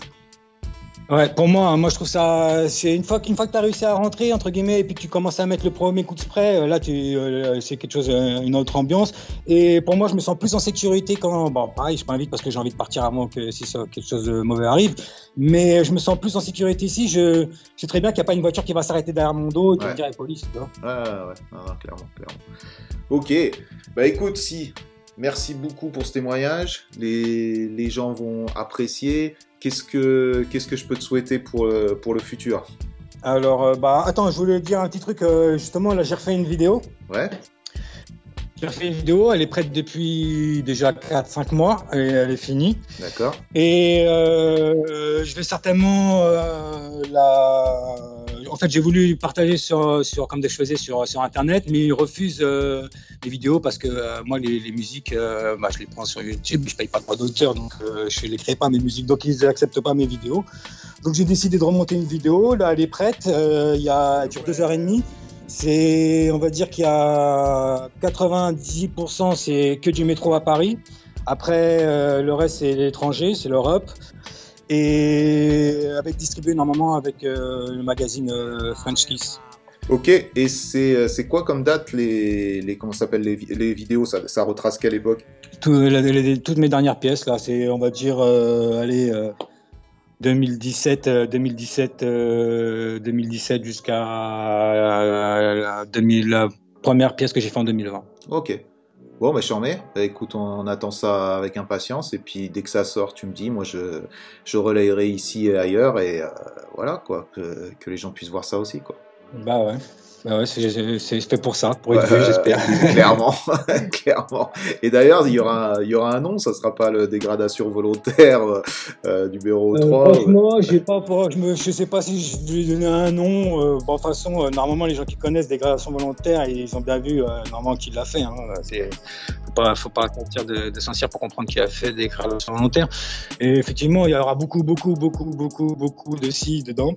Ouais, pour moi, moi je trouve ça, c'est une fois qu'une fois que tu as réussi à rentrer entre guillemets et puis que tu commences à mettre le premier coup de spray, euh, là tu, euh, c'est quelque chose, euh, une autre ambiance. Et pour moi, je me sens plus en sécurité quand, bon, pareil, je m'invite parce que j'ai envie de partir avant que si ça, quelque chose de mauvais arrive. Mais je me sens plus en sécurité ici. Je, sais très bien qu'il n'y a pas une voiture qui va s'arrêter derrière mon dos et qui va dire police, tu vois. Ouais, ouais, ouais, clairement, clairement. Ok, bah écoute, si Merci beaucoup pour ce témoignage. Les, les gens vont apprécier. Qu'est-ce que, qu'est-ce que je peux te souhaiter pour, euh, pour le futur? Alors, euh, bah, attends, je voulais dire un petit truc. Euh, justement, là, j'ai refait une vidéo. Ouais. J'ai fait une vidéo, elle est prête depuis déjà 4-5 mois et elle est finie. D'accord. Et euh, je vais certainement euh, la. En fait, j'ai voulu partager sur, sur, comme je faisais sur, sur Internet, mais ils refusent euh, les vidéos parce que euh, moi, les, les musiques, euh, bah, je les prends sur YouTube, je paye pas de droit d'auteur, donc je ne crée pas mes musiques, donc ils n'acceptent pas mes vidéos. Donc j'ai décidé de remonter une vidéo, là elle est prête, il y a, elle dure 2h30. C'est, on va dire qu'il y a 90% c'est que du métro à Paris. Après, euh, le reste c'est l'étranger, c'est l'Europe. Et avec distribué normalement avec euh, le magazine euh, French Kiss. Ok, et c'est, quoi comme date les, les comment s'appelle les, les, vidéos ça, ça retrace quelle époque? Tout, Toutes mes dernières pièces là, c'est on va dire allez 2017, 2017, 2017 jusqu'à la, la, première pièce que j'ai fait en 2020. Ok. Bon, bah, je remets. Écoute, on attend ça avec impatience. Et puis, dès que ça sort, tu me dis. Moi, je, je relayerai ici et ailleurs. Et euh, voilà, quoi. Que, que, les gens puissent voir ça aussi, quoi. Bah ouais. Bah ouais, c'est fait pour ça, pour être j'espère. <laughs> clairement, <laughs> clairement. Et d'ailleurs, il y aura, il y aura un nom, ça sera pas le dégradation volontaire euh, numéro 3. Euh, franchement, j'ai pas, je, me, je sais pas si je vais donner un nom. Euh, bon, de toute façon, euh, normalement, les gens qui connaissent dégradation volontaire, ils ont bien vu euh, normalement qui l'a fait. Hein. Faut pas, faut pas sortir de, de Saint-Cyr pour comprendre qui a fait dégradation volontaire. Et effectivement, il y aura beaucoup, beaucoup, beaucoup, beaucoup, beaucoup de si dedans.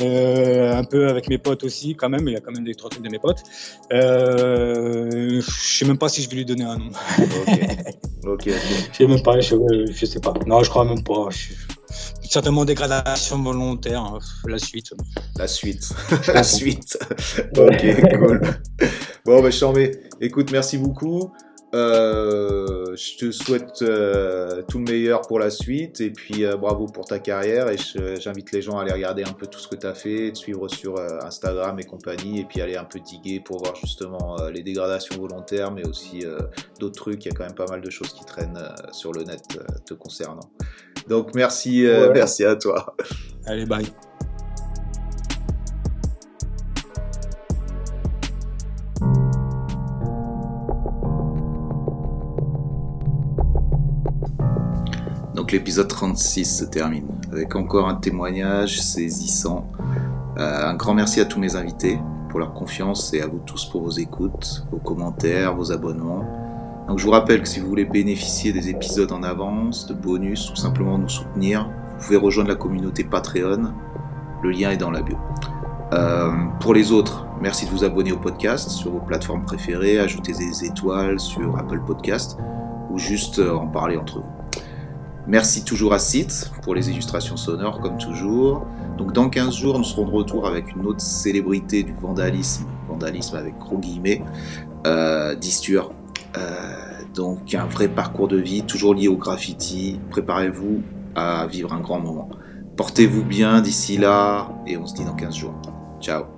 Euh, un peu avec mes potes aussi, quand même. Il y a quand même des trois trucs de mes potes. Euh, je sais même pas si je vais lui donner un nom. Ok. ok. <laughs> Je sais même pas. Je, je, sais pas. Non, je crois même pas. Je, certainement dégradation volontaire. Hein, la suite. La suite. <laughs> la suite. ok, cool. Bon, bah, je Écoute, merci beaucoup. Euh, je te souhaite euh, tout le meilleur pour la suite et puis euh, bravo pour ta carrière et j'invite les gens à aller regarder un peu tout ce que tu as fait, te suivre sur euh, Instagram et compagnie et puis aller un peu diguer pour voir justement les dégradations volontaires mais aussi d'autres trucs, il y a quand même pas mal de choses qui traînent sur le net te concernant. Donc merci, ouais. <laughs> merci à toi. Allez, bye. L'épisode 36 se termine avec encore un témoignage saisissant. Euh, un grand merci à tous mes invités pour leur confiance et à vous tous pour vos écoutes, vos commentaires, vos abonnements. Donc je vous rappelle que si vous voulez bénéficier des épisodes en avance, de bonus ou simplement nous soutenir, vous pouvez rejoindre la communauté Patreon. Le lien est dans la bio. Euh, pour les autres, merci de vous abonner au podcast sur vos plateformes préférées, ajouter des étoiles sur Apple Podcast ou juste euh, en parler entre vous. Merci toujours à Site pour les illustrations sonores, comme toujours. Donc, dans 15 jours, nous serons de retour avec une autre célébrité du vandalisme, vandalisme avec gros guillemets, euh, Distur. Euh, donc, un vrai parcours de vie, toujours lié au graffiti. Préparez-vous à vivre un grand moment. Portez-vous bien d'ici là, et on se dit dans 15 jours. Ciao